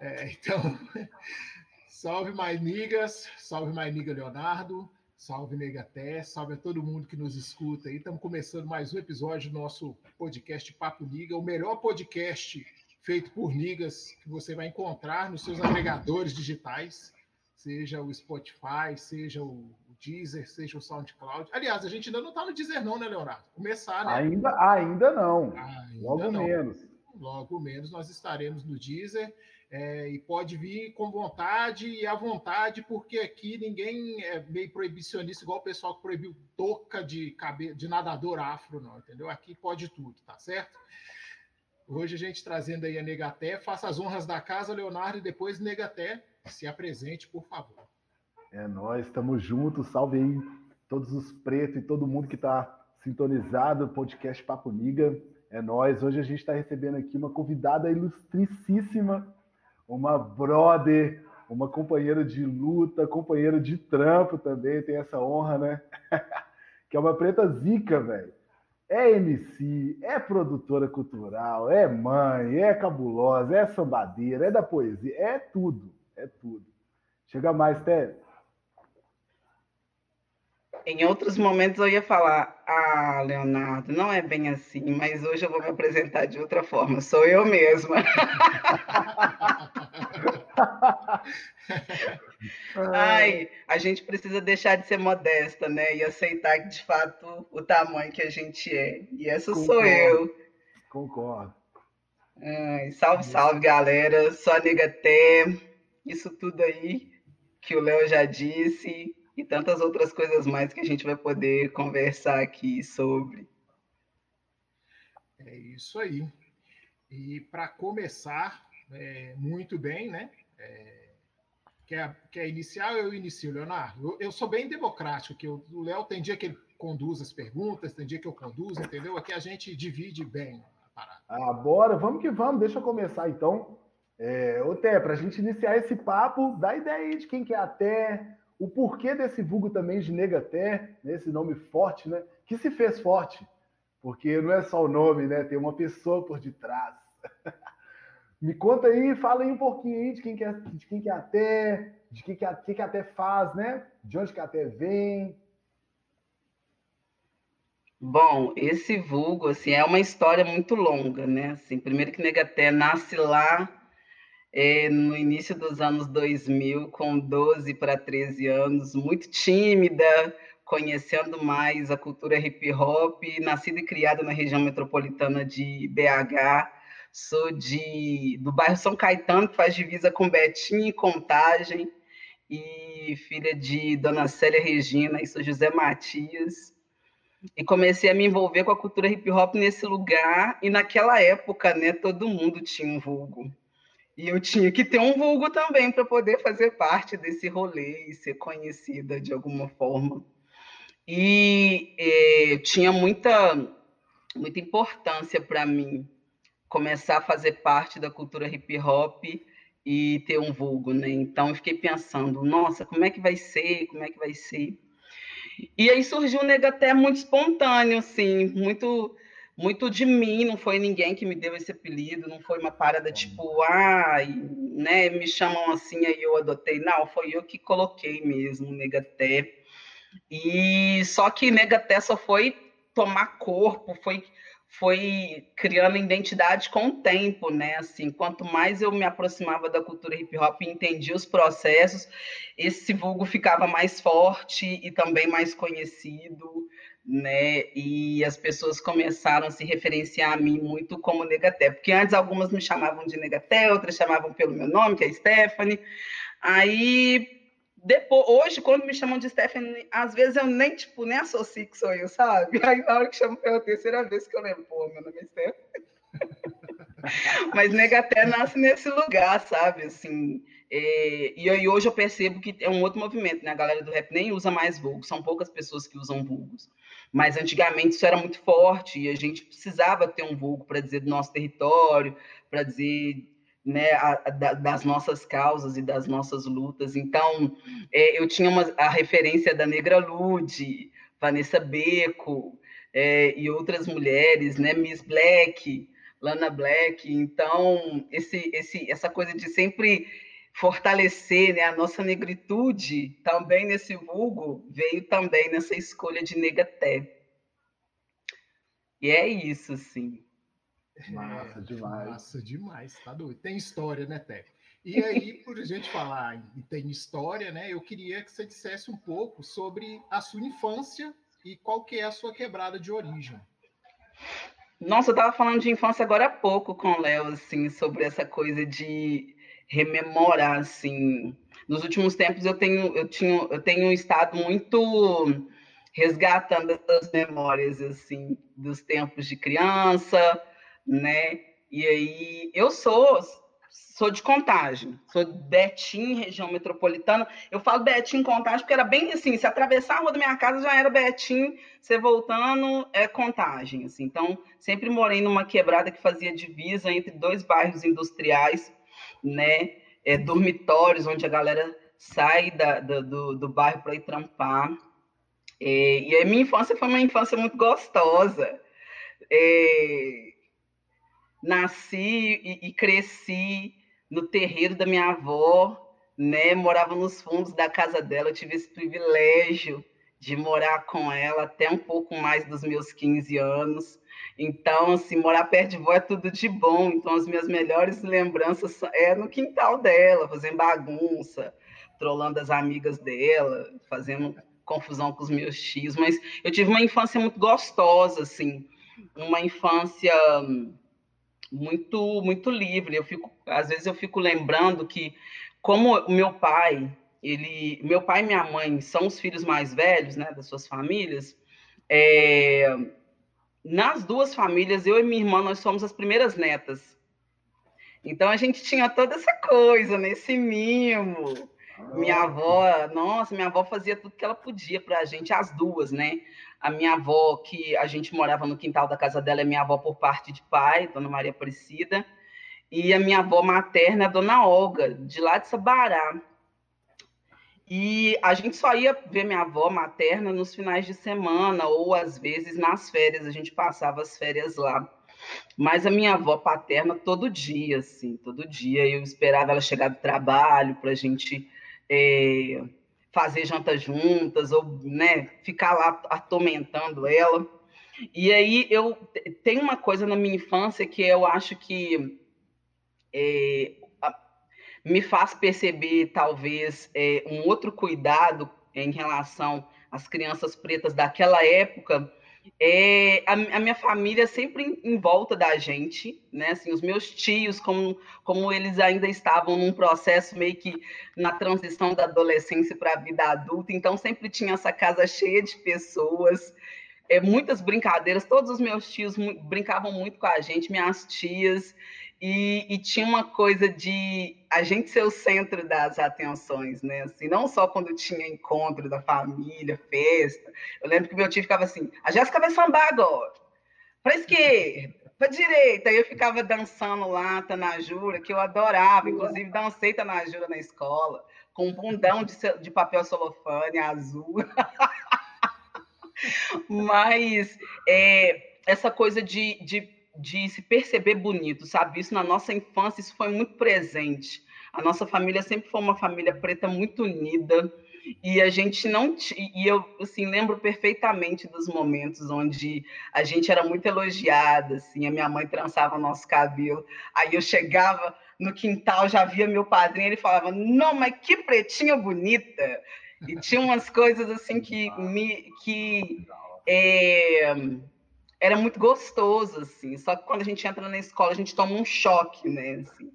é, então, salve mais nigas, salve mais niga Leonardo, salve Negaté, salve a todo mundo que nos escuta aí. Estamos começando mais um episódio do nosso podcast Papo Niga, o melhor podcast feito por nigas que você vai encontrar nos seus agregadores digitais, seja o Spotify, seja o Deezer, seja o SoundCloud. Aliás, a gente ainda não está no Deezer não, né, Leonardo? Começar, né? Ainda, ainda não. Ainda Logo não. menos. Logo menos nós estaremos no Deezer. É, e pode vir com vontade e à vontade, porque aqui ninguém é meio proibicionista, igual o pessoal que proibiu touca de, cabe... de nadador afro, não, entendeu? Aqui pode tudo, tá certo? Hoje a gente trazendo aí a Negaté, faça as honras da casa, Leonardo, e depois Negaté, se apresente, por favor. É nós, estamos juntos, salve aí todos os pretos e todo mundo que está sintonizado, podcast Papo Niga. É nós. Hoje a gente está recebendo aqui uma convidada ilustricíssima, uma brother, uma companheira de luta, companheira de trampo também, tem essa honra, né? que é uma preta zica, velho. É MC, é produtora cultural, é mãe, é cabulosa, é sambadeira, é da poesia, é tudo, é tudo. Chega mais, Té. Em outros momentos eu ia falar, ah, Leonardo, não é bem assim, mas hoje eu vou me apresentar de outra forma, sou eu mesma. Ai, a gente precisa deixar de ser modesta, né? E aceitar que, de fato, o tamanho que a gente é. E essa Concordo. sou eu. Concordo. Ai, salve, salve, galera. Sou a Negaté. Isso tudo aí que o Léo já disse e tantas outras coisas mais que a gente vai poder conversar aqui sobre. É isso aí. E para começar, é, muito bem, né? É, quer, quer iniciar ou eu inicio, Leonardo? Eu, eu sou bem democrático, que o Léo tem dia que ele conduz as perguntas, tem dia que eu conduzo, entendeu? Aqui a gente divide bem a parada. Ah, bora, vamos que vamos, deixa eu começar então. É, ô Té, para a gente iniciar esse papo, dá ideia aí de quem que é a Té, o porquê desse vulgo também de Negaté, né, esse nome forte, né? Que se fez forte, porque não é só o nome, né? Tem uma pessoa por detrás. Me conta aí, fala aí um pouquinho aí de quem que é, de quem que é até, de que que, que até faz, né? De onde que até vem. Bom, esse vulgo assim é uma história muito longa, né? Assim, primeiro que Negaté nasce lá é, no início dos anos 2000, com 12 para 13 anos, muito tímida, conhecendo mais a cultura hip hop, nascida e criada na região metropolitana de BH. Sou de, do bairro São Caetano, que faz divisa com Betim e Contagem, e filha de Dona Célia Regina e sou José Matias. E comecei a me envolver com a cultura hip hop nesse lugar, e naquela época, né, todo mundo tinha um vulgo. E eu tinha que ter um vulgo também para poder fazer parte desse rolê e ser conhecida de alguma forma. E é, tinha muita, muita importância para mim começar a fazer parte da cultura hip hop e ter um vulgo, né? Então eu fiquei pensando, nossa, como é que vai ser? Como é que vai ser? E aí surgiu um negaté muito espontâneo, assim, muito muito de mim, não foi ninguém que me deu esse apelido, não foi uma parada tipo, ah, né, me chamam assim, aí eu adotei. Não, foi eu que coloquei mesmo, Negaté. E só que Negaté só foi tomar corpo, foi foi criando identidade com o tempo, né? Assim, quanto mais eu me aproximava da cultura hip hop e entendia os processos, esse vulgo ficava mais forte e também mais conhecido né? E as pessoas começaram a se referenciar a mim muito como Negaté, porque antes algumas me chamavam de Negaté, outras chamavam pelo meu nome, que é Stephanie. Aí depois, hoje, quando me chamam de Stephanie, às vezes eu nem, tipo, nem associo que sou eu, sabe? Aí na hora que chamam pela terceira vez que eu lembro, pô, meu nome é Stephanie. Mas Negaté nasce nesse lugar, sabe? Assim, é, e aí hoje eu percebo que é um outro movimento, né? A galera do rap nem usa mais vulgos, são poucas pessoas que usam vulgos. Mas antigamente isso era muito forte e a gente precisava ter um vulgo para dizer do nosso território, para dizer né, a, a, das nossas causas e das nossas lutas. Então, é, eu tinha uma, a referência da Negra Lude, Vanessa Beco, é, e outras mulheres, né? Miss Black, Lana Black. Então, esse, esse, essa coisa de sempre fortalecer né, a nossa negritude também nesse vulgo veio também nessa escolha de Negaté. E é isso, assim. Massa é, demais. Massa demais, tá doido. Tem história, né, Té? E aí, por a gente falar em tem história, né? Eu queria que você dissesse um pouco sobre a sua infância e qual que é a sua quebrada de origem. Nossa, eu estava falando de infância agora há pouco com o Léo, assim, sobre essa coisa de rememorar, assim. Nos últimos tempos eu tenho, eu tinha, eu tenho estado muito resgatando as memórias, assim, dos tempos de criança, né? E aí eu sou sou de Contagem, sou Betim, região metropolitana. Eu falo Betim Contagem porque era bem assim, se atravessar a rua da minha casa já era Betim, você voltando é Contagem, assim. Então, sempre morei numa quebrada que fazia divisa entre dois bairros industriais, né? É, dormitórios onde a galera sai da, da do, do bairro para ir trampar. É, e a minha infância foi uma infância muito gostosa. É, nasci e, e, cresci no terreiro da minha avó, né? Morava nos fundos da casa dela, eu tive esse privilégio de morar com ela até um pouco mais dos meus 15 anos. Então, assim, morar perto de vó é tudo de bom. Então, as minhas melhores lembranças é no quintal dela, fazendo bagunça, trolando as amigas dela, fazendo confusão com os meus tios. Mas eu tive uma infância muito gostosa, assim, uma infância muito muito livre. Eu fico, às vezes eu fico lembrando que como o meu pai, ele, meu pai e minha mãe são os filhos mais velhos, né, das suas famílias. É, nas duas famílias, eu e minha irmã, nós somos as primeiras netas. Então a gente tinha toda essa coisa, né, esse mimo. Minha avó, nossa, minha avó fazia tudo que ela podia para a gente, as duas, né? A minha avó, que a gente morava no quintal da casa dela, é minha avó por parte de pai, Dona Maria Aparecida. E a minha avó materna, é Dona Olga, de lá de Sabará. E a gente só ia ver minha avó materna nos finais de semana, ou às vezes nas férias, a gente passava as férias lá. Mas a minha avó paterna, todo dia, assim, todo dia eu esperava ela chegar do trabalho para a gente. É fazer janta juntas ou né, ficar lá atormentando ela. E aí eu tem uma coisa na minha infância que eu acho que é, me faz perceber talvez é, um outro cuidado em relação às crianças pretas daquela época é, a, a, minha família sempre em, em, volta da gente, né? Assim, os meus tios, como, como eles ainda estavam num processo meio que na transição da adolescência para a vida adulta, então sempre tinha essa casa cheia de pessoas, é, muitas brincadeiras, todos os meus tios brincavam muito com a gente, minhas tias, e, e, tinha uma coisa de a gente ser o centro das atenções, né? Assim, não só quando tinha encontro da família, festa. Eu lembro que meu tio ficava assim: a Jéssica vai sambar agora. Para esquerda, para direita. Aí eu ficava dançando lá, Tanajura, que eu adorava. Inclusive, dancei Tanajura na escola, com um bundão de, de papel celofane azul. Mas é, essa coisa de, de de se perceber bonito, sabe? Isso na nossa infância, isso foi muito presente. A nossa família sempre foi uma família preta muito unida e a gente não e eu assim lembro perfeitamente dos momentos onde a gente era muito elogiada, assim, a minha mãe trançava o nosso cabelo, aí eu chegava no quintal, já via meu padrinho, ele falava: "Não, mas que pretinha bonita". E tinha umas coisas assim que me que é, era muito gostoso, assim. Só que quando a gente entra na escola, a gente toma um choque, né? Assim.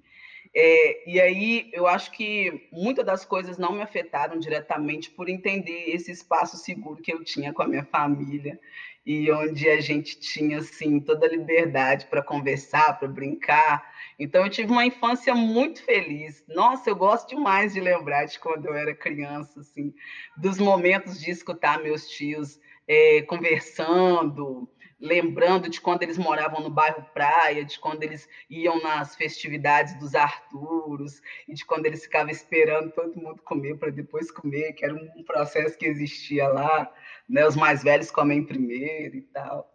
É, e aí eu acho que muitas das coisas não me afetaram diretamente por entender esse espaço seguro que eu tinha com a minha família e onde a gente tinha assim toda a liberdade para conversar, para brincar. Então eu tive uma infância muito feliz. Nossa, eu gosto demais de lembrar de quando eu era criança, assim, dos momentos de escutar meus tios é, conversando, lembrando de quando eles moravam no bairro Praia, de quando eles iam nas festividades dos Arturos, e de quando eles ficavam esperando todo mundo comer para depois comer, que era um processo que existia lá, né? Os mais velhos comem primeiro e tal.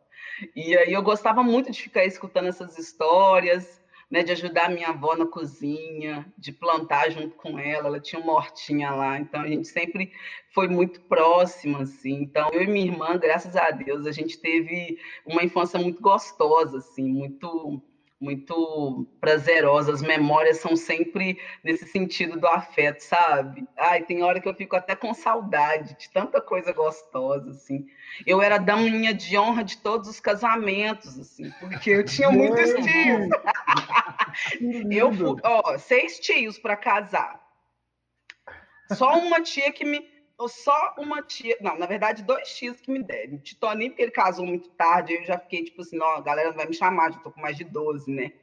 E aí eu gostava muito de ficar escutando essas histórias, né, de ajudar minha avó na cozinha, de plantar junto com ela, ela tinha uma hortinha lá, então a gente sempre foi muito próxima, assim. Então, eu e minha irmã, graças a Deus, a gente teve uma infância muito gostosa, assim, muito muito prazerosa. As memórias são sempre nesse sentido do afeto, sabe? Ai, tem hora que eu fico até com saudade de tanta coisa gostosa, assim. Eu era daminha de honra de todos os casamentos, assim, porque eu tinha muitos tios. eu fui, ó, seis tios para casar. Só uma tia que me só uma tia, não, na verdade, dois tios que me deram. Titoninho, porque ele casou muito tarde, eu já fiquei tipo assim, não, a galera não vai me chamar, já tô com mais de 12, né?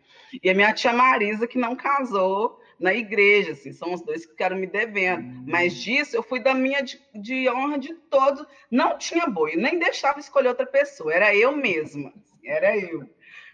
E a minha tia Marisa, que não casou na igreja, assim, são os dois que ficaram me devendo. Uhum. Mas disso, eu fui da minha de, de, honra de todos. Não tinha boi, nem deixava escolher outra pessoa, era eu mesma, assim, era eu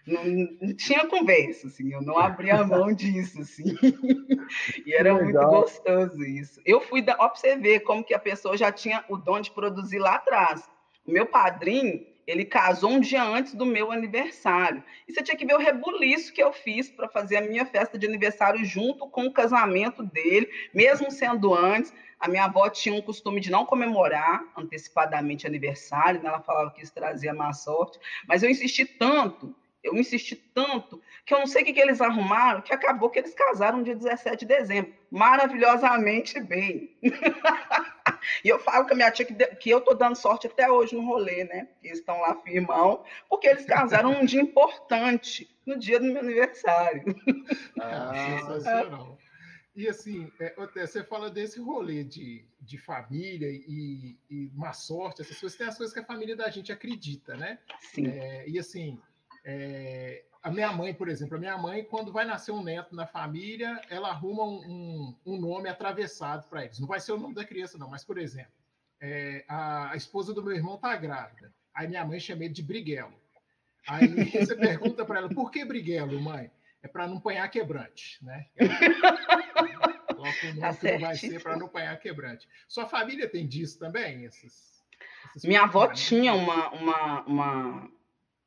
não, não, tinha conversa, assim, eu não abria mão disso, assim. e era muito gostoso isso. Eu fui da, ver como que a pessoa já tinha o dom de produzir lá atrás. O meu padrinho, ele casou um dia antes do meu aniversário. E você tinha que ver o rebuliço que eu fiz para fazer a minha festa de aniversário junto com o casamento dele, mesmo sendo antes. A minha avó tinha um costume de não comemorar antecipadamente aniversário, né? ela falava que isso trazia má sorte, mas eu insisti tanto eu insisti tanto que eu não sei o que, que eles arrumaram, que acabou que eles casaram dia 17 de dezembro, maravilhosamente bem. e eu falo com a minha tia que, que eu tô dando sorte até hoje no rolê, né? Eles estão lá firmão, porque eles casaram num dia importante, no dia do meu aniversário. Ah, sensacional. E assim, é, você fala desse rolê de, de família e, e má sorte, essas coisas, tem as coisas que a família da gente acredita, né? Sim. É, e assim, é, a minha mãe, por exemplo, a minha mãe, quando vai nascer um neto na família, ela arruma um, um, um nome atravessado para eles. Não vai ser o nome da criança, não, mas, por exemplo, é, a, a, esposa do meu irmão está grávida. Aí minha mãe chama ele de Briguelo. Aí você pergunta para ela, por que Briguelo, mãe? É para não apanhar quebrante, né? Coloca o nome tá que vai ser para não apanhar quebrante. Sua família tem disso também? Essas, essas Minha avó tinha uma, uma, uma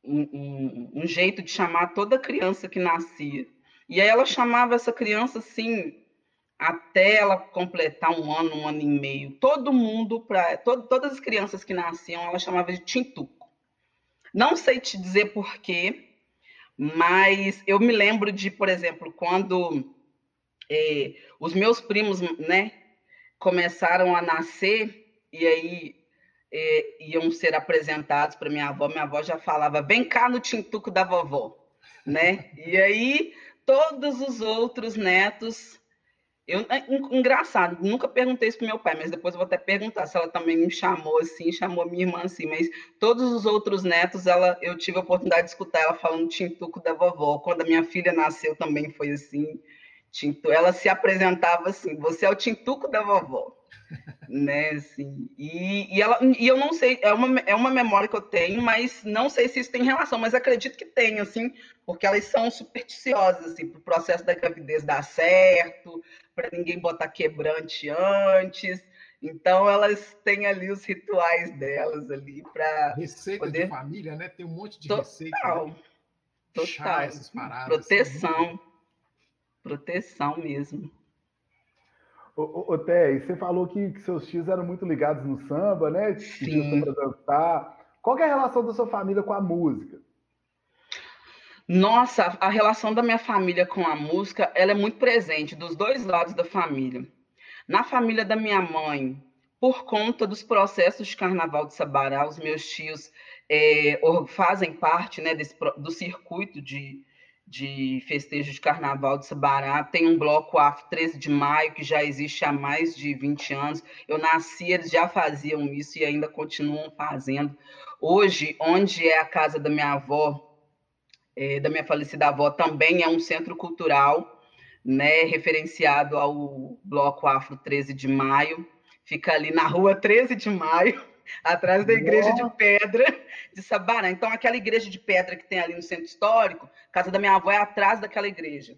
um, um, um, jeito de chamar toda criança que nascia. E aí ela chamava essa criança assim, até ela completar um ano, um ano e meio. Todo mundo, pra, todas as crianças que nasciam, ela chamava de Tintuco. Não sei te dizer porquê, mas eu me lembro de, por exemplo, quando é, os meus primos né, começaram a nascer, e aí é, iam ser apresentados para minha avó, minha avó já falava, vem cá no tintuco da vovó, né? E aí todos os outros netos, eu, é, engraçado, nunca perguntei isso para meu pai, mas depois eu vou até perguntar se ela também me chamou assim, chamou minha irmã assim, mas todos os outros netos, ela, eu tive a oportunidade de escutar ela falando tintuco da vovó. Quando a minha filha nasceu também foi assim, tinto, ela se apresentava assim, você é o tintuco da vovó né, assim, e, e, ela, e eu não sei, é uma, é uma memória que eu tenho, mas não sei se isso tem relação, mas acredito que tem, assim, porque elas são supersticiosas, assim, para o processo da gravidez dar certo, para ninguém botar quebrante antes, então elas têm ali os rituais delas ali para receita poder... de família, né? Tem um monte de total, receita, né? total, Chá, essas paradas, proteção, assim. proteção mesmo. Ô, ô, Té, você falou que, que, seus tios eram muito ligados no samba, né? Sim. para dançar. Qual é a relação da sua família com a música? Nossa, a relação da minha família com a música, ela é muito presente dos dois lados da família. Na família da minha mãe, por conta dos processos de Carnaval de Sabará, os meus tios é, fazem parte né, desse, do circuito de, de festejo de carnaval de Sabará. Tem um bloco AF 13 de maio, que já existe há mais de 20 anos. Eu nasci, eles já faziam isso e ainda continuam fazendo. Hoje, onde é a casa da minha avó, é, da minha falecida avó, também é um centro cultural, né, referenciado ao bloco Afro 13 de maio. Fica ali na rua 13 de maio. Atrás da igreja Nossa. de pedra de Sabará. Então, aquela igreja de pedra que tem ali no centro histórico, a casa da minha avó é atrás daquela igreja.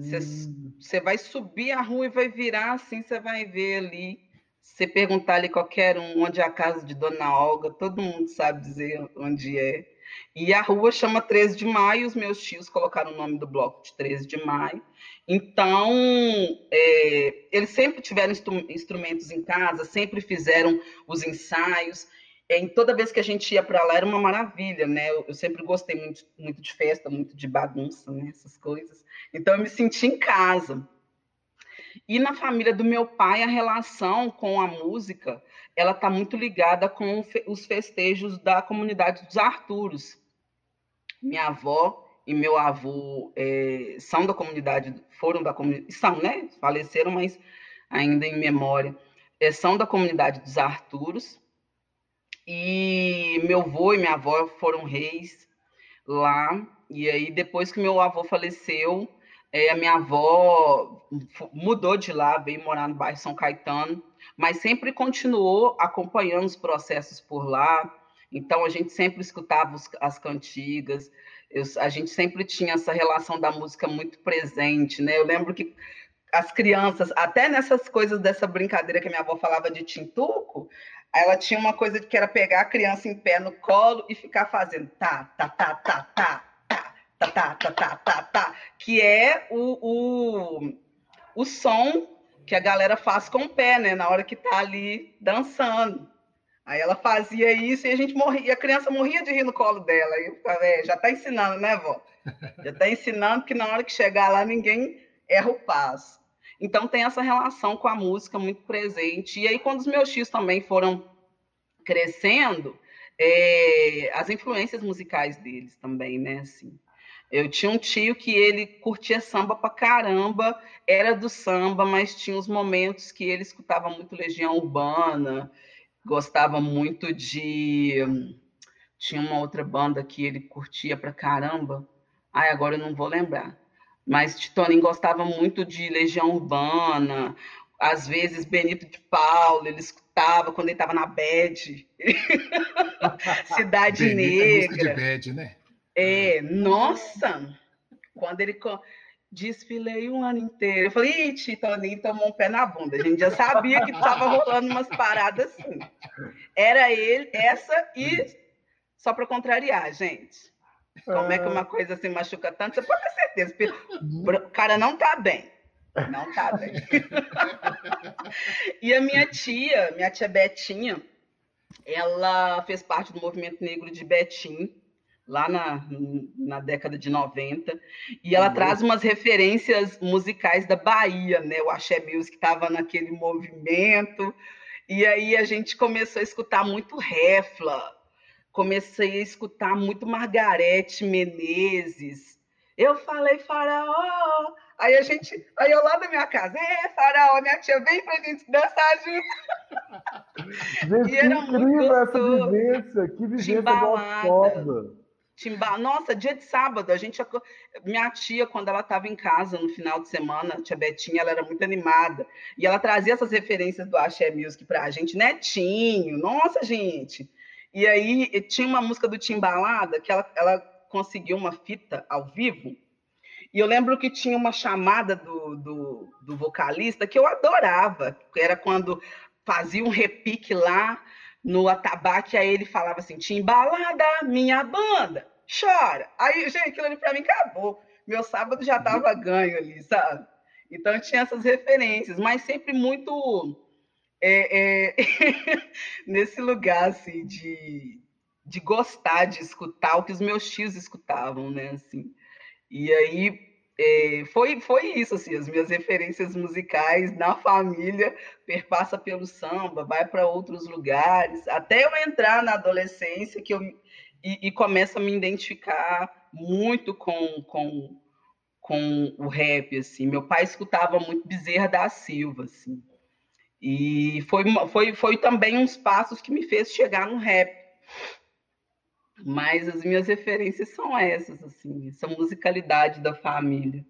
Você hum. vai subir a rua e vai virar assim, você vai ver ali. Você perguntar ali qualquer um onde é a casa de Dona Olga, todo mundo sabe dizer onde é. E a rua chama 13 de maio, os meus tios colocaram o nome do bloco de 13 de maio. Então, é, eles sempre tiveram instrumentos em casa, sempre fizeram os ensaios. Em toda vez que a gente ia para lá era uma maravilha, né? Eu, eu, sempre gostei muito, muito de festa, muito de bagunça, né? Essas coisas. Então, eu me senti em casa. E na família do meu pai, a relação com a música, ela está muito ligada com os festejos da comunidade dos Arturos. Minha avó e meu avô é, são da comunidade, foram da comunidade, são, né? Faleceram, mas ainda em memória. É, são da comunidade dos Arturos. E meu avô e minha avó foram reis lá. E aí, depois que meu avô faleceu, é, a minha avó mudou de lá, veio morar no bairro São Caetano, mas sempre continuou acompanhando os processos por lá. Então, a gente sempre escutava os, as cantigas, eu, a gente sempre tinha essa relação da música muito presente, né? Eu lembro que as crianças, até nessas coisas dessa brincadeira que a minha avó falava de tintuco, ela tinha uma coisa que era pegar a criança em pé no colo e ficar fazendo tá, tá, tá, tá, tá, tá, tá, tá, tá, tá, tá, que é o, o, o som que a galera faz com o pé, né? Na hora que tá ali dançando. Aí ela fazia isso e a gente morria, a criança morria de rir no colo dela. E eu ficava, é, já tá ensinando, né, vó? Já tá ensinando que na hora que chegar lá ninguém erra o passo. Então tem essa relação com a música muito presente. E aí, quando os meus tios também foram crescendo, é, as influências musicais deles também, né? Assim, eu tinha um tio que ele curtia samba pra caramba, era do samba, mas tinha os momentos que ele escutava muito Legião Urbana, gostava muito de. Tinha uma outra banda que ele curtia pra caramba. Ai, agora eu não vou lembrar. Mas Titoninho gostava muito de Legião Urbana, às vezes Benito de Paulo, ele escutava quando ele estava na bed. Cidade Benito Negra. É música de bed, né? É, nossa! Quando ele desfilei um ano inteiro. Eu falei, ih, Toninho tomou um pé na bunda. A gente já sabia que estava rolando umas paradas assim. Era ele, essa e só para contrariar, gente. Como é que uma coisa assim machuca tanto? Você pode ter certeza. O cara não tá bem. Não tá bem. e a minha tia, minha tia Betinha, ela fez parte do movimento negro de Betim lá na, na década de 90, e ela uhum. traz umas referências musicais da Bahia, né? O Axé Music estava naquele movimento, e aí a gente começou a escutar muito Refla, comecei a escutar muito Margarete Menezes. Eu falei faraó, aí a gente, aí eu lá da minha casa, é faraó, minha tia, vem pra gente dançar junto. Gente, e era incrível essa vivência, que vivência gostosa. Timba... Nossa, dia de sábado, a gente. Minha tia, quando ela estava em casa no final de semana, tia Betinha, ela era muito animada. E ela trazia essas referências do Axé Music para a gente, netinho, nossa, gente. E aí tinha uma música do Timbalada que ela, ela conseguiu uma fita ao vivo. E eu lembro que tinha uma chamada do, do, do vocalista que eu adorava, era quando fazia um repique lá no atabaque, aí ele falava assim: Timbalada, minha banda chora. Aí, gente, aquilo ali para mim acabou. Meu sábado já estava ganho ali, sabe? Então tinha essas referências, mas sempre muito é, é, nesse lugar assim de, de gostar de escutar o que os meus tios escutavam, né? Assim. E aí é, foi, foi isso, assim, as minhas referências musicais na família perpassa pelo samba, vai para outros lugares, até eu entrar na adolescência que eu e, e começo a me identificar muito com, com, com o rap, assim. Meu pai escutava muito Bezerra da Silva, assim. E foi, foi, foi também uns passos que me fez chegar no rap. Mas as minhas referências são essas, assim, essa musicalidade da família.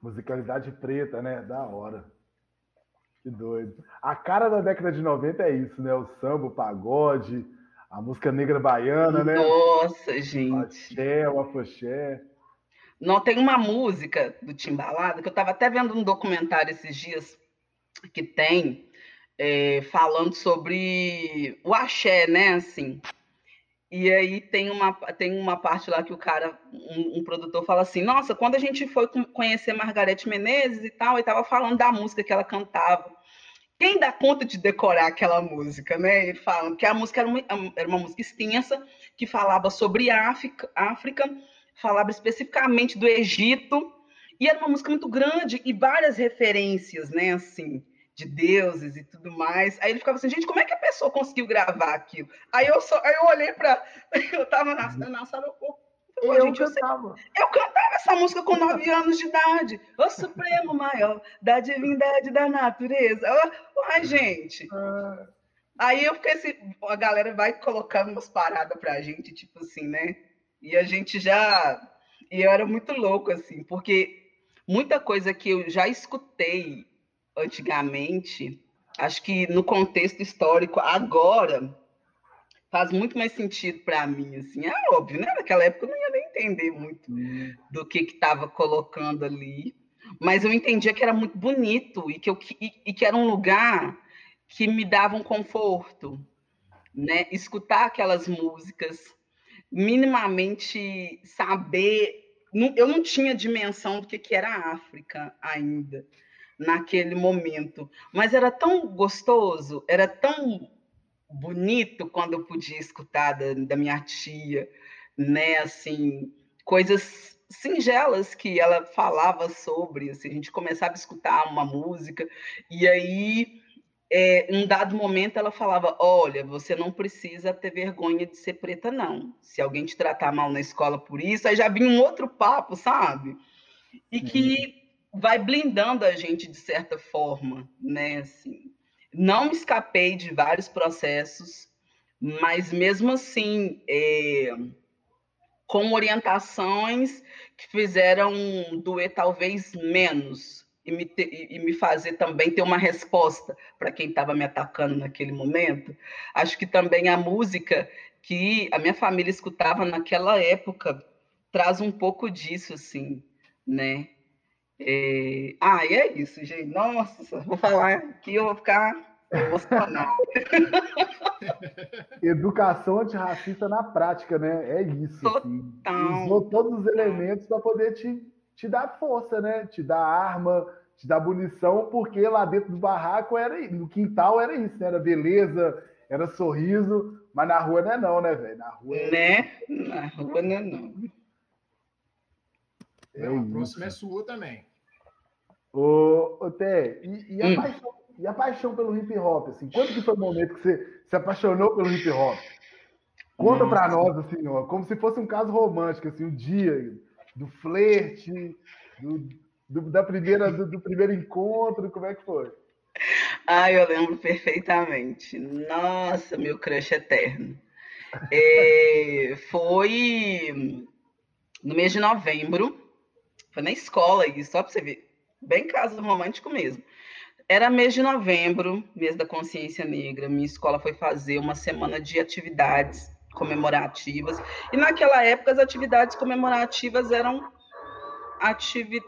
Musicalidade preta, né? Da hora. Que doido. A cara da década de 90 é isso, né? O samba, o pagode, a música negra baiana, né? Nossa, gente. O axé, o afoxé. Não, tem uma música do Timbalada que eu estava até vendo um documentário esses dias que tem é, falando sobre o axé, né? Assim. E aí tem uma, tem uma parte lá que o cara, um, um, produtor, fala assim: Nossa, quando a gente foi conhecer Margarete Menezes e tal, e tava falando da música que ela cantava. Quem dá conta de decorar aquela música, né? Ele fala que a música era uma, era uma música extensa, que falava sobre África, África, falava especificamente do Egito, e era uma música muito grande e várias referências, né? Assim, de deuses e tudo mais. Aí ele ficava assim, gente, como é que a pessoa conseguiu gravar aquilo? Aí eu só, aí eu olhei para, eu estava na, na sala, eu, eu, gente, cantava. Eu, eu, cantava essa música com nove anos de idade. O Supremo Maior da divindade da natureza. Ai, gente. Ah. Aí eu fiquei assim, a galera vai colocando umas paradas pra gente, tipo assim, né? E a gente já. E eu era muito louco, assim, porque muita coisa que eu já escutei antigamente, acho que no contexto histórico, agora, faz muito mais sentido para mim, assim, é óbvio, né? Naquela época eu não ia nem entender muito do que estava colocando ali, mas eu entendia que era muito bonito e que, eu, e, e que era um lugar que me dava um conforto, né? Escutar aquelas músicas, minimamente saber. Eu não tinha dimensão do que, que era a África ainda naquele momento. Mas era tão gostoso, era tão bonito quando eu podia escutar da, da minha tia, né? Assim, coisas singelas que ela falava sobre, assim, a gente começava a escutar uma música e aí é, um dado momento ela falava, olha, você não precisa ter vergonha de ser preta não. Se alguém te tratar mal na escola por isso, aí já vinha um outro papo, sabe? E que vai blindando a gente de certa forma, né? Assim, não escapei de vários processos, mas mesmo assim, é, com orientações que fizeram doer talvez menos e me, ter, e me fazer também ter uma resposta para quem estava me atacando naquele momento. Acho que também a música que a minha família escutava naquela época traz um pouco disso, assim, né? É... Ah, e é isso, gente. Nossa, vou falar aqui, eu vou ficar emocionado. Educação antirracista na prática, né? É isso. Assim. Usou todos os elementos para poder te, te dar força, né? Te dar arma, te dar munição, porque lá dentro do barraco era no quintal era isso, né? Era beleza, era sorriso, mas na rua não é não, né, velho? Na rua é... Né? Na rua não é não. É, a próxima é sua também. Ô, ô Té, e, e, a hum. paixão, e, a paixão, pelo hip hop, assim, quando que foi o momento que você se apaixonou pelo hip hop? Conta para nós, assim, ó, como se fosse um caso romântico, assim, o um dia do flerte, do, do, da primeira, do, do, primeiro encontro, como é que foi? Ah, eu lembro perfeitamente. Nossa, meu crush eterno. É, foi no mês de novembro, foi na escola isso, só para você ver bem caso romântico mesmo. Era mês de novembro, mês da consciência negra. Minha escola foi fazer uma semana de atividades comemorativas. E naquela época as atividades comemorativas eram ativi...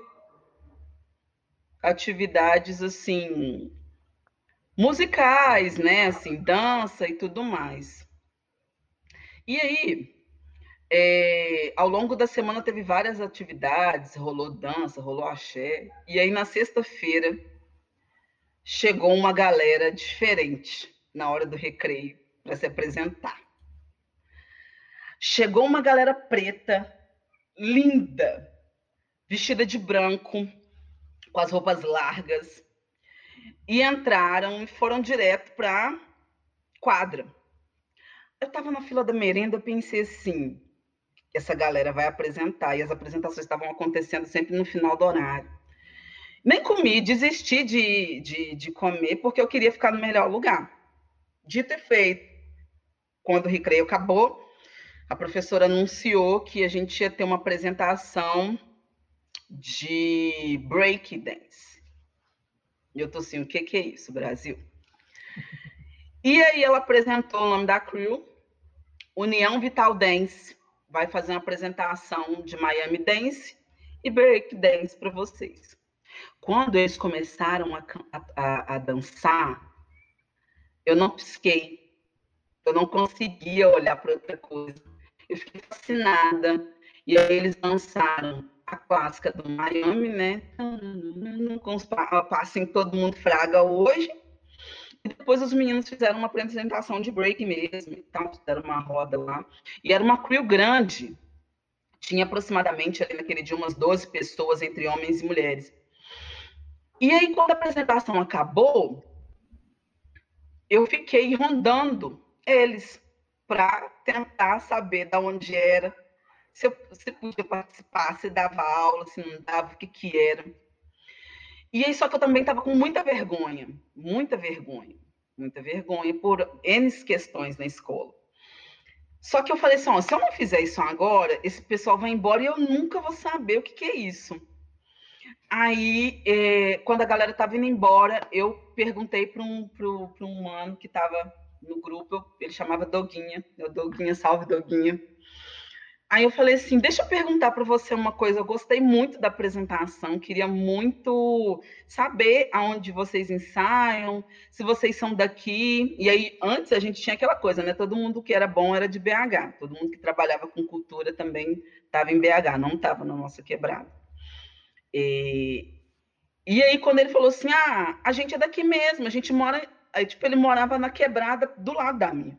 atividades assim musicais, né, assim, dança e tudo mais. E aí, é, ao longo da semana teve várias atividades, rolou dança, rolou axé. E aí na sexta-feira chegou uma galera diferente na hora do recreio para se apresentar. Chegou uma galera preta, linda, vestida de branco, com as roupas largas, e entraram e foram direto para quadra. Eu estava na fila da merenda, pensei assim: essa galera vai apresentar, e as apresentações estavam acontecendo sempre no final do horário. Nem comi, desisti de, de, de comer, porque eu queria ficar no melhor lugar. Dito e feito, quando o recreio acabou, a professora anunciou que a gente ia ter uma apresentação de break dance. Eu tô assim, o que, que é isso, Brasil? E aí ela apresentou o nome da crew, União Vital Dance. Vai fazer uma apresentação de Miami Dance e Break Dance para vocês. Quando eles começaram a, a, a dançar, eu não pisquei. Eu não conseguia olhar para outra coisa. Eu fiquei fascinada. E aí eles dançaram a clássica do Miami, né? Com os passos todo mundo fraga hoje. E depois os meninos fizeram uma apresentação de break mesmo, então fizeram uma roda lá. E era uma crew grande. Tinha aproximadamente ali naquele dia umas 12 pessoas entre homens e mulheres. E aí, quando a apresentação acabou, eu fiquei rondando eles para tentar saber de onde era, se, eu, se podia participar, se dava aula, se não dava, o que, que era. E aí, só que eu também estava com muita vergonha, muita vergonha, muita vergonha por N questões na escola. Só que eu falei assim: ó, se eu não fizer isso agora, esse pessoal vai embora e eu nunca vou saber o que, que é isso. Aí, é, quando a galera estava indo embora, eu perguntei para um, um mano que estava no grupo, ele chamava Doguinha, eu, Doguinha, salve Doguinha. Aí eu falei assim, deixa eu perguntar para você uma coisa, eu gostei muito da apresentação, queria muito saber aonde vocês ensaiam, se vocês são daqui. E aí, antes a gente tinha aquela coisa, né? Todo mundo que era bom era de BH, todo mundo que trabalhava com cultura também estava em BH, não estava na nossa quebrada. E, e aí, quando ele falou assim, ah, a gente é daqui mesmo, a gente mora Aí, tipo, ele morava na quebrada do lado da minha.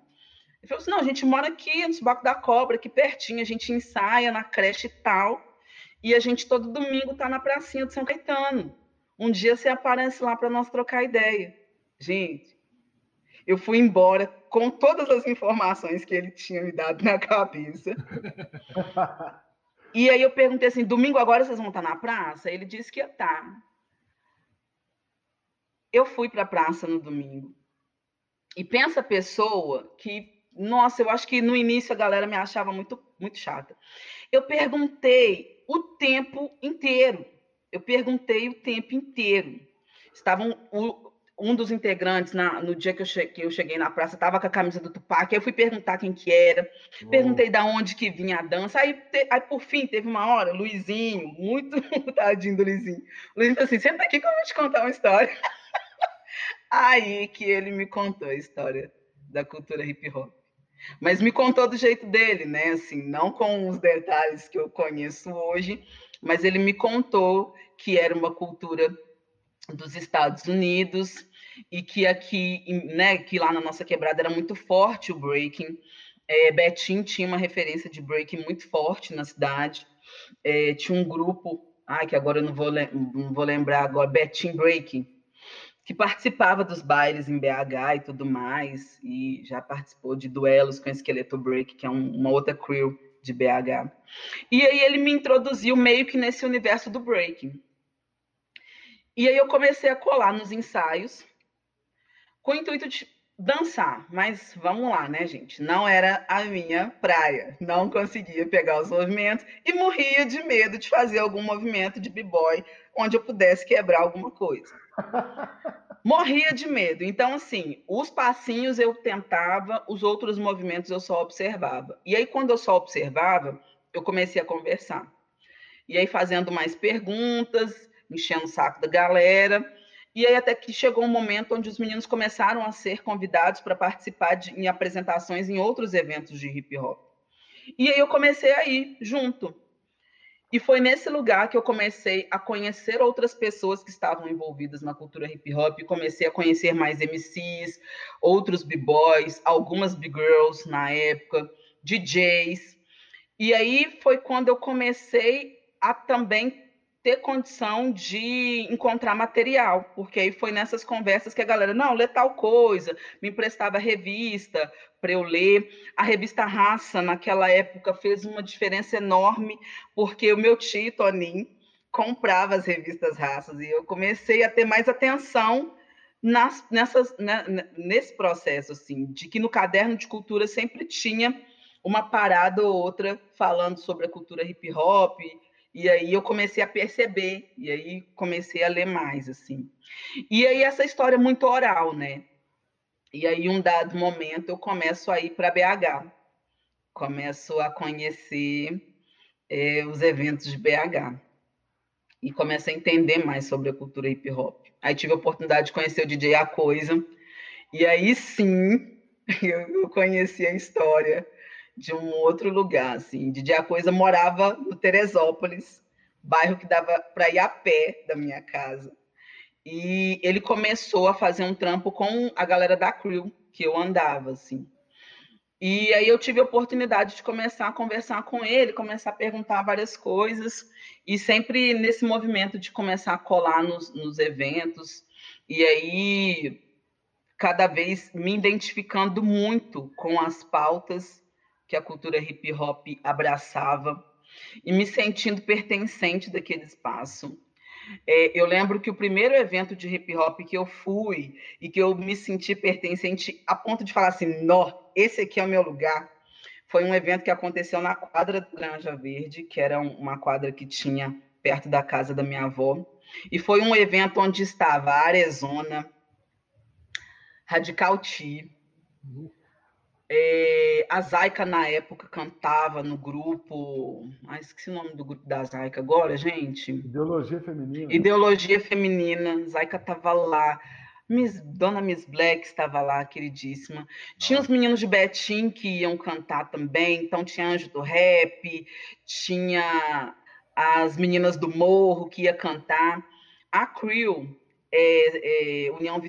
Ele falou assim: não, a gente mora aqui no Subaco da Cobra, aqui pertinho, a gente ensaia na creche e tal. E a gente todo domingo tá na pracinha de São Caetano. Um dia você aparece lá para nós trocar ideia. Gente, eu fui embora com todas as informações que ele tinha me dado na cabeça. e aí eu perguntei assim: domingo agora vocês vão estar na praça? Ele disse que ia estar. Tá eu fui para a praça no domingo. E pensa a pessoa que, nossa, eu acho que no início a galera me achava muito, muito chata. Eu perguntei o tempo inteiro. Eu perguntei o tempo inteiro. Estavam o, um dos integrantes na, no dia que eu, cheguei, que eu cheguei na praça estava com a camisa do Tupac. Eu fui perguntar quem que era, Uou. perguntei da onde que vinha a dança. Aí, te, aí, por fim, teve uma hora, Luizinho, muito tadinho do Luizinho. O Luizinho falou assim: senta aqui que eu vou te contar uma história. Aí que ele me contou a história da cultura hip hop. Mas me contou do jeito dele, né? Assim, não com os detalhes que eu conheço hoje, mas ele me contou que era uma cultura dos Estados Unidos e que aqui, né, que lá na nossa quebrada era muito forte o breaking. É, Betim tinha uma referência de breaking muito forte na cidade. É, tinha um grupo, ai, que agora eu não vou, não vou lembrar agora, Betim Breaking, que participava dos bailes em BH e tudo mais, e já participou de duelos com Esqueleto Break, que é um, uma outra crew de BH. E aí ele me introduziu meio que nesse universo do breaking. E aí eu comecei a colar nos ensaios, com o intuito de dançar, mas vamos lá, né, gente? Não era a minha praia. Não conseguia pegar os movimentos e morria de medo de fazer algum movimento de b-boy onde eu pudesse quebrar alguma coisa. Morria de medo. Então, assim, os passinhos eu tentava, os outros movimentos eu só observava. E aí, quando eu só observava, eu comecei a conversar. E aí, fazendo mais perguntas, enchendo o saco da galera. E aí até que chegou um momento onde os meninos começaram a ser convidados para participar de, em apresentações em outros eventos de hip hop. E aí eu comecei a ir junto. E foi nesse lugar que eu comecei a conhecer outras pessoas que estavam envolvidas na cultura hip hop, comecei a conhecer mais MCs, outros b-boys, algumas b-girls na época, DJs. E aí foi quando eu comecei a também ter condição de encontrar material, porque aí foi nessas conversas que a galera, não, lê tal coisa, me emprestava revista para eu ler. A revista Raça, naquela época, fez uma diferença enorme, porque o meu tio, Toninho, comprava as revistas Raças, e eu comecei a ter mais atenção nas, nessas, né, nesse processo, assim, de que no caderno de cultura sempre tinha uma parada ou outra falando sobre a cultura hip hop, E aí eu comecei a perceber, e aí comecei a ler mais, assim. E aí essa história é muito oral, né? E aí, um dado momento, eu começo a ir para BH. Começo a conhecer é, os eventos de BH. E começo a entender mais sobre a cultura hip hop. Aí tive a oportunidade de conhecer o DJ A Coisa. E aí sim, eu conheci a história de um outro lugar, assim. DJ A Coisa morava no Teresópolis, bairro que dava para ir a pé da minha casa. E ele começou a fazer um trampo com a galera da Crew, que eu andava, assim. E aí eu tive a oportunidade de começar a conversar com ele, começar a perguntar várias coisas, e sempre nesse movimento de começar a colar nos, nos eventos, e aí cada vez me identificando muito com as pautas que a cultura hip hop abraçava e me sentindo pertencente daquele espaço. É, eu lembro que o primeiro evento de hip hop que eu fui e que eu me senti pertencente a ponto de falar assim, nó, esse aqui é o meu lugar, foi um evento que aconteceu na quadra do Granja Verde, que era uma quadra que tinha perto da casa da minha avó. E foi um evento onde estava Arizona, Radical T, uhum. É, a Zaika, na época, cantava no grupo. Ah, esqueci o nome do grupo da Zaika agora, gente. Ideologia Feminina. Ideologia Feminina. Zaika estava lá. Miss, Dona Miss Black estava lá, queridíssima. Tinha os meninos de Betim que iam cantar também. Então, tinha Anjo do Rap, tinha as meninas do Morro que ia cantar. A Crew é, é, União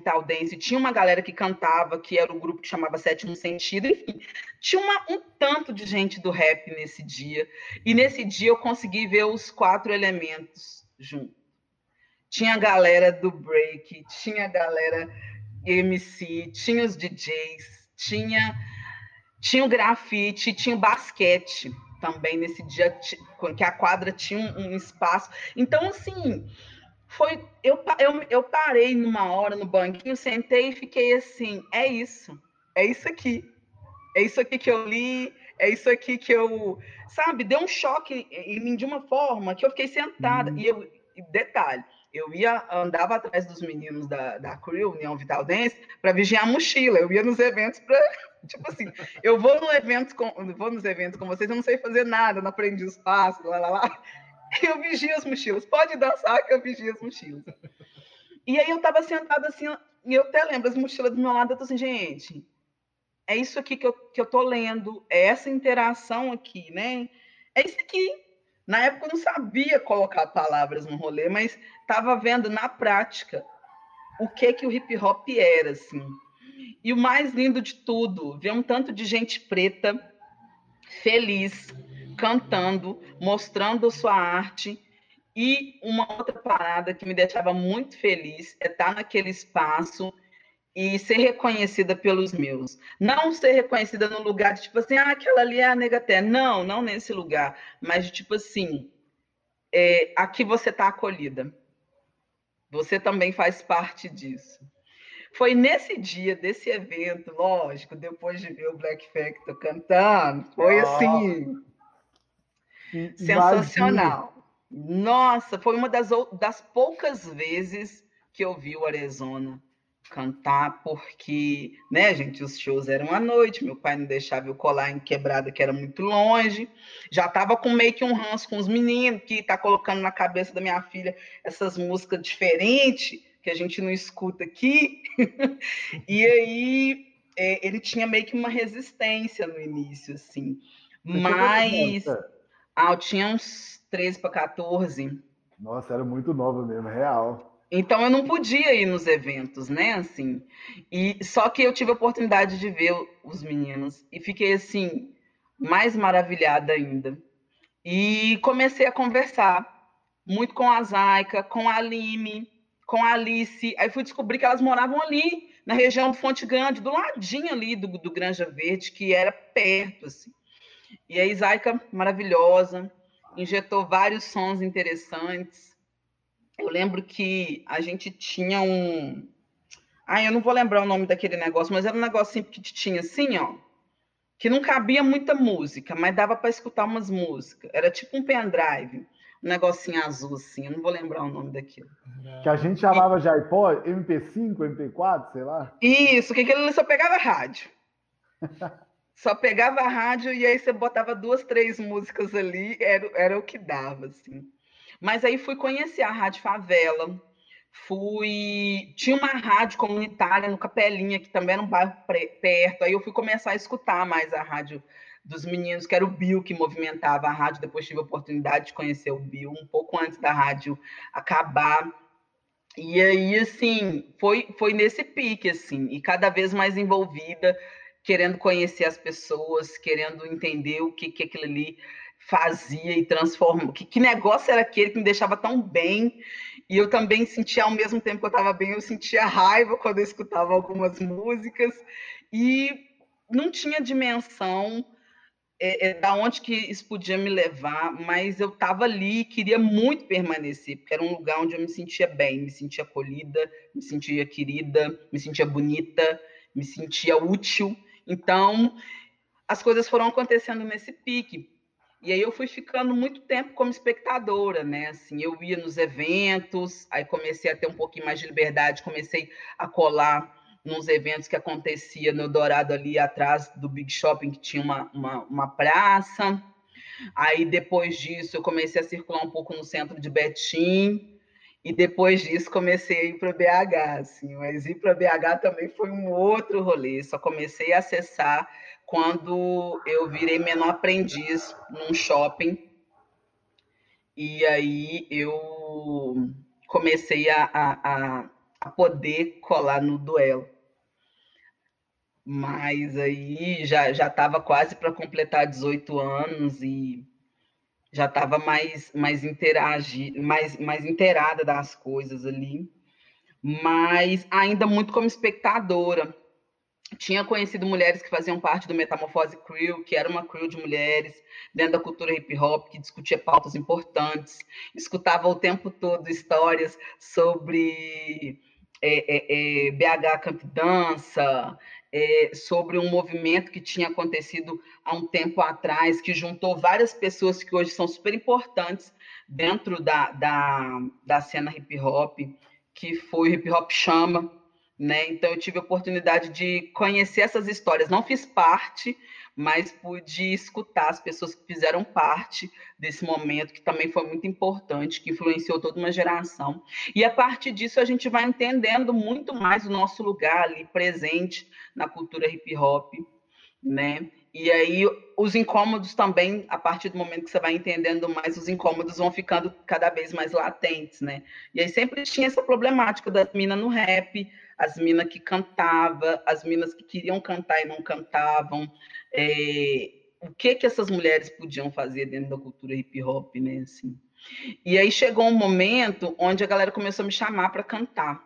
tinha uma galera que cantava, que era o um grupo que chamava Sétimo Sentido, enfim, tinha uma, um tanto de gente do rap nesse dia, e nesse dia eu consegui ver os quatro elementos juntos. Tinha a galera do break, tinha a galera MC, tinha os DJs, tinha, tinha o grafite, tinha o basquete também nesse dia, que a quadra tinha um, um espaço. Então, assim, foi eu, eu, eu parei numa hora no banquinho, sentei e fiquei assim, é isso, é isso aqui, é isso aqui que eu li, é isso aqui que eu, sabe, deu um choque em mim de uma forma que eu fiquei sentada uhum. e eu, detalhe, eu ia andava atrás dos meninos da, da Crew, União Vital Dance, para vigiar a mochila. Eu ia nos eventos para tipo assim, eu vou no evento com, vou nos eventos com vocês, eu não sei fazer nada, não aprendi os passos, lá lá lá. Eu vigio as mochilas. Pode dançar que eu vigio as mochilas. E aí eu tava sentada assim, e eu até lembro as mochilas do meu lado, eu tô assim, gente, é isso aqui que eu, que eu tô lendo, é essa interação aqui, né? É isso aqui. Na época eu não sabia colocar palavras no rolê, mas estava vendo na prática o que que o hip hop era, assim. E o mais lindo de tudo, ver um tanto de gente preta feliz, cantando, mostrando sua arte. E uma outra parada que me deixava muito feliz é estar naquele espaço e ser reconhecida pelos meus. Não ser reconhecida no lugar de tipo assim, ah, aquela ali é a Negaté. Não, não nesse lugar, mas de tipo assim, é, aqui você está acolhida. Você também faz parte disso. Foi nesse dia desse evento, lógico, depois de ver o Black Factor cantando, foi oh. assim Sensacional. Nossa, foi uma das, das poucas vezes que eu vi o Arizona cantar, porque, né, gente, os shows eram à noite, meu pai não deixava eu colar em quebrada, que era muito longe. Já tava com meio que um ranço com os meninos, que tá colocando na cabeça da minha filha essas músicas diferentes, que a gente não escuta aqui. e aí, é, ele tinha meio que uma resistência no início, assim. Mas. Ah, eu tinha uns 13 para 14. Nossa, era muito nova mesmo, real. Então eu não podia ir nos eventos, né? Assim. E só que eu tive a oportunidade de ver os meninos e fiquei assim mais maravilhada ainda. E comecei a conversar muito com a Zaika, com a Lime, com a Alice. Aí fui descobrir que elas moravam ali, na região do Fonte Grande, do ladinho ali do, do Granja Verde, que era perto, assim. E a Isaica, maravilhosa, injetou vários sons interessantes. Eu lembro que a gente tinha um. Ah, eu não vou lembrar o nome daquele negócio, mas era um negócio que tinha assim, ó, que não cabia muita música, mas dava para escutar umas músicas. Era tipo um pendrive. Um negocinho azul assim, eu não vou lembrar o nome daquilo. Que a gente chamava de iPod, MP5, MP4, sei lá. Isso, que aquilo só pegava rádio. só pegava a rádio e aí você botava duas, três músicas ali, era, era o que dava, assim. Mas aí fui conhecer a Rádio Favela, fui. Tinha uma rádio comunitária no Capelinha, que também era um bairro perto. Aí eu fui começar a escutar mais a rádio dos meninos, que era o Bill que movimentava a rádio. Depois tive a oportunidade de conhecer o Bill, um pouco antes da rádio acabar. E aí, assim, foi, foi nesse pique, assim, e cada vez mais envolvida, querendo conhecer as pessoas, querendo entender o que, que aquilo ali fazia e transformou. Que, que negócio era aquele que me deixava tão bem? E eu também sentia, ao mesmo tempo que eu estava bem, eu sentia raiva quando eu escutava algumas músicas. E não tinha dimensão é, é, da onde que isso podia me levar, mas eu estava ali, queria muito permanecer, porque era um lugar onde eu me sentia bem, me sentia acolhida, me sentia querida, me sentia bonita, me sentia útil. Então, as coisas foram acontecendo nesse pique. E aí eu fui ficando muito tempo como espectadora, né? Assim, eu ia nos eventos, aí comecei a ter um pouquinho mais de liberdade, comecei a colar nos eventos que acontecia no Dourado ali atrás do Big Shopping, que tinha uma, uma, uma praça. Aí depois disso eu comecei a circular um pouco no centro de Betim. E depois disso comecei a ir para BH, assim, mas ir para BH também foi um outro rolê. Só comecei a acessar quando eu virei menor aprendiz num shopping. E aí eu comecei a, a, a poder colar no duelo. Mas aí já estava quase para completar 18 anos e já estava mais mais interagir, mais mais inteirada das coisas ali, mas ainda muito como espectadora. Tinha conhecido mulheres que faziam parte do Metamorfose Crew, que era uma crew de mulheres dentro da cultura hip hop, que discutia pautas importantes, escutava o tempo todo histórias sobre é, é, é, BH Camp Dança, é, sobre um movimento que tinha acontecido há um tempo atrás, que juntou várias pessoas que hoje são super importantes dentro da, da, da cena hip hop, que foi o Hip Hop Chama. Né? Então, eu tive a oportunidade de conhecer essas histórias. Não fiz parte, mas pude escutar as pessoas que fizeram parte desse momento, que também foi muito importante, que influenciou toda uma geração. E a partir disso, a gente vai entendendo muito mais o nosso lugar ali presente na cultura hip hop, né? E aí os incômodos também, a partir do momento que você vai entendendo mais, os incômodos vão ficando cada vez mais latentes, né? E aí sempre tinha essa problemática das minas no rap, as minas que cantavam, as minas que queriam cantar e não cantavam, é, o que que essas mulheres podiam fazer dentro da cultura hip hop, né? Assim. E aí chegou um momento onde a galera começou a me chamar para cantar.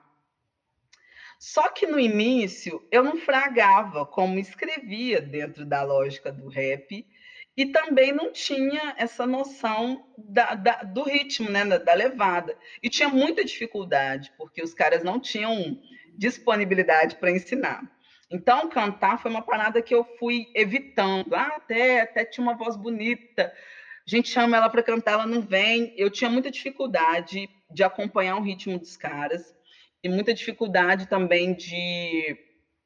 Só que no início eu não fragava como escrevia dentro da lógica do rap e também não tinha essa noção da, da, do ritmo, né, da, da, levada. E tinha muita dificuldade, porque os caras não tinham disponibilidade para ensinar. Então, cantar foi uma parada que eu fui evitando. Ah, até, até tinha uma voz bonita. A gente chama ela para cantar, ela não vem. Eu tinha muita dificuldade de acompanhar o ritmo dos caras e muita dificuldade também de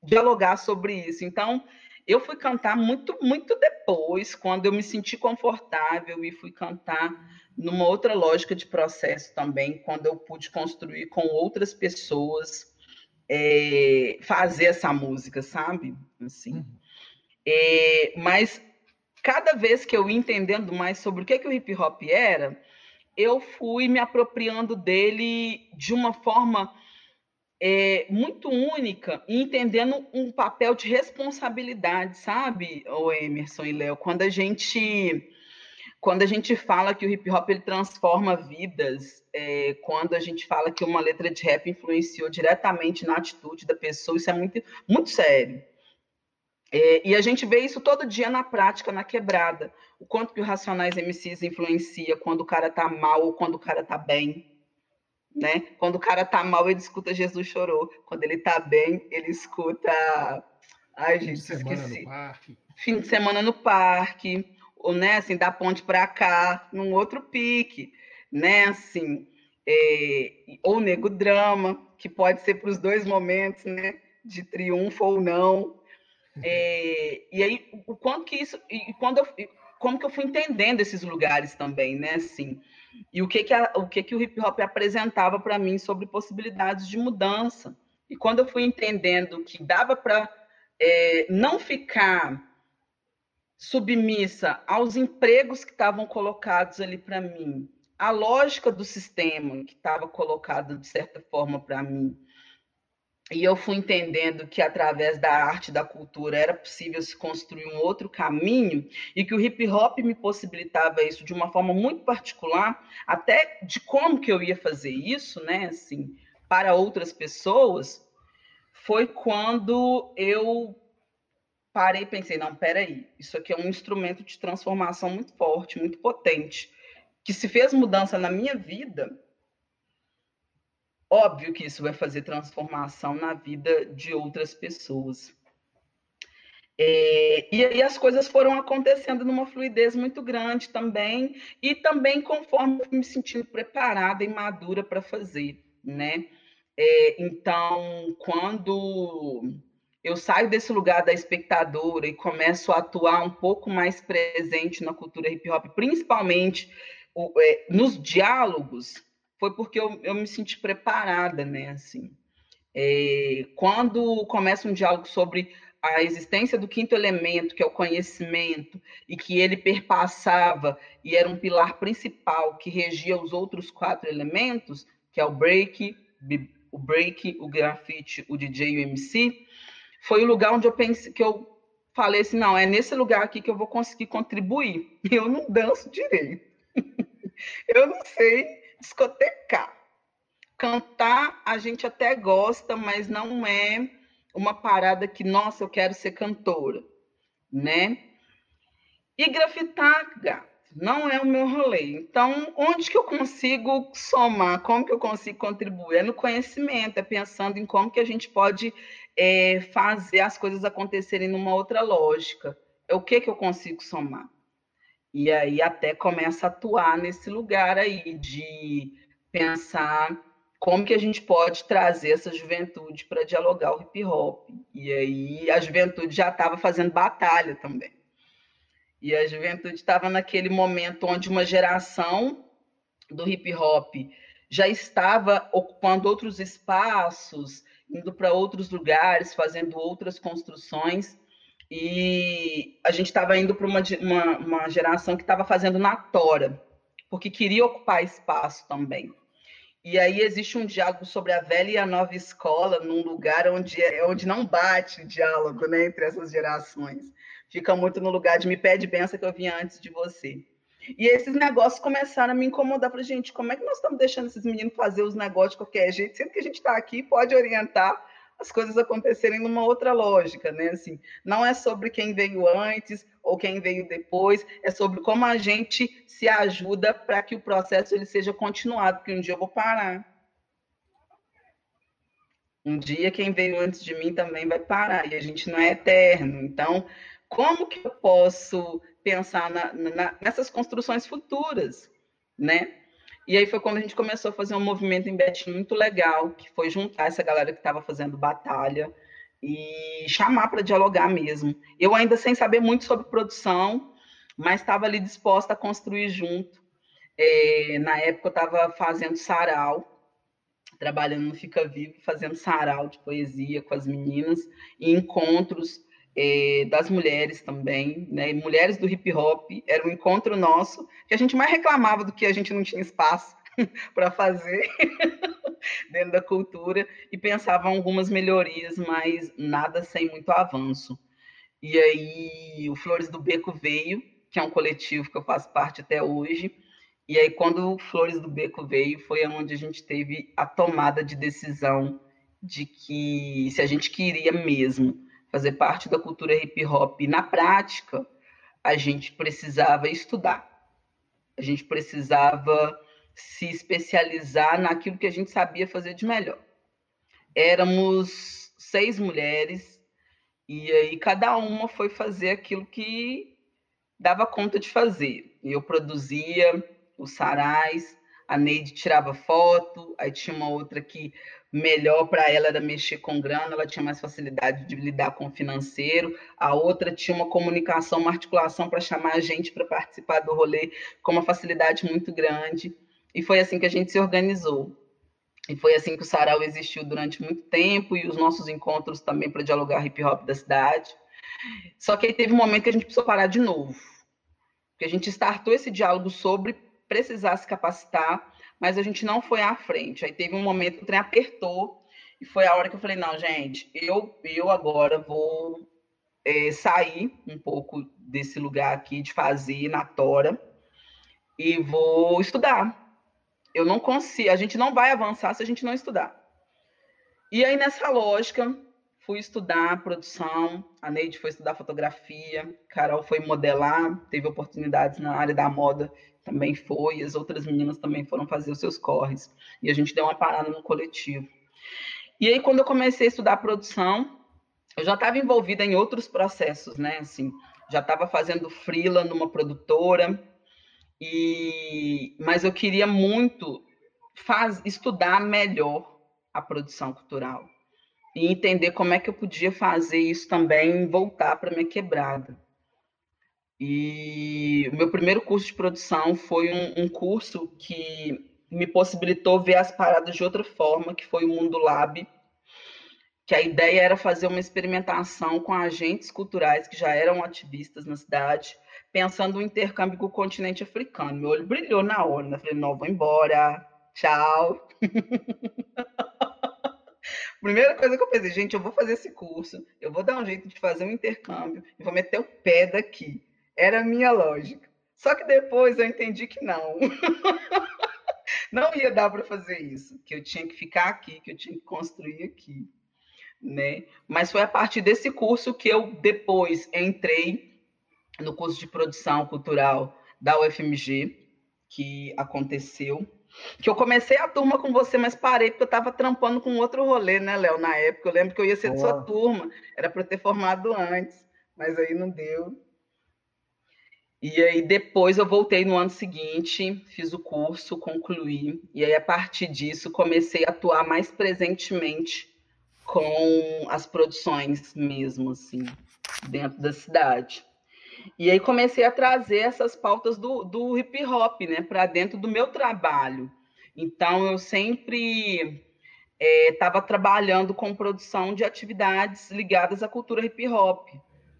dialogar sobre isso. Então, eu fui cantar muito, muito depois, quando eu me senti confortável e fui cantar numa outra lógica de processo também, quando eu pude construir com outras pessoas é, fazer essa música, sabe? Assim. É, mas cada vez que eu ia entendendo mais sobre o que, que o hip hop era, eu fui me apropriando dele de uma forma é, muito única e entendendo um papel de responsabilidade, sabe, o Emerson e Léo, quando a gente quando a gente fala que o hip hop ele transforma vidas, é, quando a gente fala que uma letra de rap influenciou diretamente na atitude da pessoa, isso é muito, muito sério. É, e a gente vê isso todo dia na prática, na quebrada. O quanto que o Racionais MCs influencia quando o cara tá mal ou quando o cara tá bem. Né? Quando o cara tá mal, ele escuta Jesus chorou. Quando ele tá bem, ele escuta. Ai, gente, Fim esqueci. Fim de semana no parque né, assim, da ponte para cá, num outro pique. né? Assim, é, ou nego drama, que pode ser para os dois momentos, né? De triunfo ou não. É, e aí, o quanto que isso, e quando eu, como que eu fui entendendo esses lugares também, né? Assim, e o que que, a, o, que, que o hip hop apresentava para mim sobre possibilidades de mudança. E quando eu fui entendendo que dava para é, não ficar submissa aos empregos que estavam colocados ali para mim, a lógica do sistema que estava colocado de certa forma para mim, e eu fui entendendo que através da arte, da cultura, era possível se construir um outro caminho e que o hip hop me possibilitava isso de uma forma muito particular, até de como que eu ia fazer isso, né, assim, para outras pessoas, foi quando eu parei e pensei, não, peraí, isso aqui é um instrumento de transformação muito forte, muito potente, que se fez mudança na minha vida, Óbvio que isso vai fazer transformação na vida de outras pessoas. É, e aí as coisas foram acontecendo numa fluidez muito grande também, e também conforme eu fui me sentindo preparada e madura para fazer, né? É, então, quando eu saio desse lugar da espectadora e começo a atuar um pouco mais presente na cultura hip hop, principalmente é, nos diálogos, foi porque eu, eu me senti preparada, né? Assim, é, quando começa um diálogo sobre a existência do quinto elemento, que é o conhecimento, e que ele perpassava e era um pilar principal que regia os outros quatro elementos, que é o break, o break, o grafite, o DJ e o MC, foi o lugar onde eu pensei que eu falei assim, não, é nesse lugar aqui que eu vou conseguir contribuir. Eu não danço direito. eu não sei discotecar. Cantar a gente até gosta, mas não é uma parada que, nossa, eu quero ser cantora, né? E grafitar, gato, não é o meu rolê. Então, onde que eu consigo somar? Como que eu consigo contribuir? É no conhecimento, é pensando em como que a gente pode é, fazer as coisas acontecerem numa outra lógica. É o que que eu consigo somar? E aí até começa a atuar nesse lugar aí de pensar como que a gente pode trazer essa juventude para dialogar o hip hop. E aí a juventude já estava fazendo batalha também. E a juventude estava naquele momento onde uma geração do hip hop já estava ocupando outros espaços, indo para outros lugares, fazendo outras construções e a gente estava indo para uma, uma, uma, geração que estava fazendo na tora, porque queria ocupar espaço também. E aí existe um diálogo sobre a velha e a nova escola num lugar onde, é, onde não bate o diálogo né, entre essas gerações. Fica muito no lugar de me pede benção que eu vinha antes de você. E esses negócios começaram a me incomodar. Falei, gente, como é que nós estamos deixando esses meninos fazer os negócios de qualquer jeito, sendo que a gente está aqui pode orientar as coisas acontecerem numa outra lógica, né? Assim, não é sobre quem veio antes ou quem veio depois, é sobre como a gente se ajuda para que o processo ele seja continuado, porque um dia eu vou parar. Um dia quem veio antes de mim também vai parar, e a gente não é eterno. Então, como que eu posso pensar na, na, nessas construções futuras, né? E aí foi quando a gente começou a fazer um movimento em Betim muito legal, que foi juntar essa galera que estava fazendo batalha e chamar para dialogar mesmo. Eu ainda sem saber muito sobre produção, mas estava ali disposta a construir junto. É, na época eu estava fazendo sarau, trabalhando no Fica Vivo, fazendo sarau de poesia com as meninas e encontros das mulheres também, né? Mulheres do hip hop, era um encontro nosso, que a gente mais reclamava do que a gente não tinha espaço para fazer dentro da cultura e pensava algumas melhorias, mas nada sem muito avanço. E aí o Flores do Beco veio, que é um coletivo que eu faço parte até hoje. E aí quando o Flores do Beco veio, foi onde a gente teve a tomada de decisão de que se a gente queria mesmo fazer parte da cultura hip hop na prática, a gente precisava estudar. A gente precisava se especializar naquilo que a gente sabia fazer de melhor. Éramos seis mulheres e aí cada uma foi fazer aquilo que dava conta de fazer. Eu produzia os sarais, a Neide tirava foto, aí tinha uma outra que melhor para ela era mexer com grana, ela tinha mais facilidade de lidar com o financeiro, a outra tinha uma comunicação, uma articulação para chamar a gente para participar do rolê com uma facilidade muito grande. E foi assim que a gente se organizou. E foi assim que o Sarau existiu durante muito tempo e os nossos encontros também para dialogar hip hop da cidade. Só que aí teve um momento que a gente precisou parar de novo. Porque a gente startou esse diálogo sobre precisar se capacitar, mas a gente não foi à frente. Aí teve um momento que o trem apertou e foi a hora que eu falei, não, gente, eu, eu agora vou é, sair um pouco desse lugar aqui de fazer na tora e vou estudar. Eu não consigo, a gente não vai avançar se a gente não estudar. E aí, nessa lógica, fui estudar produção, a Neide foi estudar fotografia, Carol foi modelar, teve oportunidades na área da moda também foi, as outras meninas também foram fazer os seus corres. E a gente deu uma parada no coletivo. E aí, quando eu comecei a estudar produção, eu já estava envolvida em outros processos, né? Assim, já estava fazendo freela numa produtora, e mas eu queria muito faz, estudar melhor a produção cultural e entender como é que eu podia fazer isso também voltar para minha quebrada. E o meu primeiro curso de produção foi um, um, curso que me possibilitou ver as paradas de outra forma, que foi o Mundo Lab, que a ideia era fazer uma experimentação com agentes culturais que já eram ativistas na cidade, pensando no intercâmbio com o continente africano. Meu olho brilhou na hora, né? Falei, não, vou embora, tchau. Primeira coisa que eu pensei, gente, eu vou fazer esse curso, eu vou dar um jeito de fazer um intercâmbio e vou meter o pé daqui. Era a minha lógica. Só que depois eu entendi que não. não ia dar para fazer isso, que eu tinha que ficar aqui, que eu tinha que construir aqui, né? Mas foi a partir desse curso que eu depois entrei no curso de produção cultural da UFMG, que aconteceu, que eu comecei a turma com você, mas parei porque eu estava trampando com outro rolê, né, Léo, na época. Eu lembro que eu ia ser de sua turma, era para ter formado antes, mas aí não deu. E aí depois eu voltei no ano seguinte, fiz o curso, concluí, e aí a partir disso comecei a atuar mais presentemente com as produções mesmo, assim, dentro da cidade. E aí comecei a trazer essas pautas do, do hip hop, né, para dentro do meu trabalho. Então eu sempre estava é, trabalhando com produção de atividades ligadas à cultura hip hop,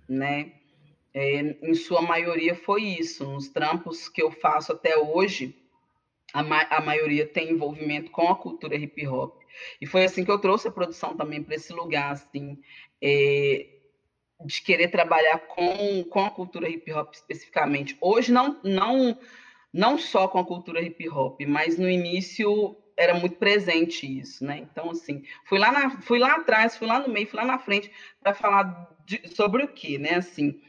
né? É, em sua maioria foi isso. Nos trampos que eu faço até hoje, a, ma a maioria tem envolvimento com a cultura hip hop. E foi assim que eu trouxe a produção também para esse lugar, assim, é, de querer trabalhar com, com a cultura hip hop especificamente. Hoje, não, não, não só com a cultura hip hop, mas no início era muito presente isso, né? Então, assim, fui lá, na, fui lá atrás, fui lá no meio, fui lá na frente para falar de, sobre o quê, né? Assim,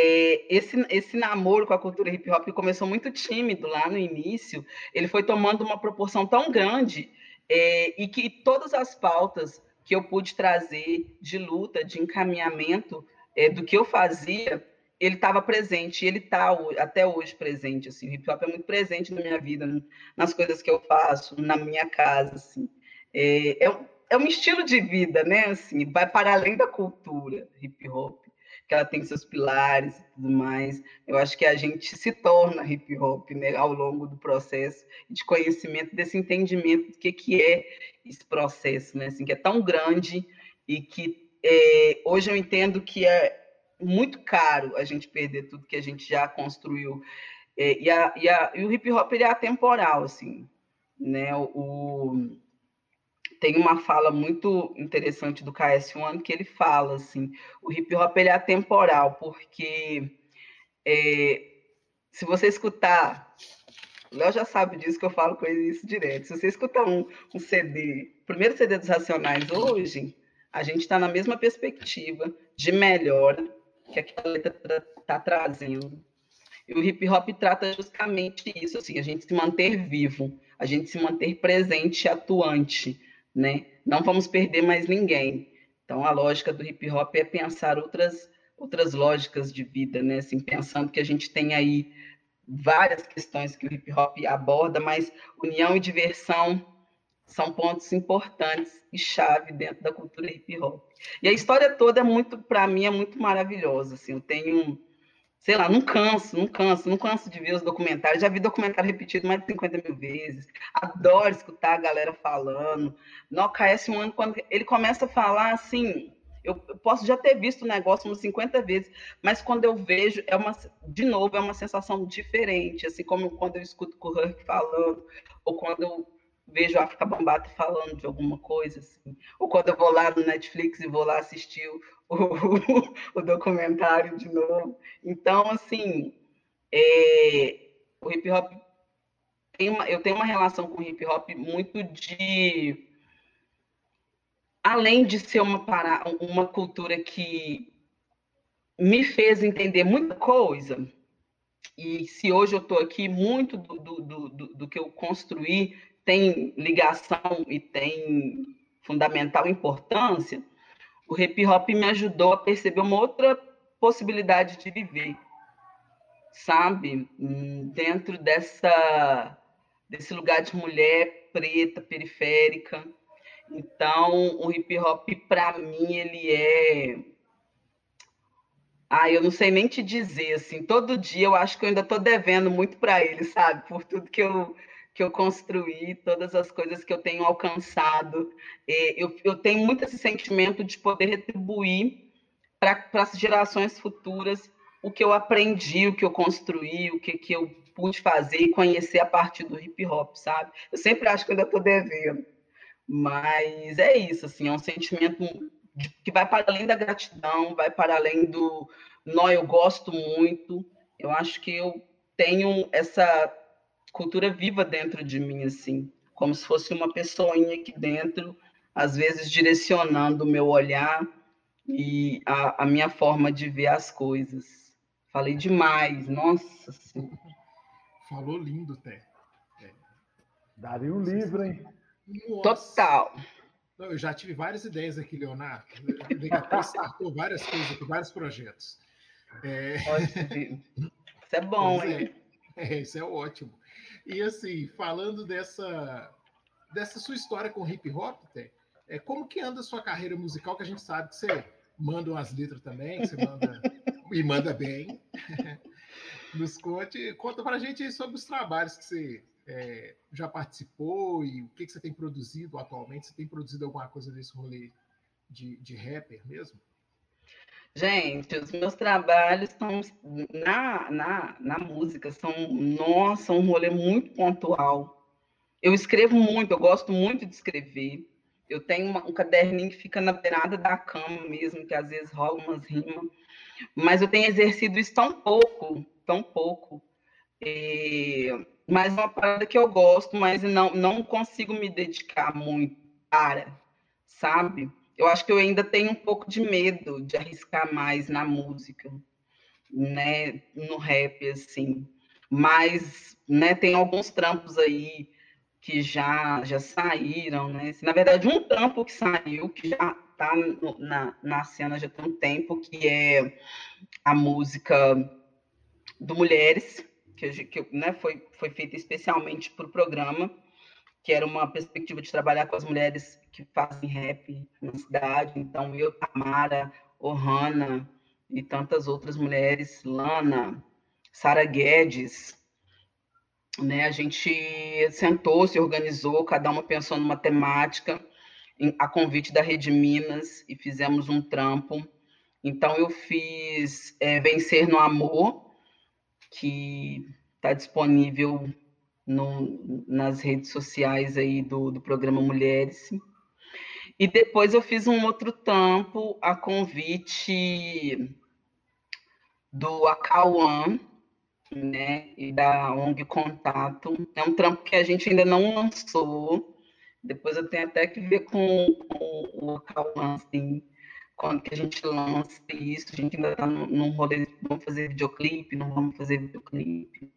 esse, esse namoro com a cultura hip hop que começou muito tímido lá no início, ele foi tomando uma proporção tão grande é, e que todas as pautas que eu pude trazer de luta, de encaminhamento é, do que eu fazia, ele estava presente, ele está até hoje presente. Assim, o hip hop é muito presente na minha vida, nas coisas que eu faço, na minha casa. Assim. É, é, é um estilo de vida, né? Assim, vai para além da cultura hip hop que ela tem seus pilares e tudo mais. Eu acho que a gente se torna hip hop né, ao longo do processo de conhecimento, desse entendimento do que, que é esse processo, né, assim, que é tão grande e que é, hoje eu entendo que é muito caro a gente perder tudo que a gente já construiu. É, e, a, e, a, e, o hip hop ele é atemporal, assim, né? O, tem uma fala muito interessante do KS1 que ele fala assim, o hip hop ele é atemporal, porque é, se você escutar, Léo já sabe disso que eu falo com ele isso direto. Se você escutar um, um CD, primeiro CD dos Racionais hoje, a gente está na mesma perspectiva de melhora que aquela letra está trazendo. E o hip hop trata justamente isso, assim, a gente se manter vivo, a gente se manter presente e atuante né? Não vamos perder mais ninguém. Então, a lógica do hip hop é pensar outras, outras lógicas de vida, né? Assim, pensando que a gente tem aí várias questões que o hip hop aborda, mas união e diversão são pontos importantes e chave dentro da cultura hip hop. E a história toda é muito, para mim, é muito maravilhosa. Assim, eu tenho, sei lá, não canso, não canso, não canso de ver os documentários. Já vi documentário repetido mais de 50 mil vezes. Adoro escutar a galera falando. No KS1, quando ele começa a falar assim, eu posso já ter visto o negócio umas 50 vezes, mas quando eu vejo, é uma, de novo, é uma sensação diferente, assim como quando eu escuto o Herc falando, ou quando eu vejo a África Bambata falando de alguma coisa, assim. Ou quando eu vou lá no Netflix e vou lá assistir o, o, documentário de novo. Então, assim, é, o hip hop tem uma, eu tenho uma relação com o hip hop muito de além de ser uma, uma cultura que me fez entender muita coisa, e se hoje eu estou aqui, muito do, do, do, do, que eu construí tem ligação e tem fundamental importância, o hip hop me ajudou a perceber uma outra possibilidade de viver, sabe? Dentro dessa desse lugar de mulher preta, periférica. Então, o hip hop para mim ele é ah, eu não sei nem te dizer assim, todo dia eu acho que eu ainda estou devendo muito para ele, sabe? Por tudo que eu que eu construí, todas as coisas que eu tenho alcançado. Eu, eu tenho muito esse sentimento de poder retribuir para as gerações futuras o que eu aprendi, o que eu construí, o que, que eu pude fazer e conhecer a partir do hip hop, sabe? Eu sempre acho que ainda estou devendo. Mas é isso, assim, é um sentimento que vai para além da gratidão, vai para além do nó, eu gosto muito. Eu acho que eu tenho essa cultura viva dentro de mim, assim, como se fosse uma pessoinha aqui dentro, às vezes direcionando o meu olhar e a, a minha forma de ver as coisas. Falei demais, nossa senhora. Falou lindo, Té. É. Daria um livro, hein? Nossa. Total. Eu já tive várias ideias aqui, Leonardo. Até startou várias coisas aqui, vários projetos. É... Isso é bom, é. hein? É, isso é ótimo. E assim, falando dessa, dessa sua história com hip hop, é, como que anda a sua carreira musical, que a gente sabe que você manda umas letras também, você manda e manda bem. Nos conte, conta pra gente sobre os trabalhos que você é, já participou e o que, que você tem produzido atualmente. Você tem produzido alguma coisa desse rolê de, de rapper mesmo? Gente, os meus trabalhos são na, na, na música, são, nossa, um rolê muito pontual. Eu escrevo muito, eu gosto muito de escrever. Eu tenho uma, um caderninho que fica na beirada da cama mesmo, que às vezes rola umas rimas. Mas eu tenho exercido isso tão pouco, tão pouco. É, mas é uma parada que eu gosto, mas não, não consigo me dedicar muito para, sabe? Eu acho que eu ainda tenho um pouco de medo de arriscar mais na música, né, no rap, assim. Mas, né, tem alguns trampos aí que já, já saíram, né? Na verdade, um trampo que saiu, que já está na, na cena já tem um tempo, que é a música do Mulheres, que, que né, foi, foi feita especialmente para o programa, que era uma perspectiva de trabalhar com as mulheres que fazem rap na cidade. Então, eu, Tamara, Ohana e tantas outras mulheres, Lana, Sara Guedes, né? A gente sentou, se organizou, cada uma pensou numa temática, a convite da Rede Minas, e fizemos um trampo. Então, eu fiz é, Vencer no Amor, que está disponível nas redes sociais aí do, do programa Mulheres. E depois eu fiz um outro tampo a convite do Acauã, né, e da ONG Contato. É um trampo que a gente ainda não lançou. Depois eu tenho até que ver com, com o Acauã, assim, quando que a gente lança isso. A gente ainda está num rolê, vamos fazer videoclipe, não vamos fazer videoclipe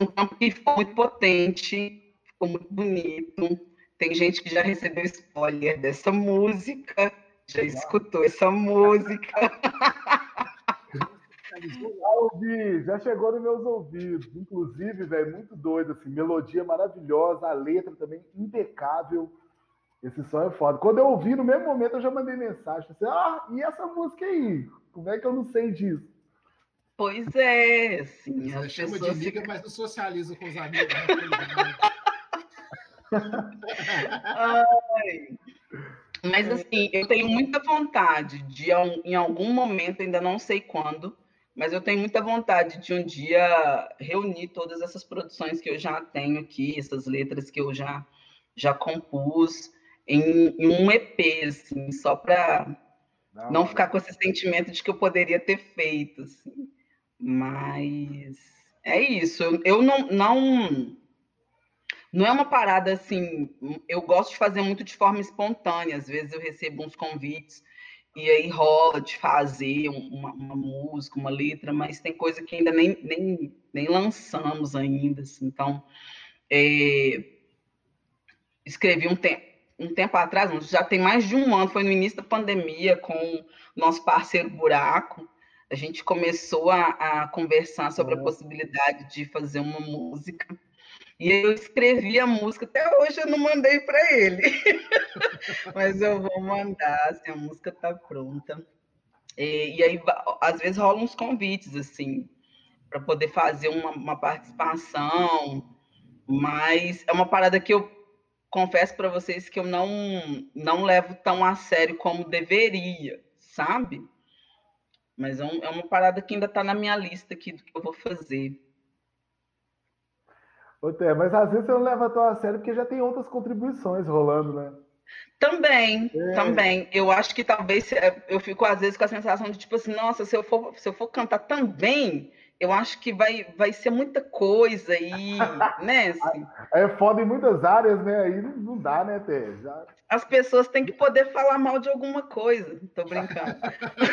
um campo que ficou muito potente, ficou muito bonito. Tem gente que já recebeu spoiler dessa música, já escutou essa música. Já ouvi, já chegou nos meus ouvidos. Inclusive, velho, muito doido, assim, melodia maravilhosa, a letra também impecável. Esse som é foda. Quando eu ouvi, no mesmo momento, eu já mandei mensagem. Falei, ah, e essa música aí? Como é que eu não sei disso? Pois é, assim. Você chama de liga, mas não socializa com os amigos. Né? Ai. Mas assim, eu tenho muita vontade de, em algum momento, ainda não sei quando, mas eu tenho muita vontade de um dia reunir todas essas produções que eu já tenho aqui, essas letras que eu já, já compus, em, em um EP, assim, só para não, não ficar com esse sentimento de que eu poderia ter feito. Assim. Mas é isso. Eu não, não não é uma parada assim. Eu gosto de fazer muito de forma espontânea. Às vezes eu recebo uns convites e aí rola de fazer uma, uma música, uma letra, mas tem coisa que ainda nem, nem, nem lançamos ainda. Assim. Então, é, escrevi um tempo, um tempo atrás, já tem mais de um ano, foi no início da pandemia, com nosso parceiro Buraco. A gente começou a, a conversar sobre a possibilidade de fazer uma música e eu escrevi a música, até hoje eu não mandei para ele. Mas eu vou mandar, assim, a música está pronta. E, e, aí, às vezes, rolam uns convites, assim, para poder fazer uma, uma, participação, mas é uma parada que eu confesso para vocês que eu não, não levo tão a sério como deveria, sabe? Mas é, um, é uma parada que ainda está na minha lista aqui do que eu vou fazer. Ô, Té, mas às vezes você não leva tão a sério porque já tem outras contribuições rolando, né? Também, é. também. Eu acho que talvez eu fico às vezes com a sensação de tipo assim, nossa, se eu for, se eu for cantar também, eu acho que vai, vai ser muita coisa e, né? Assim. É foda em muitas áreas, né? Aí não dá, né, Té? Já... As pessoas têm que poder falar mal de alguma coisa. Tô brincando.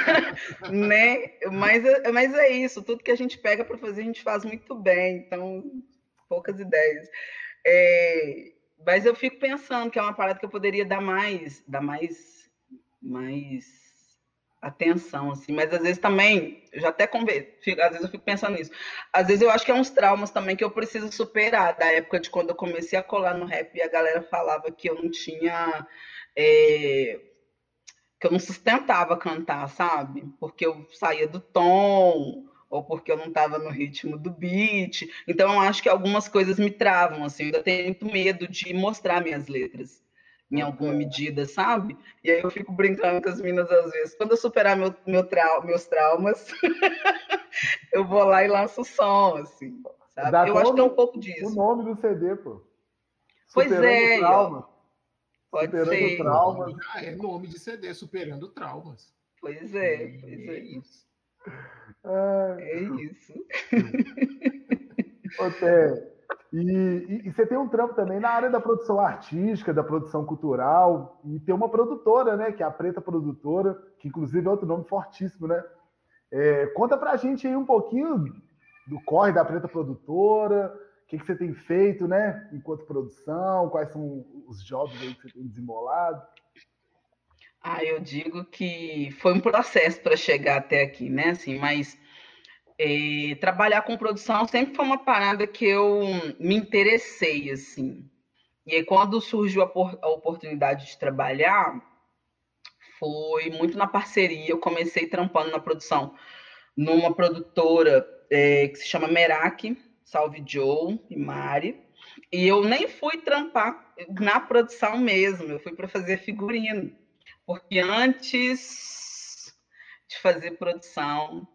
né? Mas, mas é isso. Tudo que a gente pega para fazer, a gente faz muito bem. Então, poucas ideias. É, mas eu fico pensando que é uma parada que eu poderia dar mais, dar mais, mais atenção, assim. Mas às vezes também, eu já até converso, às vezes eu fico pensando nisso. Às vezes eu acho que é uns traumas também que eu preciso superar, da época de quando eu comecei a colar no rap e a galera falava que eu não tinha. É, que eu não sustentava cantar, sabe? Porque eu saía do tom, ou porque eu não estava no ritmo do beat. Então, eu acho que algumas coisas me travam, assim, eu ainda tenho muito medo de mostrar minhas letras, em alguma medida, sabe? E aí eu fico brincando com as meninas às vezes. Quando eu superar meu, meu trau meus traumas, eu vou lá e lanço o som, assim, sabe? Dá eu acho que é um pouco disso. O nome do CD, pô. Pois é. Trauma. Pode superando ser. Traumas. Ah, é nome de CD, Superando Traumas. Pois é, pois é isso. É isso. Oté, e, e, e, você tem um trampo também na área da produção artística, da produção cultural, e tem uma produtora, né? Que é a Preta Produtora, que inclusive é outro nome fortíssimo, né? É, conta pra gente aí um pouquinho do corre da Preta Produtora, o que, que você tem feito, né? Enquanto produção, quais são os jobs aí que você tem desembolado. Ah, eu digo que foi um processo para chegar até aqui, né? Assim, mas é, trabalhar com produção sempre foi uma parada que eu me interessei, assim. E aí, quando surgiu a, a oportunidade de trabalhar, foi muito na parceria. Eu comecei trampando na produção numa produtora é, que se chama Merak, Salve Joe e Mari. E eu nem fui trampar na produção mesmo, eu fui para fazer figurino. Porque antes de fazer produção,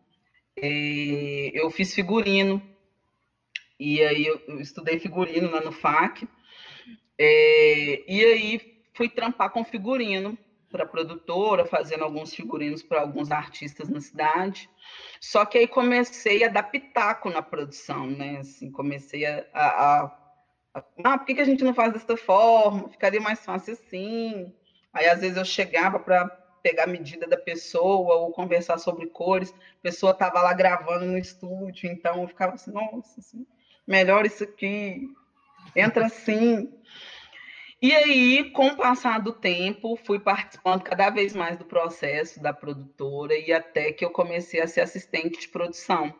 é, eu fiz figurino. E aí eu, estudei figurino lá no FAC. É, e aí fui trampar com figurino para produtora, fazendo alguns figurinos para alguns artistas na cidade. Só que aí comecei a dar pitaco na produção, né? Assim, comecei a, a, a, ah, por que, que a gente não faz dessa forma? Ficaria mais fácil assim. Aí, às vezes, eu chegava para pegar a medida da pessoa ou conversar sobre cores, a pessoa estava lá gravando no estúdio, então eu ficava assim, nossa, assim, melhor isso aqui, entra assim. E aí, com o passar do tempo, fui participando cada vez mais do processo da produtora e até que eu comecei a ser assistente de produção.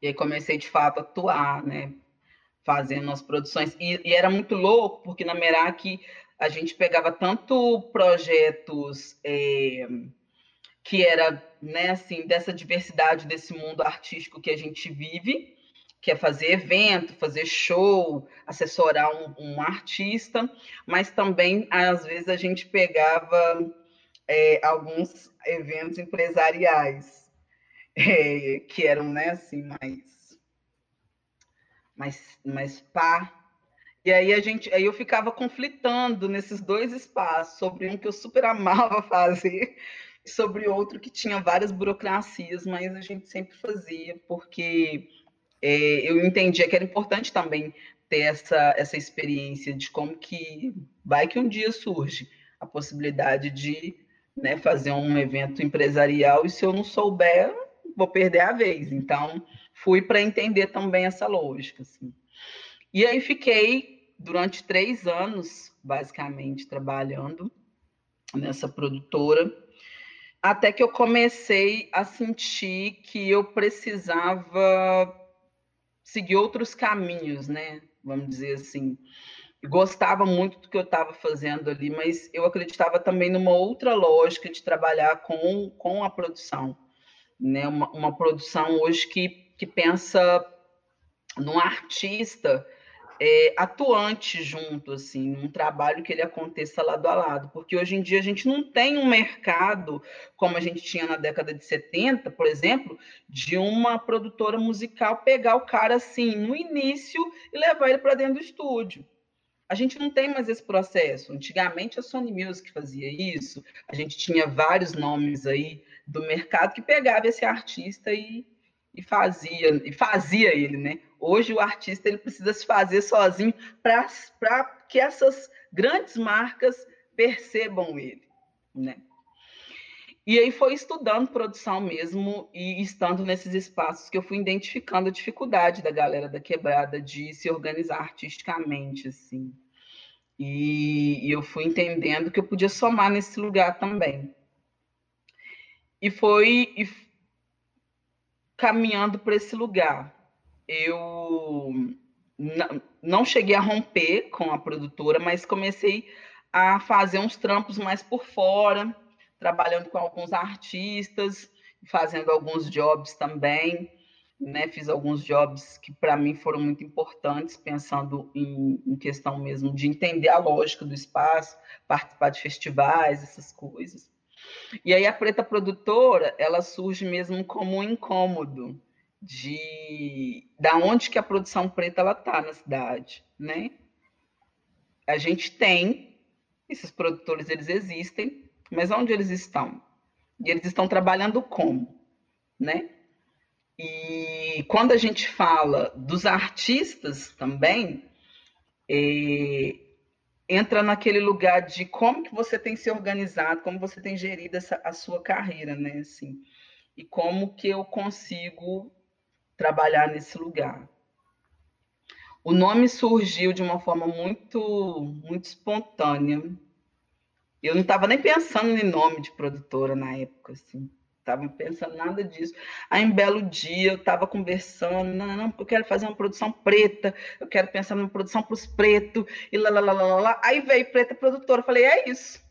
E aí comecei, de fato, a atuar, né? Fazendo as produções. E, e era muito louco, porque na Merak a gente pegava tanto projetos é, que era, né, assim, dessa diversidade desse mundo artístico que a gente vive, que é fazer evento, fazer show, assessorar um, um artista, mas também, às vezes, a gente pegava é, alguns eventos empresariais, é, que eram, né, assim, mais, mais, mais pá. E aí a gente, aí eu ficava conflitando nesses dois espaços, sobre um que eu super amava fazer, sobre outro que tinha várias burocracias, mas a gente sempre fazia, porque é, eu entendia que era importante também ter essa, essa experiência de como que vai que um dia surge a possibilidade de né, fazer um evento empresarial e se eu não souber, vou perder a vez. Então, fui para entender também essa lógica. Assim. E aí fiquei durante três anos, basicamente, trabalhando nessa produtora, até que eu comecei a sentir que eu precisava seguir outros caminhos, né? Vamos dizer assim. Gostava muito do que eu estava fazendo ali, mas eu acreditava também numa outra lógica de trabalhar com, com a produção. Né? Uma, uma produção hoje que, que pensa num artista é, atuante junto, assim, um trabalho que ele aconteça lado a lado, porque hoje em dia a gente não tem um mercado como a gente tinha na década de 70, por exemplo, de uma produtora musical pegar o cara assim no início e levar ele para dentro do estúdio. A gente não tem mais esse processo. Antigamente a Sony Music fazia isso, a gente tinha vários nomes aí do mercado que pegava esse artista e, e fazia e fazia ele, né? Hoje o artista ele precisa se fazer sozinho para que essas grandes marcas percebam ele, né? E aí foi estudando produção mesmo e estando nesses espaços que eu fui identificando a dificuldade da galera da quebrada de se organizar artisticamente, assim. E, eu fui entendendo que eu podia somar nesse lugar também. E foi e, caminhando para esse lugar eu não cheguei a romper com a produtora, mas comecei a fazer uns trampos mais por fora, trabalhando com alguns artistas, fazendo alguns jobs também. Né, fiz alguns jobs que para mim foram muito importantes, pensando em, em, questão mesmo de entender a lógica do espaço, participar de festivais, essas coisas. E aí a Preta Produtora, ela surge mesmo como um incômodo, de da onde que a produção preta ela tá na cidade, né? A gente tem esses produtores, eles existem, mas onde eles estão? E eles estão trabalhando como, né? E quando a gente fala dos artistas também, é, entra naquele lugar de como que você tem se organizado, como você tem gerido essa, a sua carreira, né? Assim, e como que eu consigo trabalhar nesse lugar. O nome surgiu de uma forma muito, muito espontânea. Eu não estava nem pensando em nome de produtora na época, assim. Estava pensando nada disso. Aí, em belo dia, eu estava conversando, não, não, eu quero fazer uma produção preta, eu quero pensar numa produção para os pretos, e lá, lá, lá, lá, lá. Aí veio Preta Produtora, eu falei, é isso.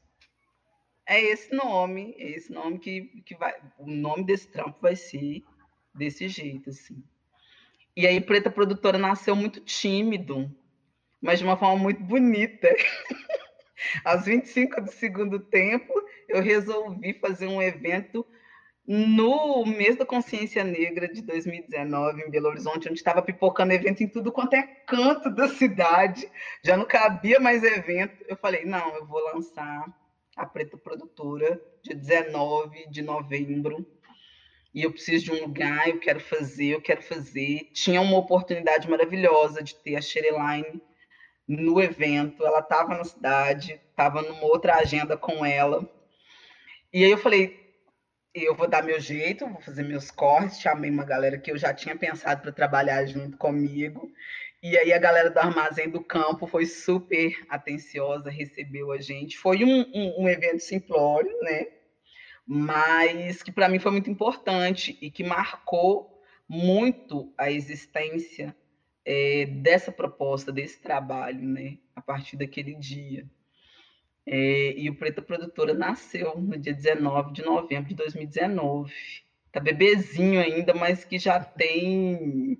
É esse nome, é esse nome que, que vai, o nome desse trampo vai ser desse jeito, assim. E aí, Preta Produtora nasceu muito tímido, mas de uma forma muito bonita. Aos 25 do segundo tempo, eu resolvi fazer um evento no mês da consciência negra de 2019 em Belo Horizonte, onde estava pipocando evento em tudo quanto é canto da cidade, já não cabia mais evento. Eu falei: não, eu vou lançar a Preta Produtora, dia 19 de novembro, e eu preciso de um lugar, eu quero fazer, eu quero fazer. Tinha uma oportunidade maravilhosa de ter a Shereline no evento, ela estava na cidade, estava numa outra agenda com ela. E aí eu falei, eu vou dar meu jeito, vou fazer meus cortes, chamei uma galera que eu já tinha pensado para trabalhar junto comigo. E aí a galera do Armazém do Campo foi super atenciosa, recebeu a gente. Foi um, um, um evento simplório, né? Mas que para mim foi muito importante e que marcou muito a existência é, dessa proposta, desse trabalho, né? A partir daquele dia. É, e o Preta Produtora nasceu no dia 19 de novembro de 2019. Tá bebezinho ainda, mas que já tem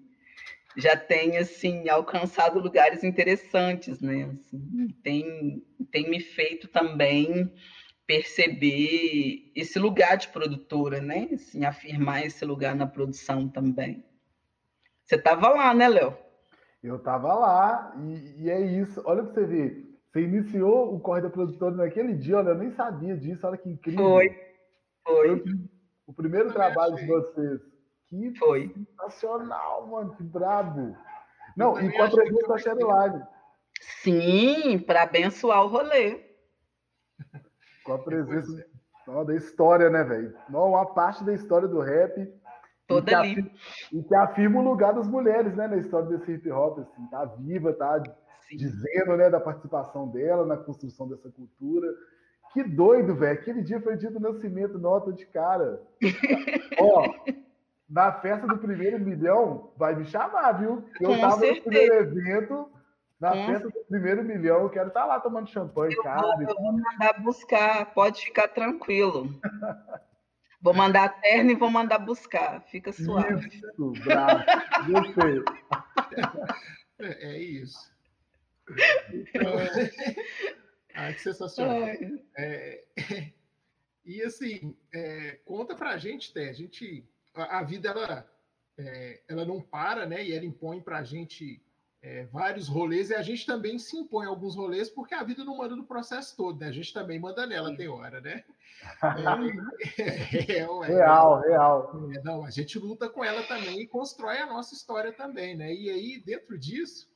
já tem assim alcançado lugares interessantes, né? Assim, tem tem me feito também perceber esse lugar de produtora, né? Assim, afirmar esse lugar na produção também. Você estava lá, né, Léo? Eu estava lá e, e, é isso. Olha para você ver. Você iniciou o Corre da Produtora naquele dia, olha, eu nem sabia disso, olha que incrível. Foi, foi. o primeiro trabalho de vocês. Que foi. sensacional, mano, que brabo. Não, e com a presença da Sherline. Sim, para abençoar o rolê. Com a presença é. da história, né, velho? Uma parte da história do rap. Toda e ali. Afirma, e que afirma o lugar das mulheres, né, na história desse hip hop, assim, tá viva, tá Sim. dizendo, né, da participação dela na construção dessa cultura. Que doido, velho. Aquele dia foi dia do nascimento, nota de cara. Ó, na festa do primeiro milhão, vai me chamar, viu? Eu Com tava certeza. no primeiro evento, na Com festa do primeiro milhão, eu quero estar tá lá tomando champanhe, eu cara. Vou, eu vou mandar buscar, pode ficar tranquilo. Vou mandar a terna e vou mandar buscar. Fica suave. Isso, bravo. Gostei. É, é isso. Então, ah, que sensacional. É, e assim, é, conta pra gente, Té. A gente, a, a vida ela, é, ela não para, né? E ela impõe pra gente é, vários rolês e a gente também se impõe alguns rolês porque a vida não manda no processo todo, né? A gente também manda nela, tem hora, né? É, é, é, real, real. não, a gente luta com ela também e constrói a nossa história também, né? E aí, dentro disso,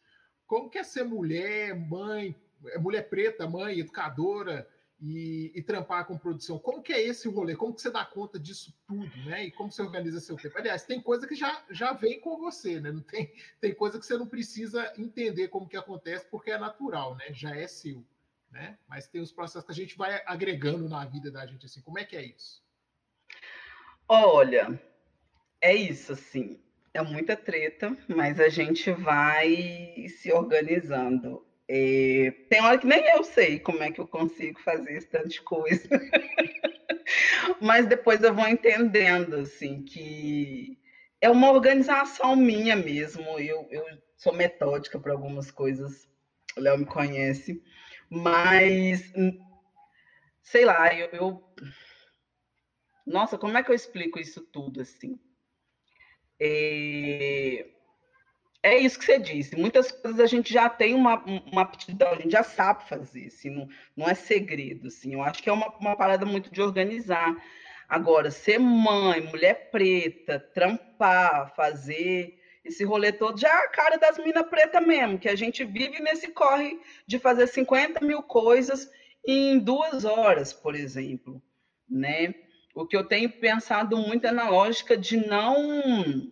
como que é ser mulher, mãe, mulher preta, mãe, educadora, e, e, trampar com produção. Como que é esse rolê? Como que você dá conta disso tudo, né? E como você organiza seu tempo? Aliás, tem coisa que já, já vem com você, né? Não tem, tem coisa que você não precisa entender como que acontece, porque é natural, né? Já é seu, né? Mas tem os processos que a gente vai agregando na vida da gente, assim. Como é que é isso? Olha, é isso, assim. É muita treta, mas a gente vai se organizando. É, tem hora que nem eu sei como é que eu consigo fazer esse tanto de coisa. Mas depois eu vou entendendo, assim, que é uma organização minha mesmo. Eu, eu sou metódica para algumas coisas, o Léo me conhece. Mas, sei lá, eu, eu, Nossa, como é que eu explico isso tudo, assim? É isso que você disse. Muitas coisas a gente já tem uma, uma aptidão, a gente já sabe fazer, assim, não, não é segredo. Assim. Eu acho que é uma, uma parada muito de organizar. Agora, ser mãe, mulher preta, trampar, fazer esse rolê todo, já é a cara das minas preta mesmo, que a gente vive nesse corre de fazer 50 mil coisas em duas horas, por exemplo. Né? O que eu tenho pensado muito é na lógica de não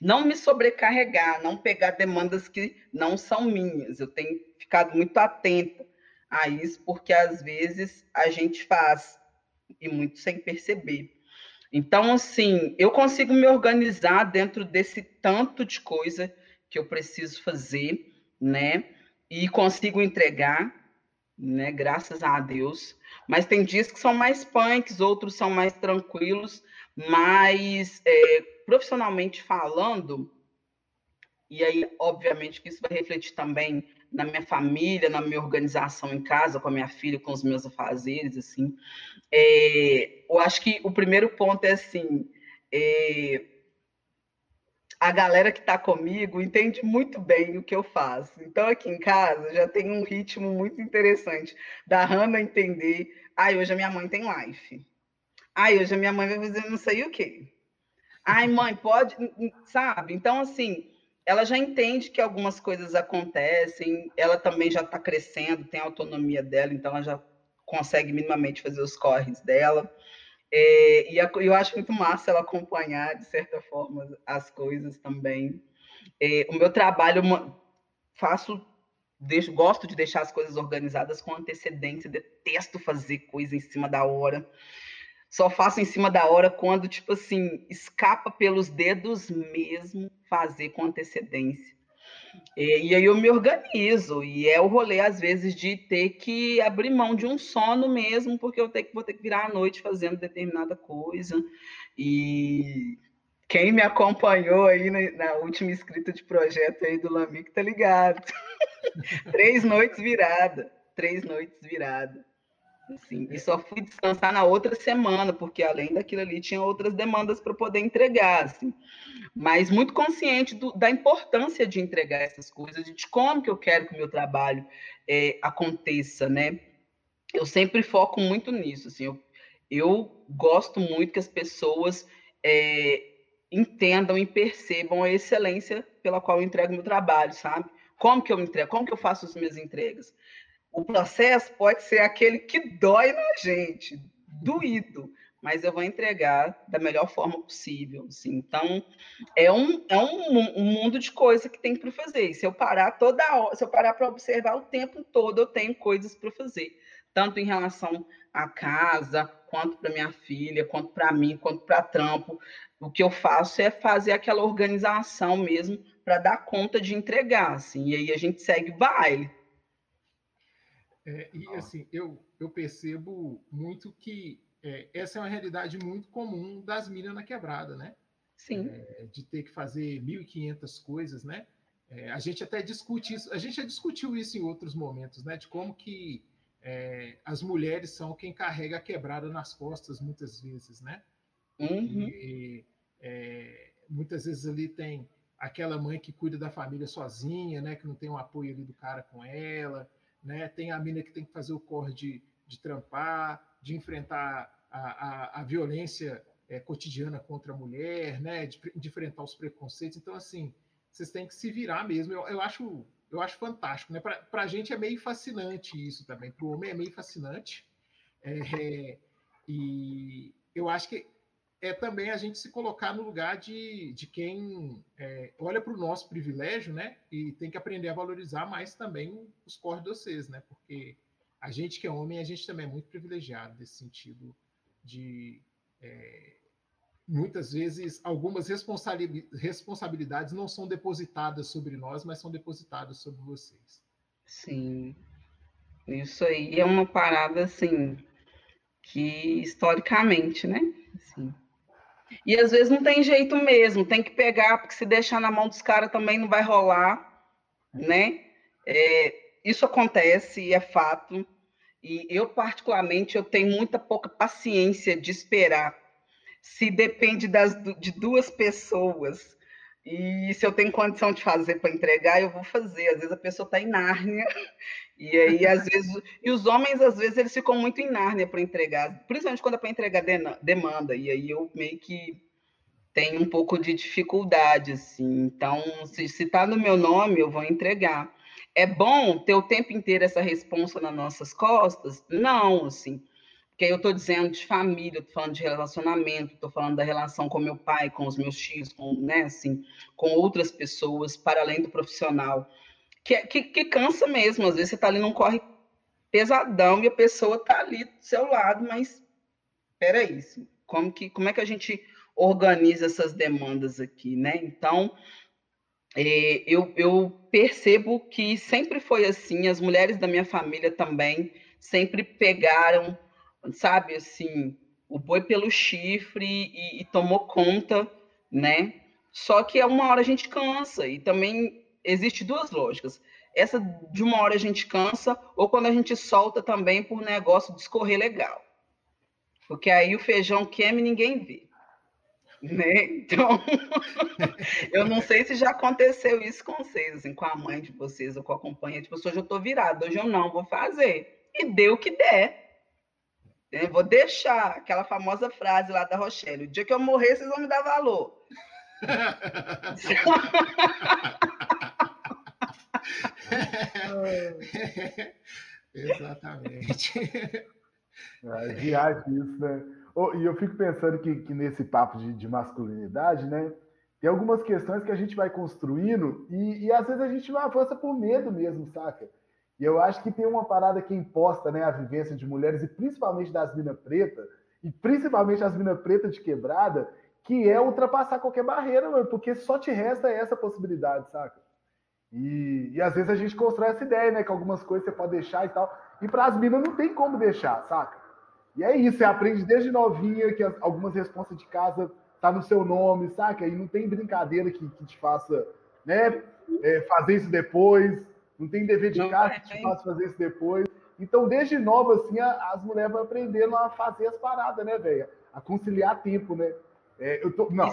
não me sobrecarregar, não pegar demandas que não são minhas. Eu tenho ficado muito atenta a isso, porque às vezes a gente faz e muito sem perceber. Então, assim, eu consigo me organizar dentro desse tanto de coisa que eu preciso fazer, né? E consigo entregar, né? Graças a Deus. Mas tem dias que são mais punks, outros são mais tranquilos, mas é, profissionalmente falando, e aí, obviamente, que isso vai refletir também na minha família, na minha organização em casa, com a minha filha, com os meus afazeres, assim. É, eu acho que o primeiro ponto é assim, é, a galera que está comigo entende muito bem o que eu faço. Então, aqui em casa, já tem um ritmo muito interessante da Hannah entender, ah, hoje a minha mãe tem life. Ah, hoje a minha mãe vai fazer não sei o quê. Ai, mãe, pode, sabe? Então, assim, ela já entende que algumas coisas acontecem, ela também já está crescendo, tem a autonomia dela, então ela já consegue minimamente fazer os corres dela. É, e eu acho muito massa ela acompanhar, de certa forma, as coisas também. É, o meu trabalho, faço, deixo, gosto de deixar as coisas organizadas com antecedência, detesto fazer coisa em cima da hora. Só faço em cima da hora quando, tipo assim, escapa pelos dedos mesmo fazer com antecedência. E, e, aí eu me organizo, e é o rolê, às vezes, de ter que abrir mão de um sono mesmo, porque eu tenho, vou ter que virar à noite fazendo determinada coisa. E quem me acompanhou aí na, última escrita de projeto aí do Lamic tá ligado. três noites virada, três noites virada. E só fui descansar na outra semana, porque além daquilo ali tinha outras demandas para poder entregar, assim. Mas muito consciente do, da importância de entregar essas coisas, de como que eu quero que o meu trabalho é, aconteça, né? Eu sempre foco muito nisso, assim. Eu, eu gosto muito que as pessoas é, entendam e percebam a excelência pela qual eu entrego meu trabalho, sabe? Como que eu entrego? Como que eu faço as minhas entregas? O processo pode ser aquele que dói na gente, doído, mas eu vou entregar da melhor forma possível. Assim. Então, é um, é um, um mundo de coisa que tem para fazer. E se eu parar toda hora, se eu parar para observar o tempo todo, eu tenho coisas para fazer, tanto em relação à casa, quanto para minha filha, quanto para mim, quanto para trampo. O que eu faço é fazer aquela organização mesmo para dar conta de entregar, assim. E aí a gente segue baile. É, e assim, eu, eu percebo muito que é, essa é uma realidade muito comum das minas na quebrada, né? Sim. É, de ter que fazer 1.500 coisas, né? É, a gente até discute isso, a gente já discutiu isso em outros momentos, né? De como que é, as mulheres são quem carrega a quebrada nas costas muitas vezes, né? Uhum. E, é, muitas vezes ali tem aquela mãe que cuida da família sozinha, né? Que não tem o um apoio ali do cara com ela né? Tem a mina que tem que fazer o corre de, de trampar, de enfrentar a, a, a violência é, cotidiana contra a mulher, né? De, de, enfrentar os preconceitos. Então, assim, vocês têm que se virar mesmo. Eu, eu acho eu acho fantástico, né? Para a gente é meio fascinante isso também. Para o homem é meio fascinante. É, e eu acho que é também a gente se colocar no lugar de, de quem é, olha para o nosso privilégio, né? E tem que aprender a valorizar mais também os corredores, né? Porque a gente que é homem, a gente também é muito privilegiado nesse sentido de é, muitas vezes algumas responsabilidades não são depositadas sobre nós, mas são depositadas sobre vocês. Sim, isso aí é uma parada assim que historicamente, né? E às vezes não tem jeito mesmo, tem que pegar, porque se deixar na mão dos caras também não vai rolar, né? É, isso acontece e é fato. E eu, particularmente, eu tenho muita pouca paciência de esperar. Se depende das, de duas pessoas e se eu tenho condição de fazer para entregar, eu vou fazer. Às vezes a pessoa está em Nárnia, e aí, às vezes. E os homens, às vezes, eles ficam muito em Nárnia para entregar, principalmente quando é para entregar demanda. E aí eu meio que tenho um pouco de dificuldade, assim. Então, se está no meu nome, eu vou entregar. É bom ter o tempo inteiro essa responsa nas nossas costas? Não, assim. Porque eu estou dizendo de família, estou falando de relacionamento, estou falando da relação com meu pai, com os meus filhos, com, né, assim, com outras pessoas, para além do profissional. Que, que, que cansa mesmo, às vezes você está ali num corre pesadão e a pessoa está ali do seu lado, mas peraí, assim, como, que, como é que a gente organiza essas demandas aqui, né? Então, é, eu, eu percebo que sempre foi assim, as mulheres da minha família também sempre pegaram sabe, assim, o boi pelo chifre e, e tomou conta, né? Só que a uma hora a gente cansa e também existe duas lógicas. Essa de uma hora a gente cansa ou quando a gente solta também por negócio de escorrer legal. Porque aí o feijão queima e ninguém vê. Né? Então, eu não sei se já aconteceu isso com vocês, assim, com a mãe de vocês ou com a companhia. Tipo, hoje eu estou virada, hoje eu não vou fazer. E dê o que der. Eu vou deixar aquela famosa frase lá da Rochelle: o dia que eu morrer, vocês vão me dar valor. Exatamente. É, viagem isso, né? Oh, e eu fico pensando que, que nesse papo de, de, masculinidade, né? Tem algumas questões que a gente vai construindo e, e às vezes a gente não avança por medo mesmo, saca? E eu acho que tem uma parada que imposta né, a vivência de mulheres, e principalmente das minas pretas, e principalmente as minas pretas de quebrada, que é ultrapassar qualquer barreira, mano, porque só te resta essa possibilidade, saca? E, e às vezes a gente constrói essa ideia, né? Que algumas coisas você pode deixar e tal. E para as minas não tem como deixar, saca? E é isso, você aprende desde novinha que as, algumas responsas de casa tá no seu nome, saca? E não tem brincadeira que, que te faça, né? É, fazer isso depois. Não tem dever de não, casa te faça fazer isso depois. Então, desde nova, assim, as mulheres vão aprendendo a fazer as paradas, né, velho? A conciliar tempo, né? É, eu tô, não.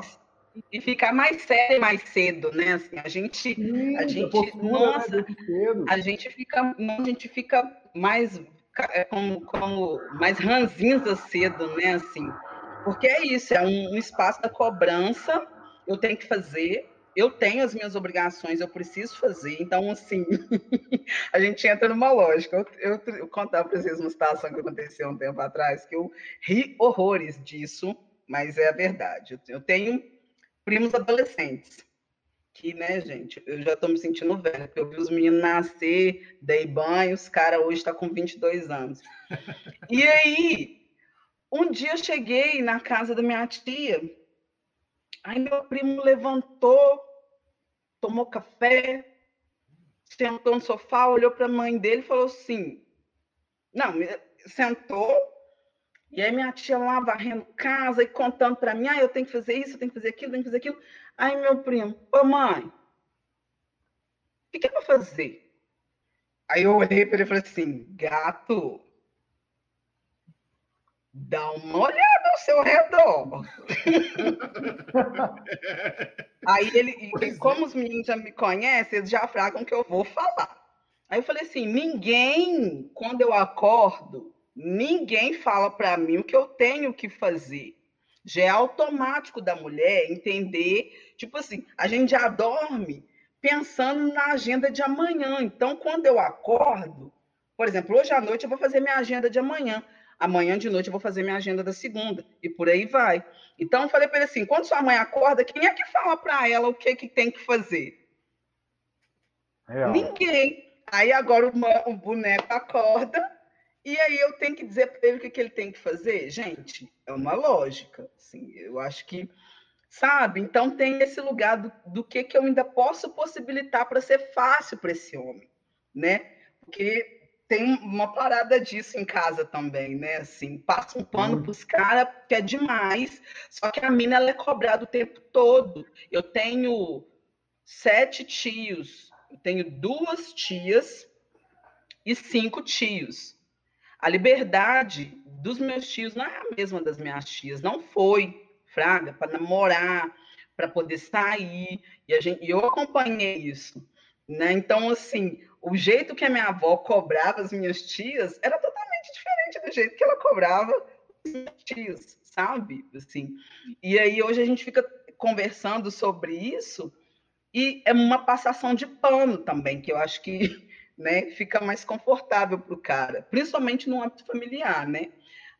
E ficar mais sério mais cedo, né? Assim, a gente, Sim, a gente, postura, né, nossa, né? a gente fica, a gente fica mais é, como, como mais ranzinza cedo, né? Assim, porque é isso, é um, um espaço da cobrança. Eu tenho que fazer, eu tenho as minhas obrigações, eu preciso fazer. Então, assim, a gente entra numa lógica. Eu, eu, eu contar para vocês uma situação que aconteceu um tempo atrás, que eu ri horrores disso, mas é a verdade. Eu tenho primos adolescentes que, né, gente, eu já estou me sentindo velha, porque eu vi os meninos nascer, dei banho, os cara hoje está com 22 anos. E aí, um dia eu cheguei na casa da minha tia, aí meu primo levantou, tomou café, sentou no sofá, olhou para a mãe dele e falou assim, não, sentou, e aí minha tia lá varrendo casa e contando para mim, ah, eu tenho que fazer isso, eu tenho que fazer aquilo, eu tenho que fazer aquilo. Aí meu primo, ô mãe, o que, que é para fazer? Aí eu olhei para ele e falei assim, gato, dá uma olhada ao seu redor. Aí ele, e, é. como os meninos já me conhecem, eles já fragam que eu vou falar. Aí eu falei assim, ninguém, quando eu acordo, ninguém fala para mim o que eu tenho que fazer. Já é automático da mulher entender, tipo assim, a gente já dorme pensando na agenda de amanhã. Então, quando eu acordo, por exemplo, hoje à noite eu vou fazer minha agenda de amanhã. Amanhã de noite eu vou fazer minha agenda da segunda. E por aí vai. Então, eu falei para ele assim: quando sua mãe acorda, quem é que fala para ela o que, que tem que fazer? Real. Ninguém. Aí agora o, boneco acorda e aí eu tenho que dizer para ele o que, que ele tem que fazer? Gente, é uma lógica. Assim, eu acho que, sabe? Então tem esse lugar do, do que, que eu ainda posso possibilitar para ser fácil para esse homem, né? Porque tem uma parada disso em casa também, né? Assim, passa um pano uhum. para os caras, que é demais. Só que a mina ela é cobrada o tempo todo. Eu tenho sete tios, eu tenho duas tias e cinco tios. A liberdade dos meus tios não é a mesma das minhas tias, não foi, Fraga, para namorar, para poder sair, e, a gente, e eu acompanhei isso. Né? Então, assim, o jeito que a minha avó cobrava as minhas tias era totalmente diferente do jeito que ela cobrava os meus tios, sabe? Assim, e aí hoje a gente fica conversando sobre isso e é uma passação de pano também, que eu acho que né, fica mais confortável para o cara, principalmente no âmbito familiar, né?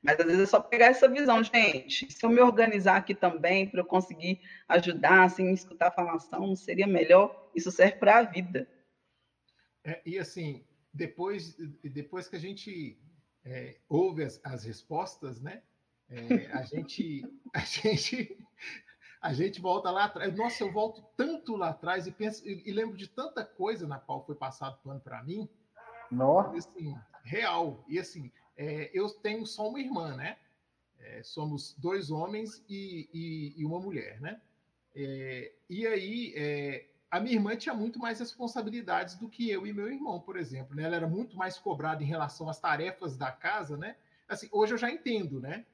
Mas às vezes é só pegar essa visão, gente. Se eu me organizar aqui também para eu conseguir ajudar, assim, escutar a falação, seria melhor. Isso serve para a vida. É, e assim, depois, depois que a gente é, ouve as, as, respostas, né? É, a gente, a gente a gente volta lá atrás. Nossa, eu volto tanto lá atrás e penso e, e lembro de tanta coisa na qual foi passado pano para mim. Nossa. Assim, real. E assim, é, eu tenho só uma irmã, né? É, somos dois homens e, e, e uma mulher, né? É, e aí, é, a minha irmã tinha muito mais responsabilidades do que eu e meu irmão, por exemplo. Né? Ela era muito mais cobrada em relação às tarefas da casa, né? Assim, hoje eu já entendo, né?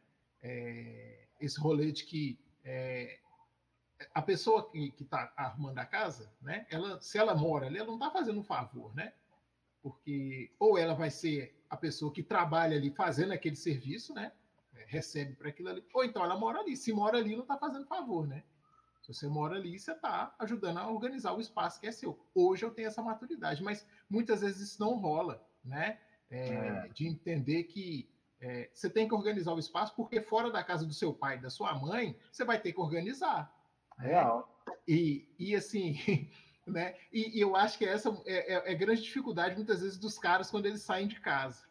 É, esse rolê de que é, a pessoa que está arrumando a casa, né? Ela, se ela mora ali, ela não está fazendo um favor, né? Porque ou ela vai ser a pessoa que trabalha ali fazendo aquele serviço, né? É, recebe para aquilo ali, ou então ela mora ali. Se mora ali, não está fazendo favor, né? Se você mora ali, você está ajudando a organizar o espaço que é seu. Hoje eu tenho essa maturidade, mas muitas vezes isso não rola, né? É, é. De entender que É, você tem que organizar o espaço, porque fora da casa do seu pai e da sua mãe, você vai ter que organizar. Né? Real. E, e assim, né? E, e, eu acho que essa é, é, é grande dificuldade, muitas vezes, dos caras quando eles saem de casa.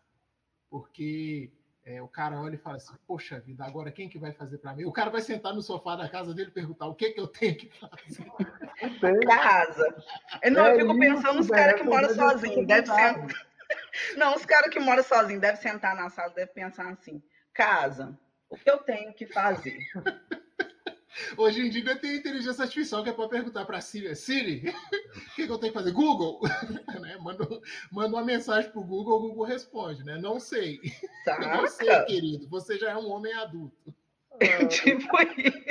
Porque é, o cara olha e fala assim: Poxa vida, agora quem que vai fazer para mim? O cara vai sentar no sofá da casa dele e perguntar: O que que eu tenho que fazer? Casa. Não, eu fico pensando nos caras que moram sozinhos. Deve ser. Não, os caras que moram sozinhos devem sentar na sala, devem pensar assim: Casa, o que eu tenho que fazer? Hoje em dia tem inteligência artificial que é para perguntar para a Siri, Siri, o que, que, eu tenho que fazer? Google? né? manda, manda uma mensagem para o Google, o Google responde, né? Não sei. Saca? Não sei, querido. Você já é um homem adulto. tipo isso.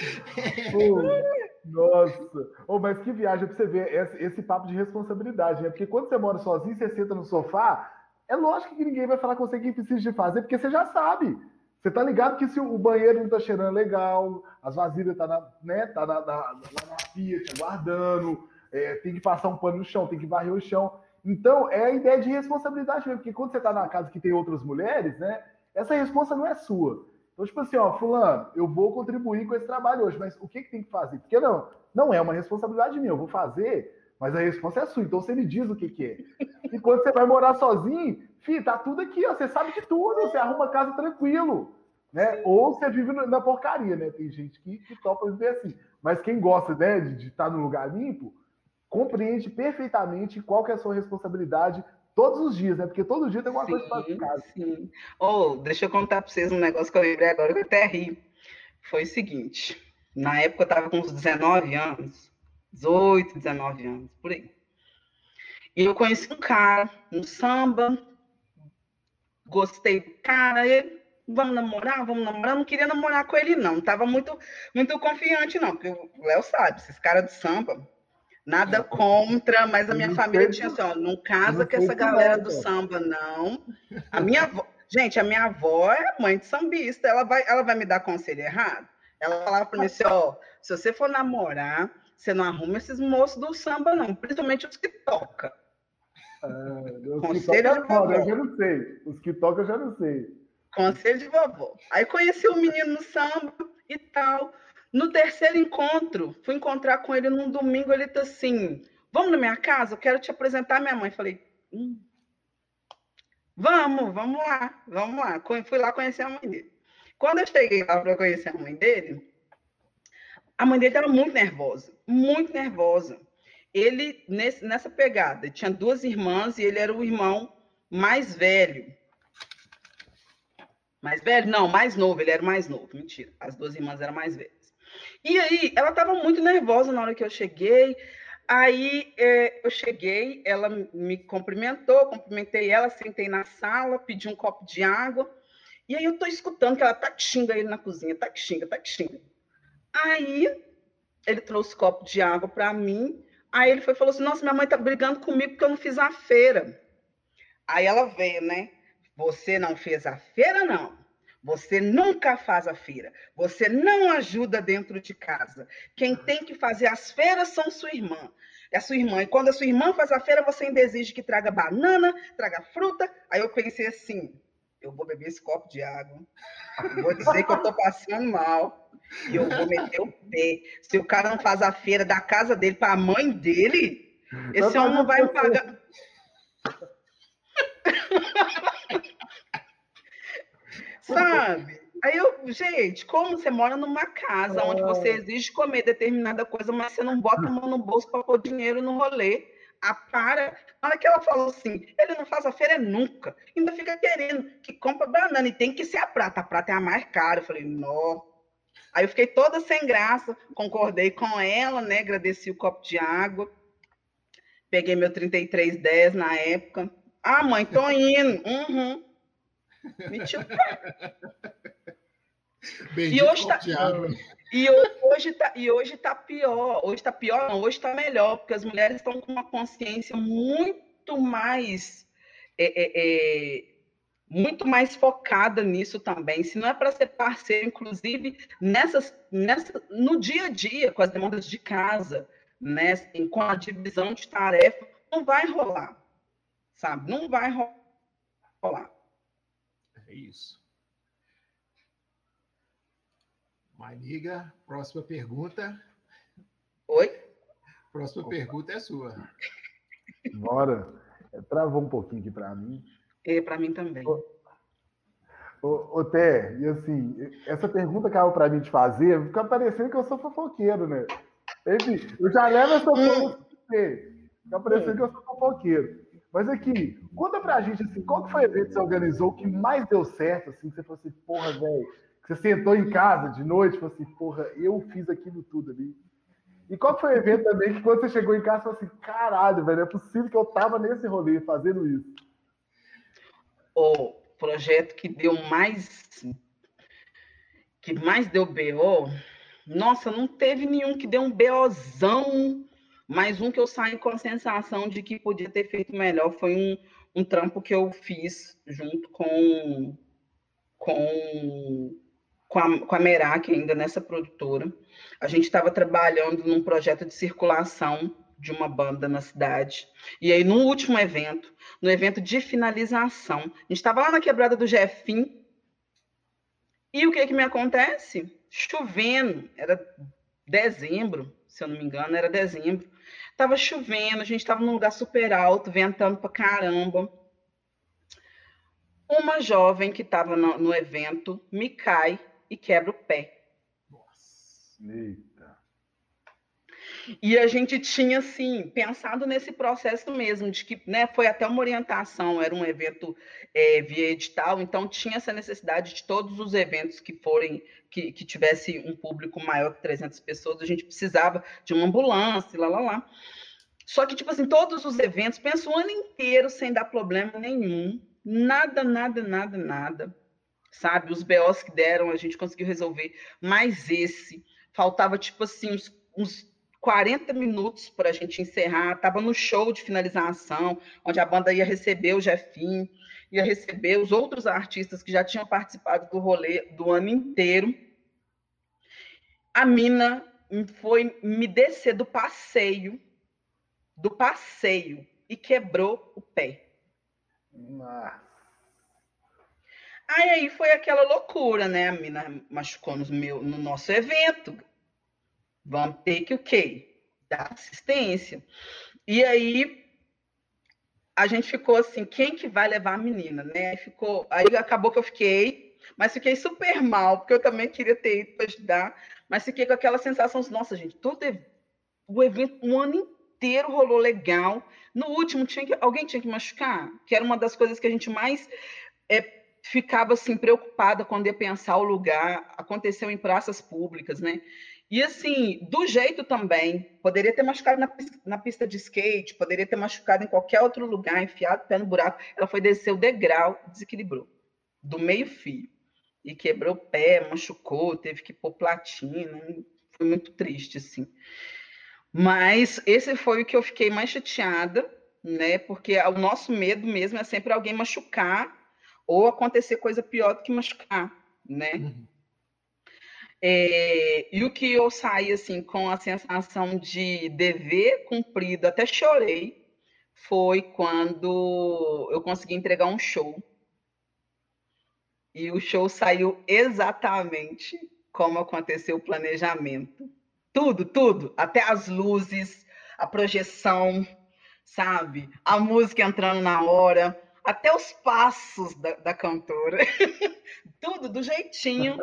nossa, oh, mas que viagem para você ver esse, esse, papo de responsabilidade, né? Porque quando você mora sozinho, você senta no sofá, é lógico que ninguém vai falar com você o que precisa de fazer, porque você já sabe. Você tá ligado que se o banheiro não tá cheirando legal, as vasilhas tá na, né, tá na, na, na pia, te aguardando, é, tem que passar um pano no chão, tem que varrer o chão. Então, é a ideia de responsabilidade mesmo, porque quando você tá na casa que tem outras mulheres, né, essa resposta não é sua. Então, tipo assim, ó, fulano, eu vou contribuir com esse trabalho hoje, mas o que, que tem que fazer? Porque não, não é uma responsabilidade minha, eu vou fazer, mas a resposta é sua, então você me diz o que, que é. E quando você vai morar sozinho, Fih, tá tudo aqui, ó. Você sabe de tudo, você arruma casa tranquilo. Né? Ou você vive na porcaria, né? Tem gente que, que topa viver assim. Mas quem gosta né, de estar no lugar limpo, compreende perfeitamente qual que é a sua responsabilidade todos os dias, né? Porque todo dia tem alguma sim, coisa para casa. Sim. Ou, oh, deixa eu contar para vocês um negócio que eu lembrei agora que eu até ri. Foi o seguinte: na época eu estava com uns 19 anos, 18, 19 anos, por aí. E eu conheci um cara no samba, gostei do cara, ele, vamos namorar, vamos namorar. Eu não queria namorar com ele, não. Não tava muito, muito confiante, não, porque o Léo sabe, esses caras de samba, nada contra, mas a minha família tinha assim, ó, não casa com essa galera do samba, não. A minha avó, gente, a minha avó é mãe de sambista, ela vai, ela vai me dar conselho errado? Ela falava para mim assim, ó, se você for namorar, você não arruma esses moços do samba, não, principalmente os que tocam. É, Conselho de vovó. Eu já não sei. Os que tocam eu já não sei. Conselho de vovó. Aí conheci o um menino no samba e tal. No terceiro encontro, fui encontrar com ele num domingo. Ele tá assim: Vamos na minha casa? Eu quero te apresentar minha mãe. Falei: hum, Vamos, vamos lá, vamos lá. Fui lá conhecer a mãe dele. Quando eu cheguei lá para conhecer a mãe dele, a mãe dele estava muito nervosa, muito nervosa ele, nesse, nessa pegada, tinha duas irmãs e ele era o irmão mais velho. Mais velho? Não, mais novo, ele era mais novo. Mentira, as duas irmãs eram mais velhas. E aí, ela estava muito nervosa na hora que eu cheguei. Aí é, eu cheguei, ela me cumprimentou, cumprimentei ela, sentei na sala, pedi um copo de água. E aí eu tô escutando que ela tá xinga ele na cozinha, tá xinga, tá xinga. Aí ele trouxe copo de água para mim Aí ele foi falou assim: Nossa, minha mãe tá brigando comigo porque eu não fiz a feira. Aí ela veio, né? Você não fez a feira, não. Você nunca faz a feira. Você não ajuda dentro de casa. Quem tem que fazer as feiras são sua irmã. É a sua irmã. E quando a sua irmã faz a feira, você ainda exige que traga banana, traga fruta. Aí eu pensei assim: eu vou beber esse copo de água. Vou dizer que eu estou passando mal. E eu vou meter o pé. Se o cara não faz a feira da casa dele para a mãe dele, esse homem não vai me pagar. Sabe? Aí eu, gente, como você mora numa casa onde você ah. exige comer determinada coisa, mas você não bota a mão no bolso para pôr dinheiro no rolê. A para. Na hora que ela falou assim, ele não faz a feira nunca. Ainda fica querendo que compra banana e tem que ser a prata. A prata é a mais cara. Eu falei, não. Aí eu fiquei toda sem graça, concordei com ela, né? Agradeci o copo de água. Peguei meu 3310 na época. Ah, mãe, tô indo. Uhum. Mentiu. e hoje tá, e hoje tá, e hoje tá pior. Hoje tá pior, não, hoje tá melhor, porque as mulheres estão com uma consciência muito mais é, é, é, muito mais focada nisso também. Se não é para ser parceiro, inclusive, nessas, nessa, no dia a dia, com as demandas de casa, né, assim, com a divisão de tarefa, não vai rolar, sabe? Não vai rolar. É isso. Maniga, próxima pergunta. Oi? Próxima Opa. pergunta é sua. Bora. Travou um pouquinho aqui para mim. É, para mim também. Ô, ô, ô Té, e assim, essa pergunta caiu para mim de fazer, fica parecendo que eu sou fofoqueiro, né? Enfim, eu já levo essa coisa pra você. Fica parecendo que eu sou fofoqueiro. Mas aqui, conta pra gente, assim, qual que foi o evento que você organizou que mais deu certo, assim, que você falou assim, porra, velho, você sentou em casa de noite, falou assim, porra, eu fiz aquilo tudo ali. E qual foi o evento também que quando você chegou em casa, você falou assim, caralho, velho, é possível que eu tava nesse rolê fazendo isso? O projeto que deu mais, que mais deu BO, nossa, não teve nenhum que deu um BOzão, mas um que eu saí com a sensação de que podia ter feito melhor foi um, um trampo que eu fiz junto com, com, com, a, com a Merak, ainda nessa produtora. A gente estava trabalhando num projeto de circulação de uma banda na cidade. E aí, no último evento, no evento de finalização, a gente estava lá na quebrada do Jefim. E o que que me acontece? Chovendo, era dezembro, se eu não me engano, era dezembro. Tava chovendo, a gente estava num lugar super alto, ventando pra caramba. Uma jovem que estava no, no, evento me cai e quebra o pé. Nossa. Eita. E a gente tinha, assim, pensado nesse processo mesmo, de que né, foi até uma orientação, era um evento é, via edital, então tinha essa necessidade de todos os eventos que forem, que, que tivesse um público maior que 300 pessoas, a gente precisava de uma ambulância, lá, lá, lá. Só que, tipo assim, todos os eventos, pensa o ano inteiro sem dar problema nenhum, nada, nada, nada, nada, sabe? Os BOs que deram, a gente conseguiu resolver, mas esse, faltava, tipo assim, uns, uns 40 minutos para a gente encerrar. Estava no show de finalização, onde a banda ia receber o Jefinho, ia receber os outros artistas que já tinham participado do rolê do ano inteiro. A mina foi me descer do passeio, do passeio, e quebrou o pé. Nossa. Aí, aí foi aquela loucura, né? A mina machucou no, meu, no nosso evento. Vamos ter que o quê? Dar assistência. E aí a gente ficou assim, quem que vai levar a menina, né? Aí ficou, aí acabou que eu fiquei, mas fiquei super mal, porque eu também queria ter ido para ajudar, mas fiquei com aquela sensação, assim, nossa, gente, todo o evento, um ano inteiro rolou legal. No último, tinha que, alguém tinha que machucar, que era uma das coisas que a gente mais é, ficava assim preocupada quando ia pensar o lugar. Aconteceu em praças públicas, né? E assim, do jeito também, poderia ter machucado na, na, pista de skate, poderia ter machucado em qualquer outro lugar, enfiado o pé no buraco. Ela foi descer o degrau, desequilibrou, do meio-fio. E quebrou o pé, machucou, teve que pôr platina. Foi muito triste, assim. Mas esse foi o que eu fiquei mais chateada, né? Porque o nosso medo mesmo é sempre alguém machucar ou acontecer coisa pior do que machucar, né? Uhum. É, e o que eu saí assim com a sensação de dever cumprido, até chorei, foi quando eu consegui entregar um show. E o show saiu exatamente como aconteceu o planejamento. Tudo, tudo, até as luzes, a projeção, sabe? A música entrando na hora, até os passos da, da cantora. tudo do jeitinho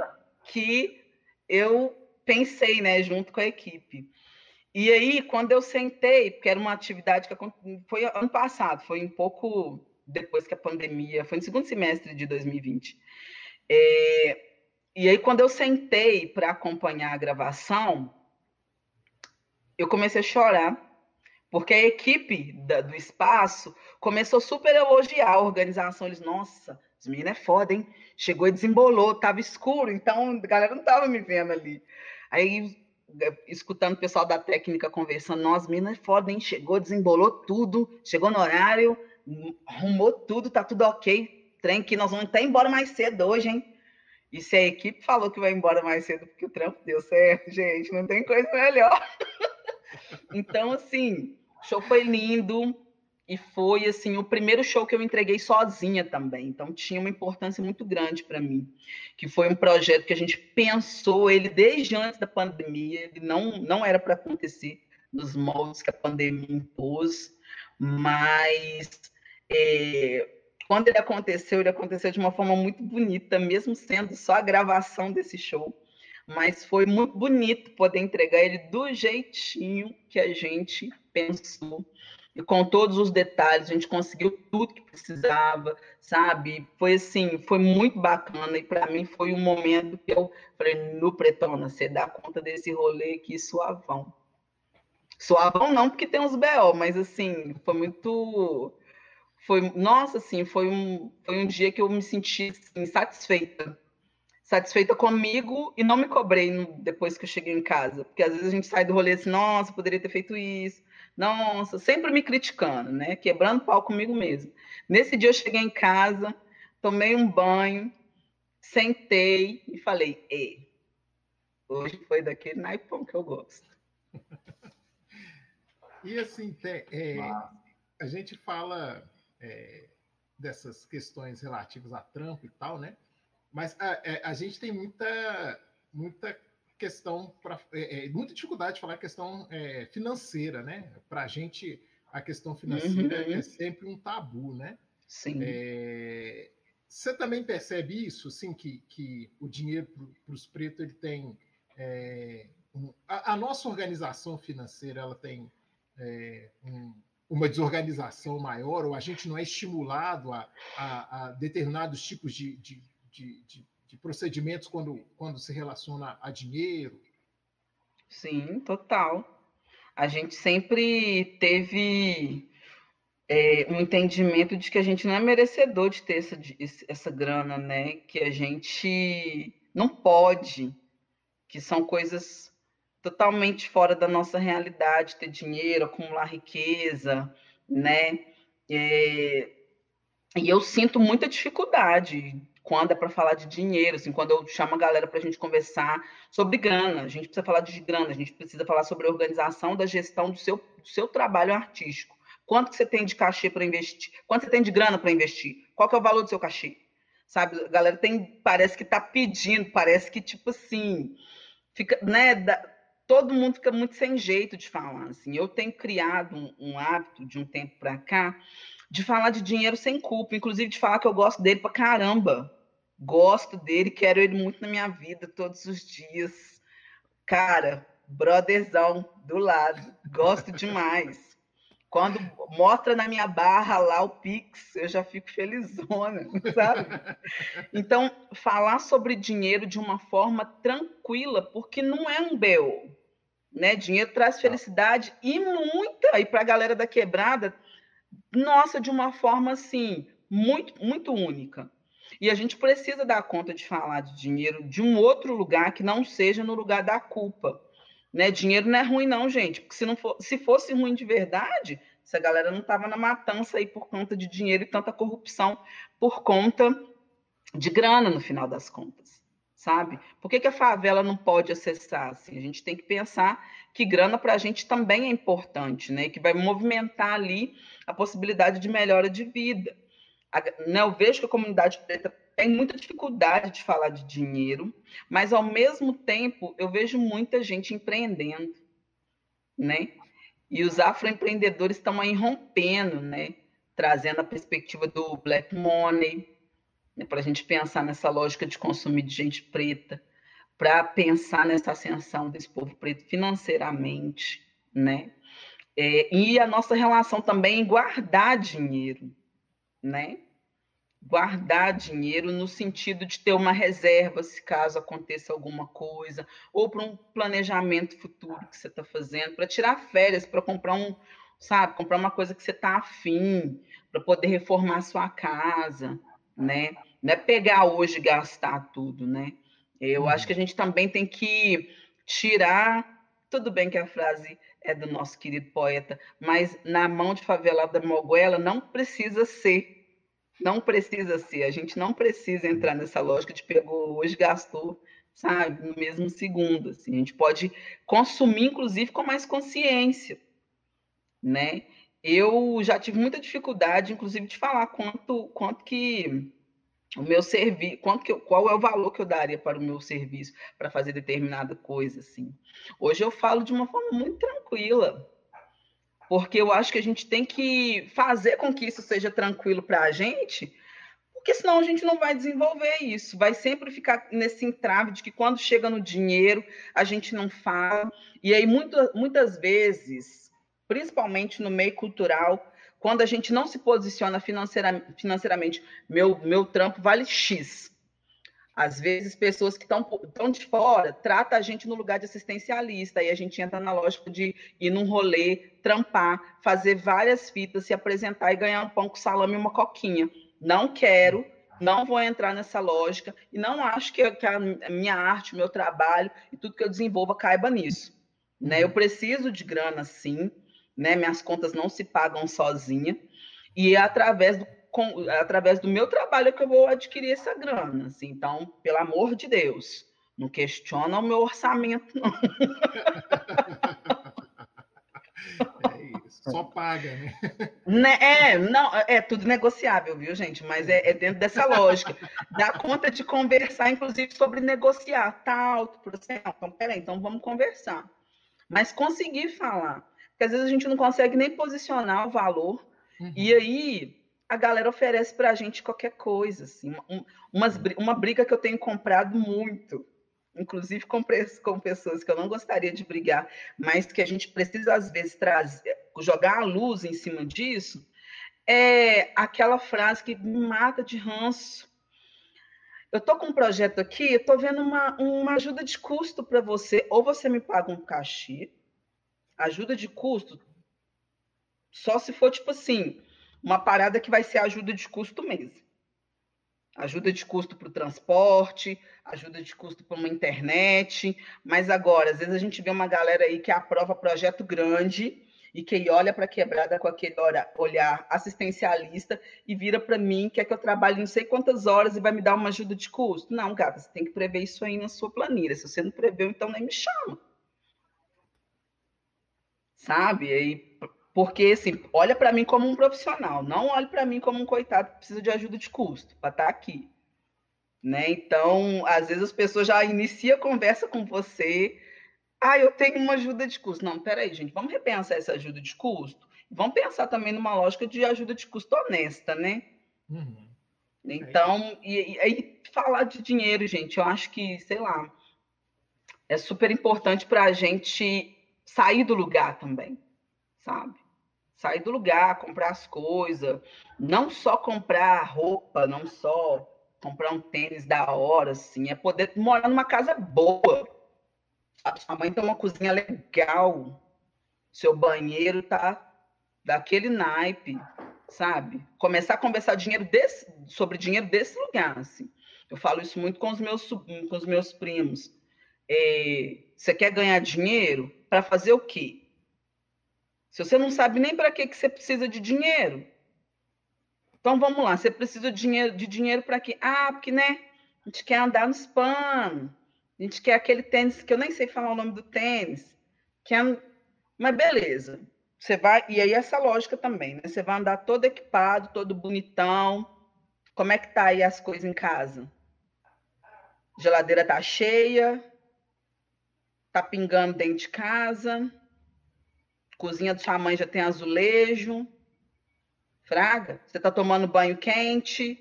que eu pensei, né, junto com a equipe. E aí, quando eu sentei, porque era uma atividade que foi ano passado, foi um pouco depois que a pandemia, foi no segundo semestre de 2020. É, e aí, quando eu sentei para acompanhar a gravação, eu comecei a chorar, porque a equipe da, do espaço começou super a elogiar a organização. Eles, nossa, as meninas é foda, hein? Chegou e desembolou, tava escuro, então a galera não tava me vendo ali. Aí, escutando o pessoal da técnica conversando, nós, meninas é foda, hein? Chegou, desembolou tudo, chegou no horário, arrumou tudo, tá tudo ok. Trem que nós vamos até embora mais cedo hoje, hein? E se a equipe falou que vai embora mais cedo porque o trampo deu certo, gente, não tem coisa melhor. Então, assim, show foi lindo, e foi assim o primeiro show que eu entreguei sozinha também. Então tinha uma importância muito grande para mim, que foi um projeto que a gente pensou ele desde antes da pandemia, ele não não era para acontecer nos moldes que a pandemia impôs, mas é, quando ele aconteceu, ele aconteceu de uma forma muito bonita, mesmo sendo só a gravação desse show. Mas foi muito bonito poder entregar ele do jeitinho que a gente pensou e com todos os detalhes, a gente conseguiu tudo que precisava, sabe? Foi assim, foi muito bacana e para mim foi um momento que eu falei, no Pretona, você dá conta desse rolê aqui suavão. Suavão não, porque tem uns BO, mas assim, foi muito foi, nossa, assim, foi um foi um dia que eu me senti assim. Satisfeita comigo e não me cobrei no, depois que eu cheguei em casa, porque às vezes a gente sai do rolê assim, nossa, poderia ter feito isso nossa, sempre me criticando, né? Quebrando pau comigo mesmo. Nesse dia eu cheguei em casa, tomei um banho, sentei e falei, e hoje foi daquele naipão que eu gosto. e assim, é, a gente fala é, dessas questões relativas a trampo e tal, né? Mas a, é, a gente tem muita, muita questão para é, é, muita dificuldade de falar a questão é, financeira, né? Para a gente a questão financeira uhum. é sempre um tabu, né? Sim. É, você também percebe isso, assim, que, que o dinheiro para os pretos ele tem é, um, a, a, nossa organização financeira ela tem um, uma desorganização maior ou a gente não é estimulado a, a, a determinados tipos de, de, de, de de procedimentos quando, quando se relaciona a dinheiro? Sim, total. A gente sempre teve é, um entendimento de que a gente não é merecedor de ter essa, essa grana, né? Que a gente não pode, que são coisas totalmente fora da nossa realidade, ter dinheiro, acumular riqueza, né? É, e eu sinto muita dificuldade quando é para falar de dinheiro, assim, quando eu chamo a galera para a gente conversar sobre grana, a gente precisa falar de grana, a gente precisa falar sobre a organização da gestão do seu, do seu trabalho artístico. Quanto que você tem de cachê para investir? Quanto você tem de grana para investir? Qual que é o valor do seu cachê? Sabe, a galera tem, parece que está pedindo, parece que tipo assim, fica, né, da, todo mundo fica muito sem jeito de falar, assim. Eu tenho criado um, um hábito de um tempo para cá de falar de dinheiro sem culpa, inclusive de falar que eu gosto dele para caramba, Gosto dele, quero ele muito na minha vida todos os dias. Cara, brotherzão do lado, gosto demais. Quando mostra na minha barra lá o Pix, eu já fico felizona, sabe? Então, falar sobre dinheiro de uma forma tranquila, porque não é um BO. Né? Dinheiro traz felicidade e muita, e para a galera da quebrada, nossa, de uma forma assim, muito, muito única. E a gente precisa dar conta de falar de dinheiro de um outro lugar que não seja no lugar da culpa. Né? Dinheiro não é ruim, não, gente. Porque se, não for, se fosse ruim de verdade, essa galera não estava na matança aí por conta de dinheiro e tanta corrupção por conta de grana, no final das contas. Sabe? Por que, que a favela não pode acessar? Assim? A gente tem que pensar que grana para a gente também é importante, né? que vai movimentar ali a possibilidade de melhora de vida né, eu vejo que a comunidade preta tem muita dificuldade de falar de dinheiro, mas ao mesmo tempo eu vejo muita gente empreendendo, né? E os afroempreendedores estão aí rompendo, né? Trazendo a perspectiva do black money, né? para a gente pensar nessa lógica de consumir de gente preta, para pensar nessa ascensão desse povo preto financeiramente, né? É, e a nossa relação também em guardar dinheiro, né? Guardar dinheiro no sentido de ter uma reserva se caso aconteça alguma coisa, ou para um planejamento futuro que você está fazendo, para tirar férias, para comprar um, sabe, comprar uma coisa que você está afim, para poder reformar sua casa, né? Não é pegar hoje e gastar tudo, né? Eu uhum. acho que a gente também tem que tirar. Tudo bem que a frase é do nosso querido poeta, mas na mão de favelada moguela não precisa ser não precisa ser, a gente não precisa entrar nessa lógica de pegou hoje, gastou, sabe, no mesmo segundo. Assim. A gente pode consumir, inclusive, com mais consciência, né? eu já tive muita dificuldade, inclusive, de falar quanto, quanto que o meu serviço, quanto que eu, qual é o valor que eu daria para o meu serviço para fazer determinada coisa assim. Hoje eu falo de uma forma muito tranquila, porque eu acho que a gente tem que fazer com que isso seja tranquilo para a gente, porque senão a gente não vai desenvolver isso, vai sempre ficar nesse entrave de que quando chega no dinheiro a gente não fala, e aí muito, muitas vezes, principalmente no meio cultural, quando a gente não se posiciona financeira, financeiramente, meu, meu trampo vale X. Às vezes, pessoas que estão de fora tratam a gente no lugar de assistencialista, e a gente entra na lógica de ir num rolê, trampar, fazer várias fitas, se apresentar e ganhar um pão com salame e uma coquinha. Não quero, não vou entrar nessa lógica, e não acho que, que a minha arte, o meu trabalho e tudo que eu desenvolva caiba nisso. Né? Eu preciso de grana, sim, né? Minhas contas não se pagam sozinha e é através do, com, através do meu trabalho que eu vou adquirir essa grana. Assim. Então, pelo amor de Deus, não questiona o meu orçamento, não. É isso, só paga, né? né? É, não, é tudo negociável, viu, gente? Mas é, é dentro dessa lógica. Dá conta de conversar, inclusive, sobre negociar. Tá alto para você? Então, peraí, então vamos conversar. Mas conseguir falar porque às vezes a gente não consegue nem posicionar o valor, uhum. e aí a galera oferece para a gente qualquer coisa, assim, um, umas, uma briga que eu tenho comprado muito, inclusive com, com pessoas que eu não gostaria de brigar, mas que a gente precisa às vezes trazer, jogar a luz em cima disso, é aquela frase que me mata de ranço. Eu estou com um projeto aqui, eu estou vendo uma, uma ajuda de custo para você, ou você me paga um cachê, ajuda de custo, só se for tipo assim, uma parada que vai ser ajuda de custo mesmo. Ajuda de custo para o transporte, ajuda de custo para uma internet, mas agora, às vezes a gente vê uma galera aí que aprova projeto grande e que olha para a quebrada com aquele olhar assistencialista e vira para mim, quer que eu trabalhe não sei quantas horas e vai me dar uma ajuda de custo. Não, gata, você tem que prever isso aí na sua planilha. Se você não preveu, então nem me chama sabe? E, porque, assim, olha para mim como um profissional, não olhe para mim como um coitado que precisa de ajuda de custo para estar tá aqui. Né? Então, às vezes as pessoas já iniciam a conversa com você. Ah, eu tenho uma ajuda de custo. Não, peraí, gente, vamos repensar essa ajuda de custo. Vamos pensar também numa lógica de ajuda de custo honesta, né? Uhum. Então, e aí falar de dinheiro, gente, eu acho que, sei lá, é super importante para a gente sair do lugar também, sabe? Sair do lugar, comprar as coisas, não só comprar roupa, não só comprar um tênis da hora, assim, é poder morar numa casa boa. A sua mãe tem uma cozinha legal, seu banheiro tá daquele naipe, sabe? Começar a conversar dinheiro desse, sobre dinheiro desse lugar, assim. Eu falo isso muito com os meus, com os meus primos. É, você quer ganhar dinheiro? Para fazer o quê? Se você não sabe nem para que, que você precisa de dinheiro. Então vamos lá, você precisa de dinheiro, de dinheiro para quê? Ah, porque né, a gente quer andar nos panos, a gente quer aquele tênis que eu nem sei falar o nome do tênis. Quer... Mas beleza, você vai, e aí essa lógica também, né? Você vai andar todo equipado, todo bonitão. Como é que tá aí as coisas em casa? Geladeira tá cheia, tá pingando dentro de casa, cozinha da sua mãe já tem azulejo, fraga, você tá tomando banho quente,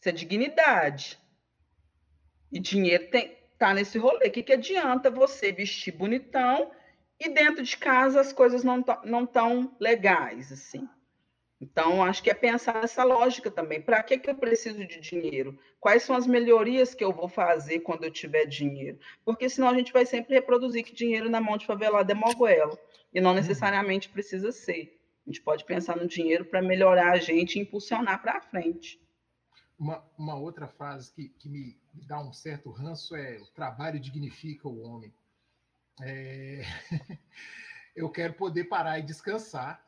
isso é dignidade. E dinheiro tem, tá nesse rolê. O que, que adianta você vestir bonitão e dentro de casa as coisas não não tão legais assim? Então, acho que é pensar nessa lógica também. Para que, que eu preciso de dinheiro? Quais são as melhorias que eu vou fazer quando eu tiver dinheiro? Porque senão a gente vai sempre reproduzir que dinheiro na mão de favelado é moguelo. E não necessariamente precisa ser. A gente pode pensar no dinheiro para melhorar a gente e impulsionar para frente. Uma, uma, outra frase que, que me, me, dá um certo ranço é: o trabalho dignifica o homem. É... eu quero poder parar e descansar.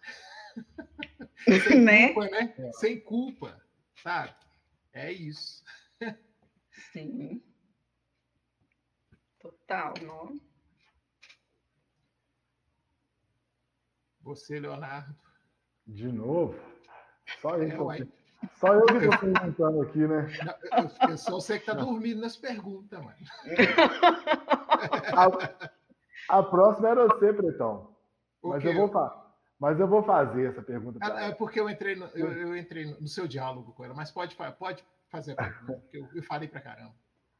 Sem né? culpa, né? É. Sem culpa, sabe? É isso. Sim. Total, não? Você, Leonardo. De novo? Só eu, é, só eu que estou perguntando aqui, né? eu, eu, só sei que tá dormindo nas perguntas, mano. A, a próxima era você, Pretão. Mas eu, vou, mas eu vou fazer essa pergunta. É, é porque eu entrei, no, eu, eu, entrei no seu diálogo com ela, mas pode, pode fazer a pergunta, porque eu, eu falei pra caramba.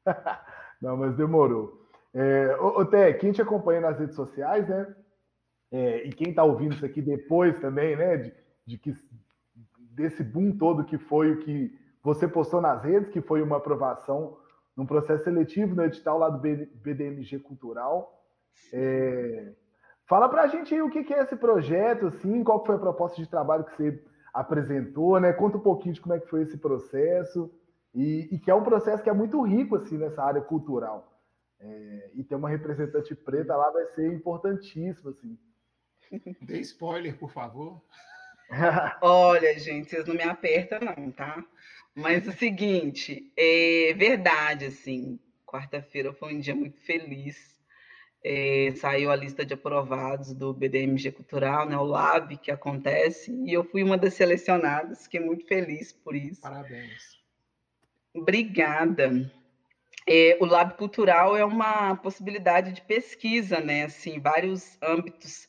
Não, mas demorou. É, ô, ô Té, quem te acompanha nas redes sociais, né? É, e quem está ouvindo isso aqui depois também, né? De, de, que desse boom todo que foi o que você postou nas redes, que foi uma aprovação num processo seletivo no edital lá do BDMG Cultural. É, fala para a gente aí o que, que é esse projeto, assim, qual foi a proposta de trabalho que você apresentou, né? Conta um pouquinho de como é que foi esse processo e, e que é um processo que é muito rico assim nessa área cultural. É, e ter uma representante preta lá vai ser importantíssimo, assim. Dê spoiler, por favor. Olha, gente, vocês não me apertam, não, tá? Mas o seguinte, é verdade, assim, quarta-feira foi um dia muito feliz. É, saiu a lista de aprovados do BDMG Cultural, né, o LAB que acontece, e eu fui uma das selecionadas, fiquei muito feliz por isso. Parabéns. Obrigada. É, o Lab Cultural é uma possibilidade de pesquisa, né? Assim, vários âmbitos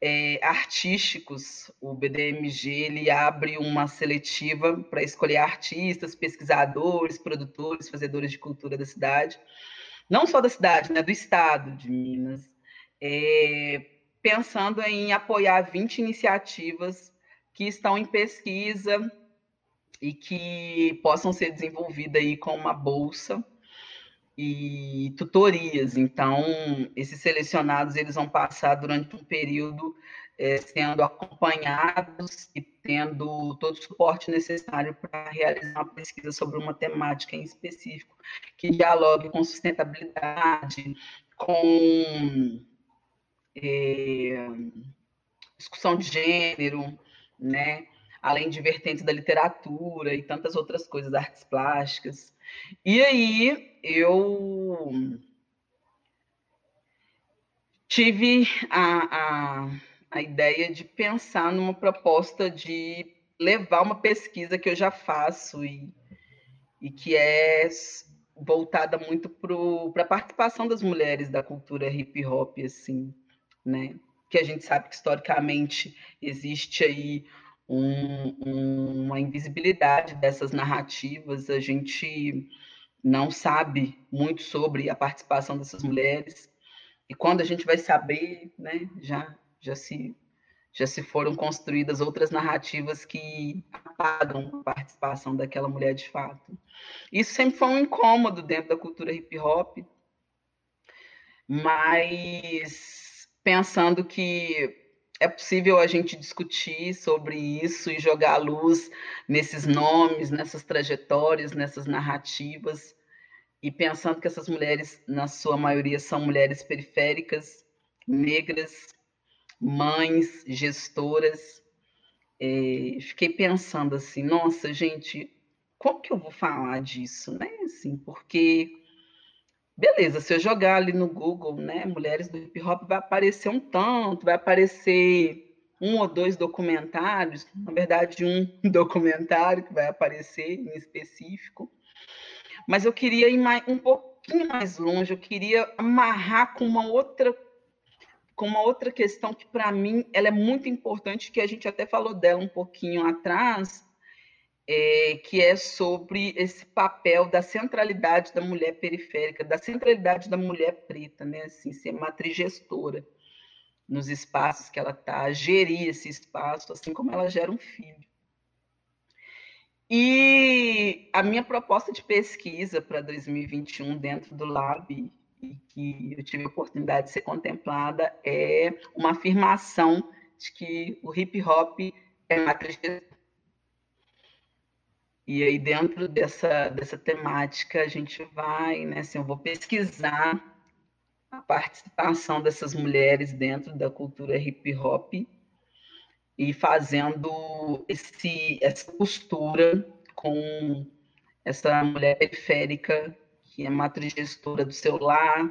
é, artísticos. O BDMG ele abre uma seletiva para escolher artistas, pesquisadores, produtores, fazedores de cultura da cidade, não só da cidade, né? Do estado de Minas, é, pensando em apoiar 20 iniciativas que estão em pesquisa e que possam ser desenvolvidas aí com uma bolsa e tutorias. Então, esses selecionados eles vão passar durante um período é, sendo acompanhados e tendo todo o suporte necessário para realizar uma pesquisa sobre uma temática em específico que dialogue com sustentabilidade, com é, discussão de gênero, né? além de vertentes da literatura e tantas outras coisas, artes plásticas. E aí eu tive a, a, a ideia de pensar numa proposta de levar uma pesquisa que eu já faço e, e que é voltada muito para a participação das mulheres da cultura hip hop, assim, né? Que a gente sabe que historicamente existe aí um, um, uma invisibilidade dessas narrativas, a gente não sabe muito sobre a participação dessas mulheres, e quando a gente vai saber, né, já, já, se, já se foram construídas outras narrativas que apagam a participação daquela mulher de fato. Isso sempre foi um incômodo dentro da cultura hip hop, mas pensando que é possível a gente discutir sobre isso e jogar luz nesses nomes, nessas trajetórias, nessas narrativas, e pensando que essas mulheres, na sua maioria, são mulheres periféricas, negras, mães, gestoras. É, fiquei pensando assim, nossa, gente, como que eu vou falar disso, né? Assim, porque Beleza, se eu jogar ali no Google, né, mulheres do hip hop, vai aparecer um tanto, vai aparecer um ou dois documentários, na verdade, um documentário que vai aparecer em específico. Mas eu queria ir mais, um pouquinho mais longe, eu queria amarrar com uma outra com uma outra questão que para mim ela é muito importante, que a gente até falou dela um pouquinho atrás, é, que é sobre esse papel da centralidade da mulher periférica, da centralidade da mulher preta, né? Assim, ser matriz gestora nos espaços que ela está, gerir esse espaço, assim como ela gera um filho. E a minha proposta de pesquisa para 2021 dentro do Lab, e que eu tive a oportunidade de ser contemplada, é uma afirmação de que o hip hop é matriz e aí, dentro dessa, dessa temática, a gente vai, né, assim, eu vou pesquisar a participação dessas mulheres dentro da cultura hip hop e fazendo esse, essa costura com essa mulher periférica que é matriz gestora do seu lar,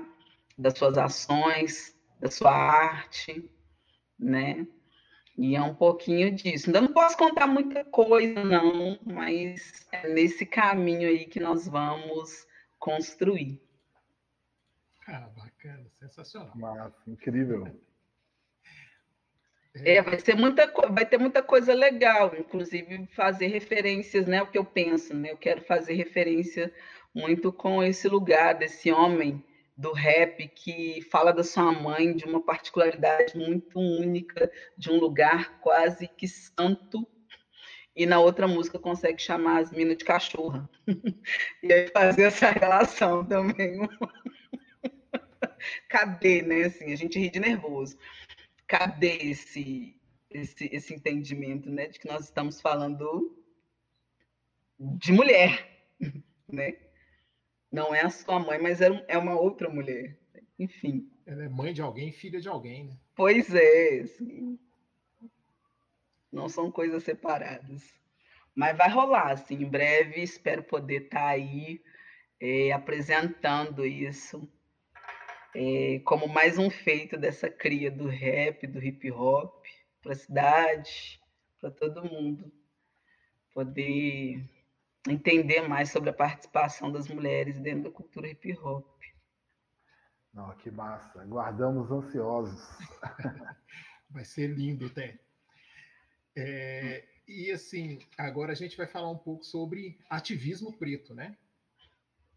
das suas ações, da sua arte, né? E é um pouquinho disso. Ainda não posso contar muita coisa, não, mas é nesse caminho aí que nós vamos construir. Ah, bacana, sensacional. Massa, incrível. É, vai ser muita vai ter muita coisa legal, inclusive fazer referências, né? O que eu penso, né? Eu quero fazer referência muito com esse lugar desse homem do rap que fala da sua mãe de uma particularidade muito única, de um lugar quase que santo, e na outra música consegue chamar as minas de cachorra. e aí fazer essa relação também. Cadê, né? Assim, a gente ri de nervoso. Cadê esse, esse, esse entendimento, né? De que nós estamos falando de mulher, né? Não é a sua mãe, mas é, é uma outra mulher. Enfim. Ela é mãe de alguém, filha de alguém, né? Pois é. Assim. Não são coisas separadas. Mas vai rolar, assim, em breve espero poder estar tá aí é, apresentando isso é, como mais um feito dessa cria do rap, do hip hop, para a cidade, para todo mundo poder entender mais sobre a participação das mulheres dentro da cultura hip hop. Não, que massa. Guardamos ansiosos. vai ser lindo, até. É, e assim, agora a gente vai falar um pouco sobre ativismo preto, né?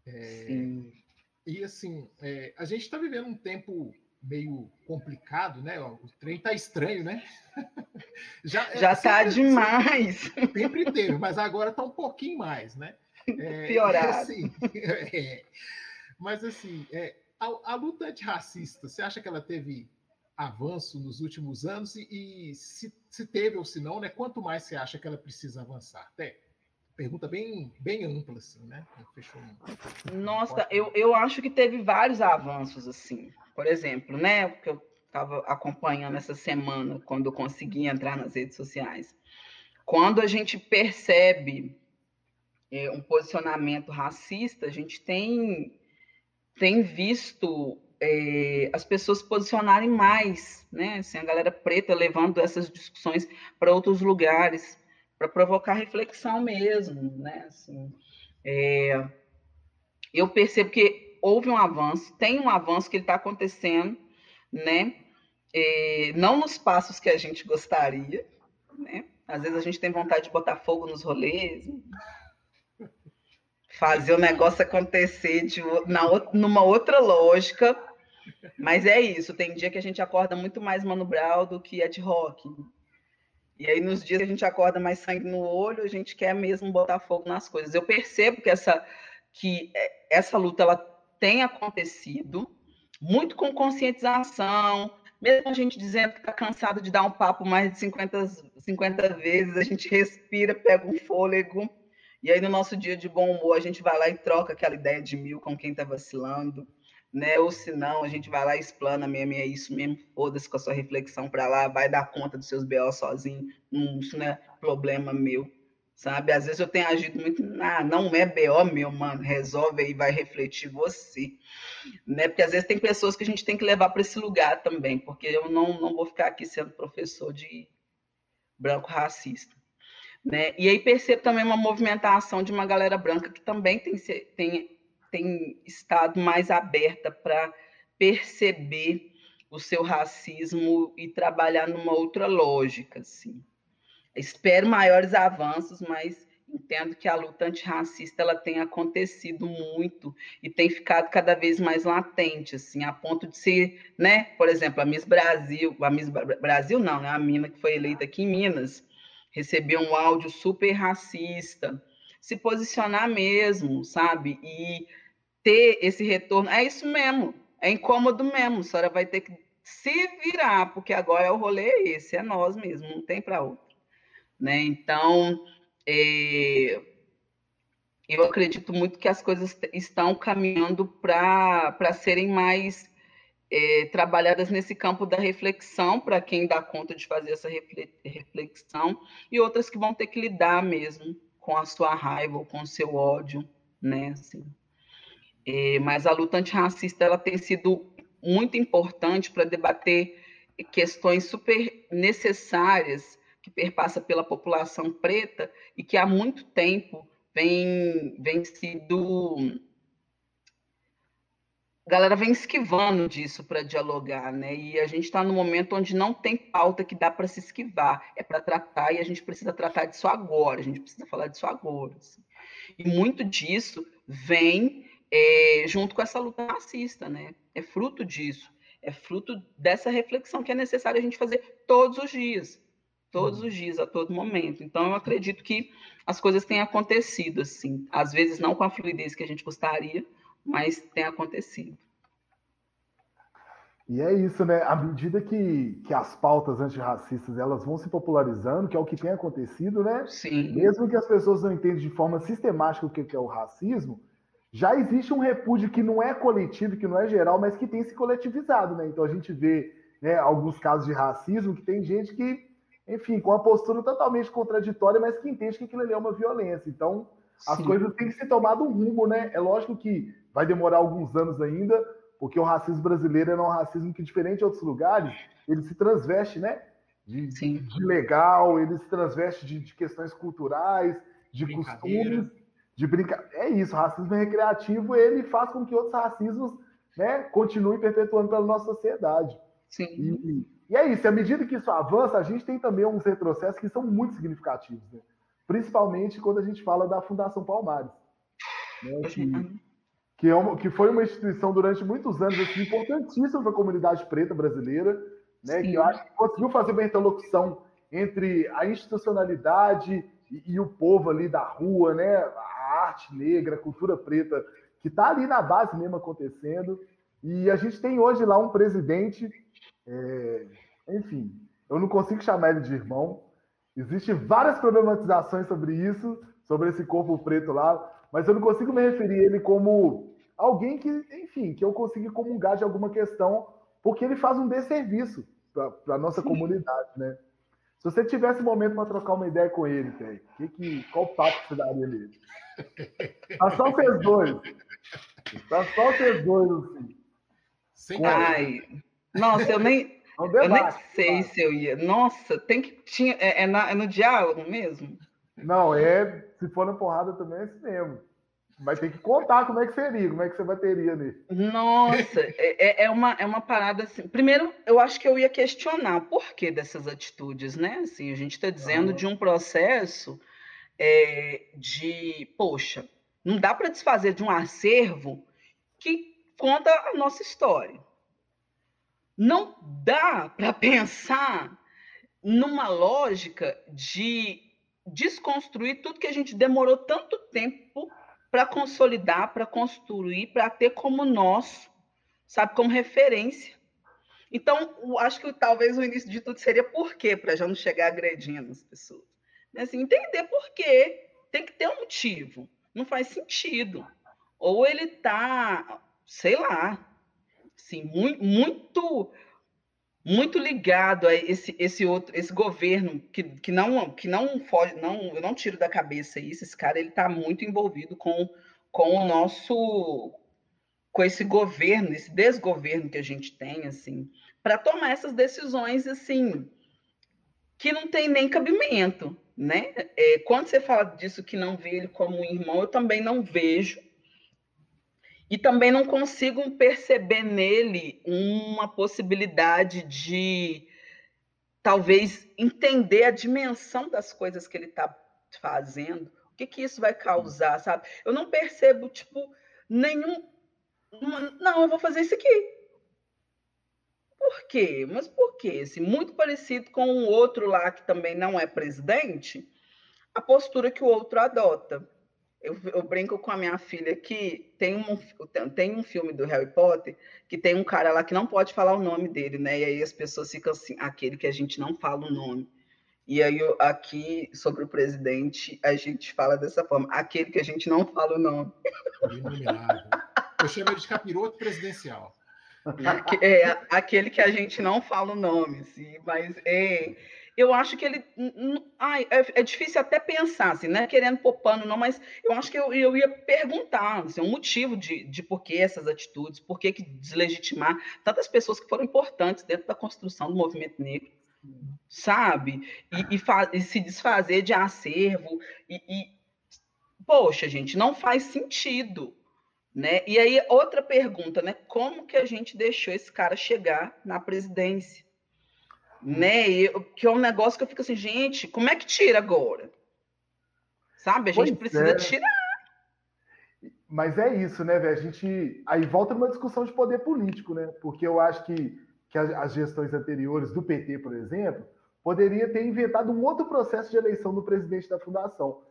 É, Sim. E assim, é, a gente está vivendo um tempo meio complicado, né? O trem tá estranho, né? já é, já tá demais. Sempre teve, mas agora tá um pouquinho mais, né? É, Piorado. Assim, é, mas assim, é, a, a, luta antirracista, você acha que ela teve avanço nos últimos anos? E, e se, se, teve ou se não, né? Quanto mais você acha que ela precisa avançar? Até pergunta bem, bem ampla, assim, né? Fechou Nossa, eu, eu acho que teve vários avanços, assim. Por exemplo, né? Porque eu estava acompanhando essa semana, quando eu consegui entrar nas redes sociais. Quando a gente percebe é, um posicionamento racista, a gente tem, tem visto é, as pessoas se posicionarem mais, né? Assim, a galera preta levando essas discussões para outros lugares, para provocar reflexão mesmo, né? Assim, é, eu percebo que houve um avanço, tem um avanço que está acontecendo, né? É, não nos passos que a gente gostaria, né? Às vezes a gente tem vontade de botar fogo nos rolês, fazer o negócio acontecer de, na, numa outra lógica, mas é isso. Tem dia que a gente acorda muito mais Mano do que Ed Rock. E aí, nos dias que a gente acorda mais sangue no olho, a gente quer mesmo botar fogo nas coisas. Eu percebo que essa, que essa luta ela tem acontecido muito com conscientização, mesmo a gente dizendo que está cansado de dar um papo mais de 50, 50 vezes, a gente respira, pega um fôlego, e aí no nosso dia de bom humor a gente vai lá e troca aquela ideia de mil com quem está vacilando, né? Ou se não, a gente vai lá explana mesmo, e é isso mesmo, foda-se com a sua reflexão para lá, vai dar conta dos seus BO sozinho, isso não é problema meu, sabe? Às vezes eu tenho agido muito, ah, não é BO meu, mano, resolve aí, vai refletir você, né? Porque às vezes tem pessoas que a gente tem que levar para esse lugar também, porque eu não, não vou ficar aqui sendo professor de branco racista. Né? E aí percebo também uma movimentação de uma galera branca que também tem, tem, tem estado mais aberta para perceber o seu racismo e trabalhar numa outra lógica, assim. Espero maiores avanços, mas entendo que a luta antirracista ela tem acontecido muito e tem ficado cada vez mais latente, assim, a ponto de ser, né, por exemplo, a Miss Brasil, a Miss Brasil não, né, a mina que foi eleita aqui em Minas, recebeu um áudio super racista, se posicionar mesmo, sabe, e ter esse retorno, é isso mesmo, é incômodo mesmo, a senhora vai ter que se virar, porque agora é o rolê esse, é nós mesmo, não tem para outro, né, então é, eu acredito muito que as coisas estão caminhando para serem mais é, trabalhadas nesse campo da reflexão, para quem dá conta de fazer essa reflexão, e outras que vão ter que lidar mesmo com a sua raiva ou com o seu ódio, né? Assim. É, mas a luta antirracista ela tem sido muito importante para debater questões super necessárias que perpassa pela população preta e que há muito tempo vem, vem sido. A galera vem esquivando disso para dialogar, né? E a gente está no momento onde não tem pauta que dá para se esquivar, é para tratar e a gente precisa tratar disso agora, a gente precisa falar disso agora. Assim. E muito disso vem é, junto com essa luta racista, né? É fruto disso, é fruto dessa reflexão que é necessário a gente fazer todos os dias todos uhum. os dias, a todo momento. Então, eu acredito que as coisas têm acontecido, assim. Às vezes não com a fluidez que a gente gostaria, mas tem acontecido. E é isso, né? À medida que, que as pautas antirracistas elas vão se popularizando, que é o que tem acontecido, né? Sim. Mesmo que as pessoas não entendam de forma sistemática o que é o racismo, já existe um repúdio que não é coletivo, que não é geral, mas que tem se coletivizado, né? Então a gente vê né, alguns casos de racismo que tem gente que enfim, com uma postura totalmente contraditória, mas que entende que aquilo ali é uma violência. Então, as Sim. coisas têm que ser tomado um rumo, né? É lógico que vai demorar alguns anos ainda, porque o racismo brasileiro é um racismo que, diferente de outros lugares, ele se transveste, né? De, de legal, ele se transveste de, de questões culturais, de costumes, de brincar. É isso, racismo recreativo, ele faz com que outros racismos né, continuem perpetuando pela nossa sociedade. Sim. E, e é isso, à medida que isso avança, a gente tem também uns retrocessos que são muito significativos, né? principalmente quando a gente fala da Fundação Palmares, né? que, que, é uma, que, foi uma instituição durante muitos anos assim, importantíssima para a comunidade preta brasileira, né? que eu acho que conseguiu fazer uma interlocução entre a institucionalidade e, e o povo ali da rua, né? Arte negra, cultura preta, que está ali na base mesmo acontecendo. E a gente tem hoje lá um presidente é, enfim, eu não consigo chamar ele de irmão. Existem várias problematizações sobre isso, sobre esse corpo preto lá, mas eu não consigo me referir a ele como alguém que, enfim, que eu consiga comungar de alguma questão, porque ele faz um desserviço para a nossa Sim. comunidade, né? Se você tivesse um momento para trocar uma ideia com ele, Té, que, que, qual papo você daria nele? Tá só vocês dois. Tá só vocês dois, assim. Sem Ai, nossa, eu nem, eu nem sei se eu ia. Nossa, tem que. Tinha, é, é, na, é, no diálogo mesmo? Não, é. Se for na porrada também é assim mesmo. Vai ter que contar como é que seria, como é que você bateria nele. Nossa, é, é, é, uma, é uma parada assim. Primeiro, eu acho que eu ia questionar o porquê dessas atitudes, né? Assim, a gente está dizendo de um processo é, de, poxa, não dá para desfazer de um acervo que conta a nossa história. Não dá para pensar numa lógica de desconstruir tudo que a gente demorou tanto tempo para consolidar, para construir, para ter como nosso, sabe, como referência. Então, acho que talvez o início de tudo seria por quê, para já não chegar agredindo as pessoas. Assim, entender por quê. Tem que ter um motivo. Não faz sentido. Ou ele está, sei lá, assim, muito, muito, muito ligado a esse, esse outro, esse governo que, que não que não foge, não, eu não tiro da cabeça isso. Esse cara ele está muito envolvido com, com o nosso, com esse governo, esse desgoverno que a gente tem, assim, para tomar essas decisões assim que não tem nem cabimento, né? É, quando você fala disso que não vê ele como um irmão, eu também não vejo e também não consigo perceber nele uma possibilidade de talvez entender a dimensão das coisas que ele está fazendo. O que, que isso vai causar, sabe? Eu não percebo, tipo, nenhum. Não, eu vou fazer isso aqui. Por quê? Mas por quê? Assim, muito parecido com o outro lá que também não é presidente, a postura que o outro adota. Eu, eu, brinco com a minha filha que tem um, tem um filme do Harry Potter que tem um cara lá que não pode falar o nome dele, né? E aí as pessoas ficam assim, aquele que a gente não fala o nome. E aí aqui sobre o presidente a gente fala dessa forma, aquele que a gente não fala o nome. Eu chamo ele de capiroto presidencial. É, aquele que a gente não fala o nome, sim, mas é, eu acho que ele. Ai, é, é, difícil até pensar, assim, não é querendo pôr pano, não, mas eu acho que eu, eu ia perguntar assim, um motivo de, de por que essas atitudes, por que, que deslegitimar tantas pessoas que foram importantes dentro da construção do movimento negro, sabe? E, e, e se desfazer de acervo. E, e, poxa, gente, não faz sentido. Né? E aí, outra pergunta, né? Como que a gente deixou esse cara chegar na presidência? Né? E, que é um negócio que eu fico assim, gente, como é que tira agora? Sabe? A gente pois precisa é. tirar. Mas é isso, né, velho? A gente. Aí volta numa discussão de poder político, né? Porque eu acho que, que as gestões anteriores do PT, por exemplo, poderia ter inventado um outro processo de eleição do presidente da fundação.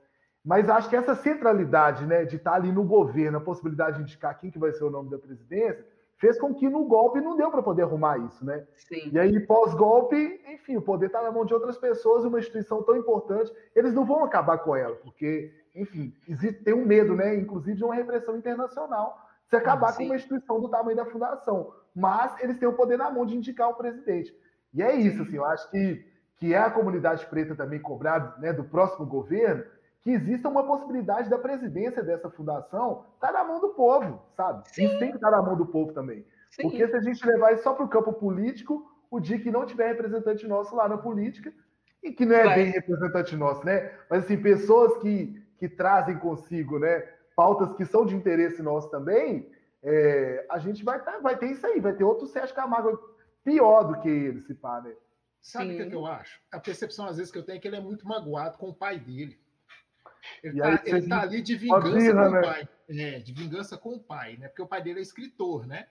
Mas acho que essa centralidade, né, de estar ali no governo, a possibilidade de indicar quem que vai ser o nome da presidência, fez com que no golpe não deu para poder arrumar isso, né? Sim. E aí, pós-golpe, enfim, o poder está na mão de outras pessoas, uma instituição tão importante, eles não vão acabar com ela, porque, enfim, existe, tem um medo, né? Inclusive de uma repressão internacional, se acabar com uma instituição do tamanho da fundação. Mas eles têm o poder na mão de indicar o presidente. E é isso, assim, eu acho que, que é a comunidade preta também cobrar né, do próximo governo que exista uma possibilidade da presidência dessa fundação estar tá na mão do povo, sabe? Sim. Isso tem que estar tá na mão do povo também. Sim. Porque se a gente levar isso só para o campo político, o dia que não tiver representante nosso lá na política, e que não é Vai. bem representante nosso, né? Mas assim, pessoas que, que trazem consigo, né, pautas que são de interesse nosso também, é, a gente vai, tá, vai ter isso aí, vai ter outro Sérgio Camargo pior do que ele, se pá, né? Sabe o que, é que eu acho? A percepção, às vezes, que eu tenho é que ele é muito magoado com o pai dele. Ele está tá ali de vingança com né? o pai. É, de vingança com o pai, né? Porque o pai dele é escritor, né?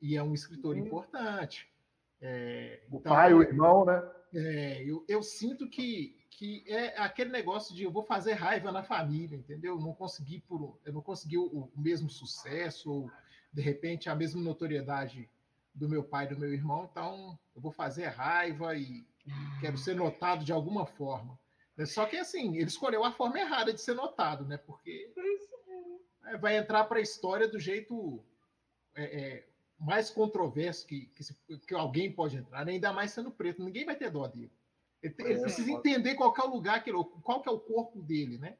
E é um escritor importante. É, o então, pai, o irmão, né? É, eu, eu sinto que, que é aquele negócio de eu vou fazer raiva na família, entendeu? Eu não consegui por eu não consegui o, o mesmo sucesso ou de repente a mesma notoriedade do meu pai e do meu irmão, então eu vou fazer raiva e quero ser notado de alguma forma. É só que assim, ele escolheu a forma errada de ser notado, né? Porque é, vai entrar para a história do jeito é, é, mais controverso que, que, se, que, alguém pode entrar, né? ainda mais sendo preto. Ninguém vai ter dó dele. Ele, ele é, precisa entender qual é o lugar que ele, qual que é o corpo dele, né?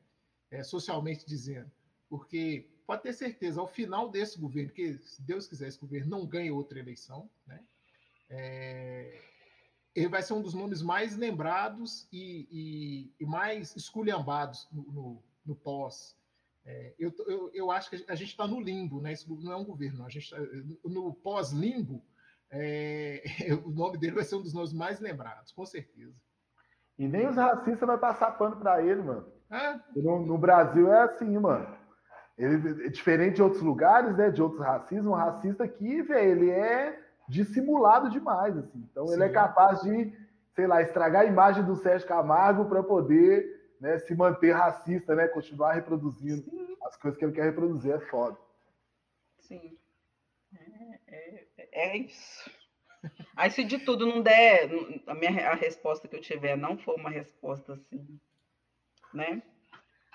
É, socialmente dizendo. Porque pode ter certeza, ao final desse governo, que se Deus quiser, esse governo não ganha outra eleição, né? É, ele vai ser um dos nomes mais lembrados e, e, e mais esculhambados no, no, no pós. É, eu, eu, eu, acho que a gente está no limbo, né? Isso não é um governo, a gente tá, no pós-limbo, é, o nome dele vai ser um dos nomes mais lembrados, com certeza. E nem os racistas vai passar pano para ele, mano. É? No, no, Brasil é assim, mano. Ele é diferente de outros lugares, né? De outros racismos. Um racista aqui, velho, ele é dissimulado demais, assim. Então Sim. ele é capaz de, sei lá, estragar a imagem do Sérgio Camargo para poder né, se manter racista, né? Continuar reproduzindo Sim. as coisas que ele quer reproduzir. É foda. Sim. É, é, é isso. Aí se de tudo não der, a minha a resposta que eu tiver não for uma resposta assim, né?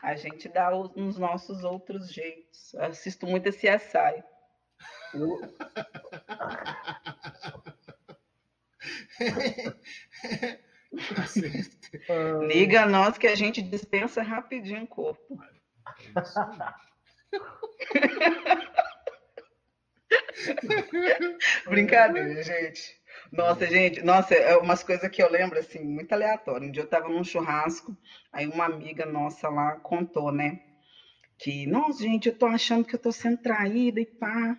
A gente dá os, os nossos outros jeitos. Eu assisto muito esse açaí. Liga nós que a gente dispensa rapidinho o corpo. Brincadeira, gente. Nossa, gente, nossa, é umas coisas que eu lembro, assim, muito aleatório. Um dia eu tava num churrasco, aí uma amiga nossa lá contou, né? Que, nossa, gente, eu tô achando que eu tô sendo traída e pá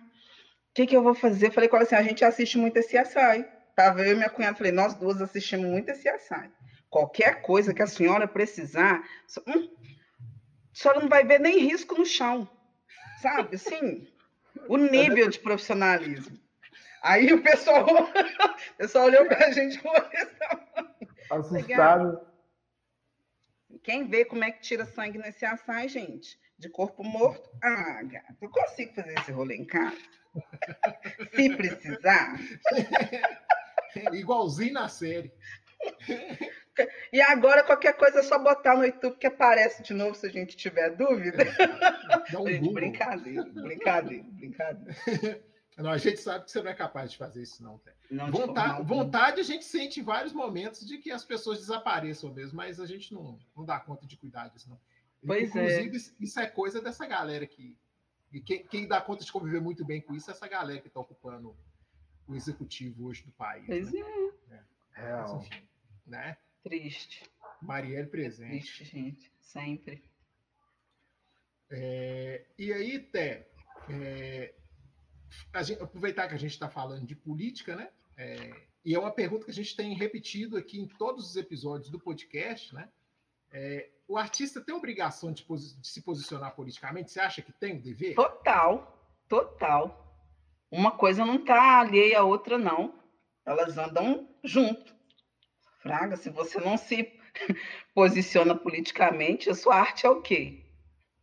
que, que eu vou fazer? Eu falei com ela assim, a gente assiste muito esse açaí. Tava eu e minha cunhada, falei, nós duas assistimos muito esse açaí. Qualquer coisa que a senhora precisar, hum, a senhora não vai ver nem risco no chão. Sabe, assim, o nível de profissionalismo. Aí o pessoal, o pessoal olhou para a gente com Assustado. Quem vê como é que tira sangue nesse açaí, gente? De corpo morto? Ah, gato, eu consigo fazer esse rolê em casa. Se precisar. Igualzinho na série. E agora qualquer coisa é só botar no YouTube que aparece de novo se a gente tiver dúvida. Dá um gente, brincadeira, brincadeira, brincadeira. Não, a gente sabe que você não é capaz de fazer isso, não. não vontade, vontade a gente sente em vários momentos de que as pessoas desapareçam mesmo, mas a gente não, não dá conta de cuidar disso, não. Pois Inclusive, é. isso é coisa dessa galera que. E quem, quem, dá conta de conviver muito bem com isso é essa galera que está ocupando o executivo hoje do país. Pois né? é. é. Real. Mas, enfim, né? Triste. Marielle presente. Triste, gente. Sempre. É, e aí, Té, é, gente, aproveitar que a gente está falando de política, né? É, e é uma pergunta que a gente tem repetido aqui em todos os episódios do podcast, né? É, o artista tem obrigação de, de, se posicionar politicamente? Você acha que tem o dever? Total, total. Uma coisa não está alheia à outra, não. Elas andam junto. Fraga, se você não se posiciona politicamente, a sua arte é o quê?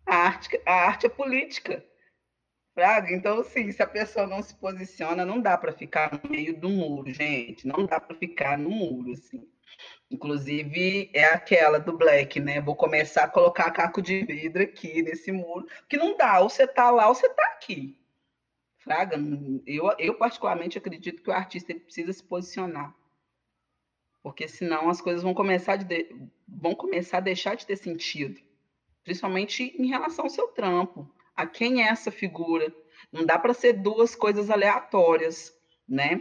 A arte, a arte é política. Fraga, então, assim, se a pessoa não se posiciona, não dá para ficar no meio do muro, gente. Não dá para ficar no muro, assim. Inclusive, é aquela do Black, né? Vou começar a colocar caco de vidro aqui nesse muro, que não dá, ou você tá lá ou você tá aqui. Fraga, eu, eu particularmente acredito que o artista precisa se posicionar. Porque senão as coisas vão começar, de, vão começar a deixar de ter sentido. Principalmente em relação ao seu trampo. A quem é essa figura? Não dá para ser duas coisas aleatórias, né?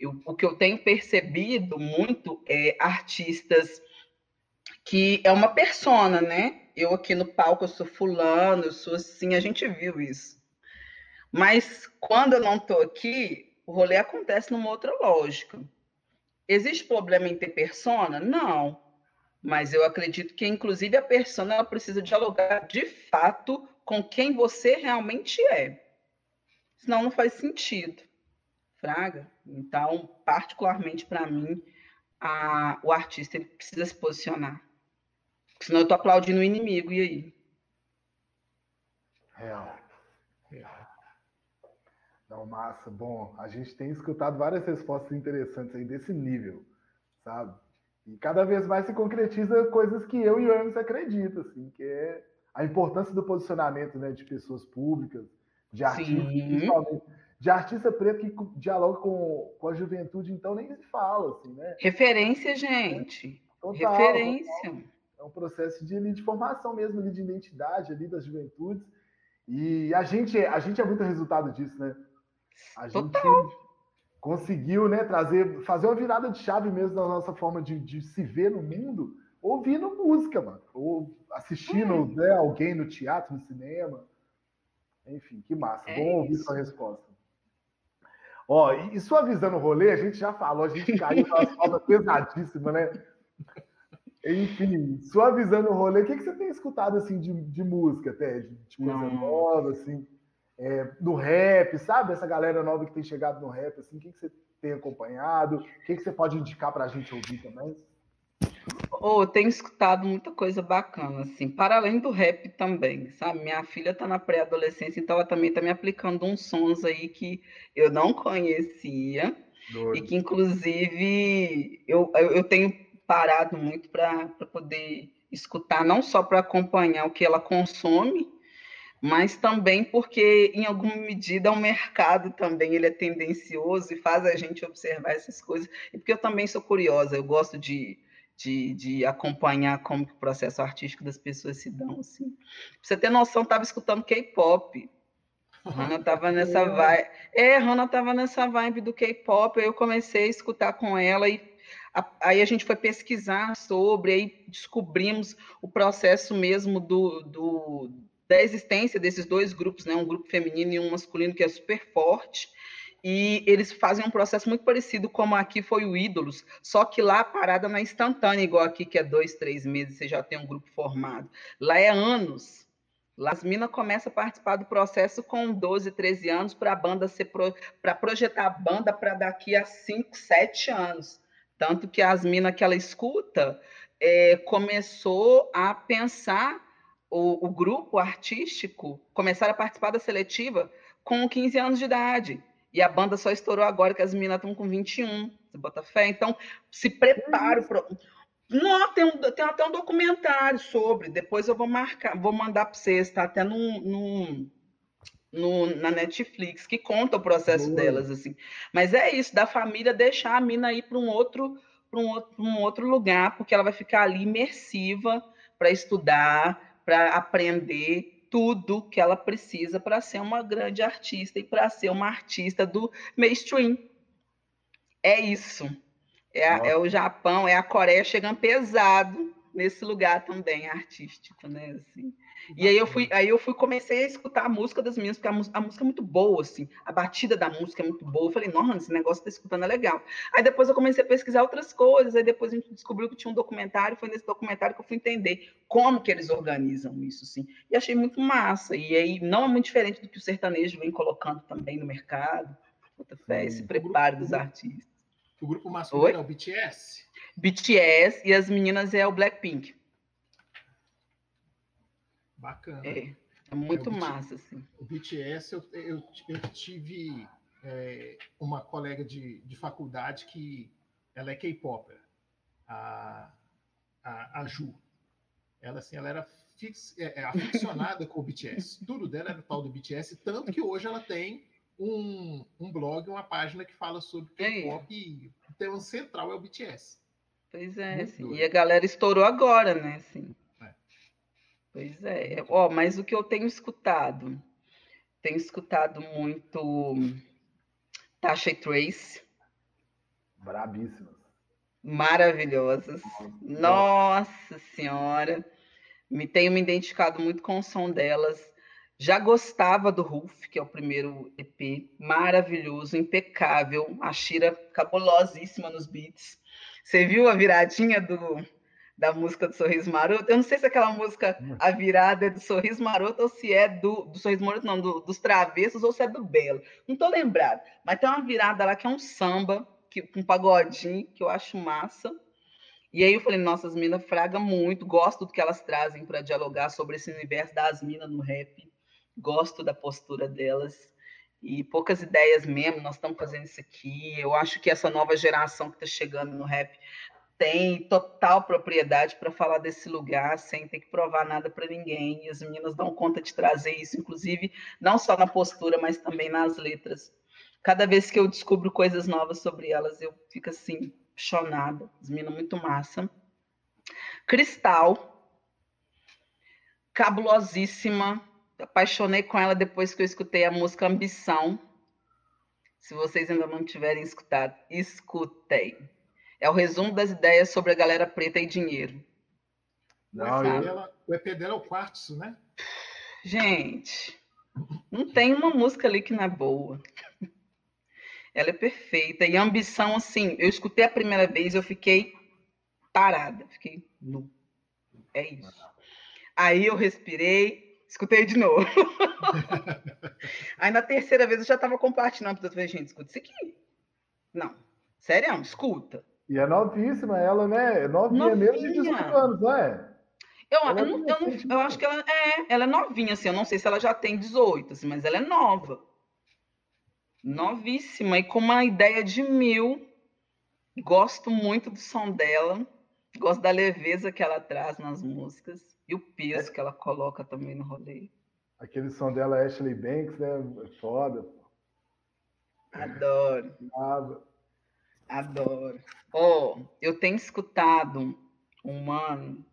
Eu, o que eu tenho percebido muito é artistas que é uma persona, né? Eu aqui no palco eu sou fulano, eu sou assim, a gente viu isso. Mas quando eu não estou aqui, o rolê acontece numa outra lógica. Existe problema em ter persona? Não. Mas eu acredito que, inclusive, a persona ela precisa dialogar de fato com quem você realmente é. Senão não faz sentido. Fraga. Então, particularmente para mim, a, o artista ele precisa se posicionar. Senão eu estou aplaudindo o inimigo, e aí? Real. Real. Não, massa. Bom, a gente tem escutado várias respostas interessantes aí desse nível, sabe? E cada vez mais se concretiza coisas que eu e o Hermes acreditam, assim, que é a importância do posicionamento né, de pessoas públicas, de artistas, Sim. principalmente de artista preto que dialoga com, com a juventude, então nem se fala, assim, né? Referência, gente. Total, Referência. Total. É um processo de, de formação mesmo, de identidade ali das juventudes. E a gente, a gente é muito resultado disso, né? A gente total. conseguiu né, trazer, fazer uma virada de chave mesmo na nossa forma de, de se ver no mundo, ouvindo música, mano. Ou assistindo hum. né, alguém no teatro, no cinema. Enfim, que massa. É Bom ouvir sua resposta. Ó, e suavizando o rolê, a gente já falou, a gente caiu numa falta pesadíssima, né? Enfim, suavizando o rolê, o que, que você tem escutado assim de, de música até? De, coisa Não. nova, assim, é, no rap, sabe? Essa galera nova que tem chegado no rap, assim, o que, que você tem acompanhado? O que, que você pode indicar para a gente ouvir também? Oh, eu tenho escutado muita coisa bacana, assim, para além do rap também, sabe? Minha filha está na pré-adolescência, então ela também está me aplicando uns sons aí que eu não conhecia Doido. e que, inclusive, eu, eu tenho parado muito para poder escutar, não só para acompanhar o que ela consome, mas também porque, em alguma medida, o mercado também ele é tendencioso e faz a gente observar essas coisas, e porque eu também sou curiosa, eu gosto de de, de acompanhar como o processo artístico das pessoas se dão. Assim. Pra você ter noção, estava escutando K-pop. Rana estava nessa vibe. É, Rana estava nessa vibe do K-pop. Aí eu comecei a escutar com ela e a, aí a gente foi pesquisar sobre, aí descobrimos o processo mesmo do, do, da existência desses dois grupos, né? Um grupo feminino e um masculino que é super forte e eles fazem um processo muito parecido como aqui foi o Ídolos, só que lá a parada não é instantânea, igual aqui, que é dois, três meses, você já tem um grupo formado. Lá é anos. Lá as minas começam a participar do processo com 12, 13 anos para a banda ser pro, para projetar a banda para daqui a 5, 7 anos. Tanto que as minas que ela escuta é, começou a pensar o, o grupo artístico, começaram a participar da seletiva com 15 anos de idade. E a banda só estourou agora que as meninas estão com 21. Você bota fé? Então, se prepare. Pro... Não, tem, um, tem até um documentário sobre. Depois eu vou marcar, vou mandar para vocês. Está até num, num, no, na Netflix, que conta o processo Boa. delas, assim. Mas é isso, da família deixar a mina ir para um outro para um, outro, um outro lugar, porque ela vai ficar ali imersiva para estudar, para aprender tudo que ela precisa para ser uma grande artista e para ser uma artista do mainstream. É isso. É, a, é, o Japão, é a Coreia chegando pesado nesse lugar também artístico, né? Assim. E aí eu fui, aí eu fui comecei a escutar a música das minhas, porque a, a, música é muito boa, assim, a batida da música é muito boa. Eu falei, nossa, esse negócio tá escutando é legal. Aí depois eu comecei a pesquisar outras coisas, aí depois a gente descobriu que tinha um documentário, foi nesse documentário que eu fui entender como que eles organizam isso, assim. E achei muito massa. E aí não é muito diferente do que o sertanejo vem colocando também no mercado. Puta fé, esse preparo dos artistas. O grupo masculino Oi? é o BTS? BTS e as meninas é o Blackpink. Bacana. É, é muito é, massa, assim. O BTS, eu, eu, eu tive é, uma colega de, de faculdade que ela é K-Popper, a, a, a, Ju. Ela, assim, ela era fix, é, é aficionada com o BTS. Tudo dela era tal do BTS, tanto que hoje ela tem um, um blog, uma página que fala sobre K-pop e o tema central é o BTS. Pois é, assim, e a galera estourou agora, né? Assim. Pois é. Ó, oh, mas o que eu tenho escutado? Tenho escutado muito Tasha e Trace. Brabíssimas. Maravilhosas. Nossa Senhora. Me tenho me identificado muito com o som delas. Já gostava do Roof, que é o primeiro EP, maravilhoso, impecável. A Shira cabulosíssima nos beats. Você viu a viradinha do da música do Sorriso Maroto. Eu não sei se aquela música, a virada é do Sorriso Maroto ou se é do, do Sorriso Maroto, não, do, dos Travessos ou se é do Belo. Não tô lembrado. Mas tem uma virada lá que é um samba, que, um pagodinho, que eu acho massa. E aí eu falei, nossa, as minas fraga muito, gosto do que elas trazem para dialogar sobre esse universo das minas no rap. Gosto da postura delas. E poucas ideias mesmo, nós estamos fazendo isso aqui. Eu acho que essa nova geração que está chegando no rap tem total propriedade para falar desse lugar sem ter que provar nada para ninguém. E as meninas dão conta de trazer isso, inclusive, não só na postura, mas também nas letras. Cada vez que eu descubro coisas novas sobre elas, eu fico assim, apaixonada. As meninas muito massa. Cristal, cabulosíssima. Apaixonei com ela depois que eu escutei a música Ambição. Se vocês ainda não tiverem escutado, escutei é o resumo das ideias sobre a galera preta e dinheiro. Não, o, EP dela, o EP dela é o quartzo, né? Gente, não tem uma música ali que não é boa. Ela é perfeita. E a ambição, assim, eu escutei a primeira vez, eu fiquei parada, fiquei nu. É isso. Aí eu respirei, escutei de novo. Aí na terceira vez eu já estava compartilhando, eu falei, gente, escuta isso aqui. Não, sério, escuta. E é novíssima ela, né? É novinha, novinha. mesmo de 18 anos, não é? Eu, eu, não, eu, não, eu acho que ela é, ela é novinha, assim. Eu não sei se ela já tem 18, assim, mas ela é nova. Novíssima e com uma ideia de mil. Gosto muito do som dela. Gosto da leveza que ela traz nas músicas. E o peso é. que ela coloca também no rolê. Aquele som dela, Ashley Banks, né? É foda. Adoro. Adoro. Ó, oh, eu tenho escutado um mano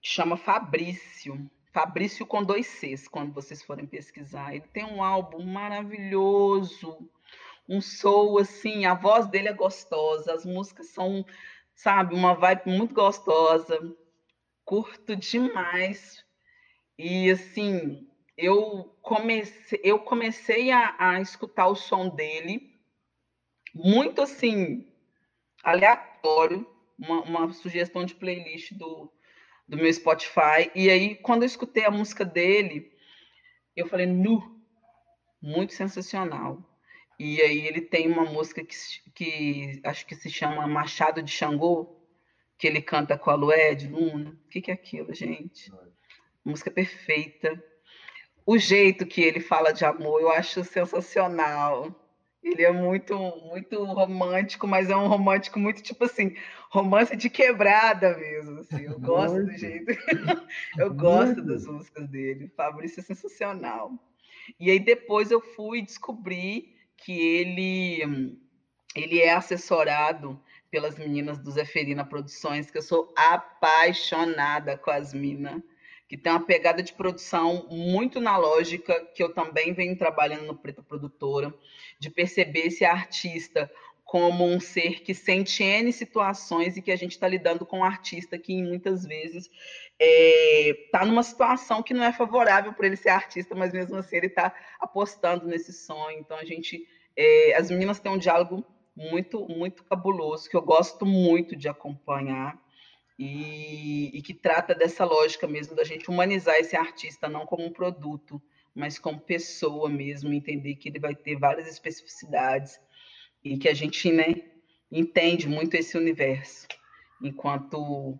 que chama Fabrício. Fabrício com dois Cs, quando vocês forem pesquisar. Ele tem um álbum maravilhoso, um soul assim, a voz dele é gostosa, as músicas são, sabe, uma vibe muito gostosa. Curto demais. E assim, eu comecei, eu comecei a, a escutar o som dele muito assim, aleatório, uma, uma sugestão de playlist do, do meu Spotify. E aí, quando eu escutei a música dele, eu falei, nu, muito sensacional. E aí ele tem uma música que, que acho que se chama Machado de Xangô, que ele canta com a Lué de Luna. O que, que é aquilo, gente? Música perfeita. O jeito que ele fala de amor, eu acho sensacional. Ele é muito, muito romântico, mas é um romântico muito tipo assim, romance de quebrada mesmo. Assim. Eu gosto muito. do jeito. eu gosto muito. das músicas dele. Fabrício é sensacional. E aí depois eu fui descobrir que ele ele é assessorado pelas meninas do Zeferina Produções, que eu sou apaixonada com as minas, que tem uma pegada de produção muito na lógica, que eu também venho trabalhando no Preta Produtora, de perceber esse artista como um ser que sente N situações e que a gente está lidando com um artista que muitas vezes está é, tá numa situação que não é favorável para ele ser artista, mas mesmo assim ele está apostando nesse sonho. Então a gente, é, as meninas têm um diálogo muito, muito cabuloso, que eu gosto muito de acompanhar, e, e, que trata dessa lógica mesmo da gente humanizar esse artista, não como um produto, mas como pessoa mesmo, entender que ele vai ter várias especificidades e que a gente né, entende muito esse universo, enquanto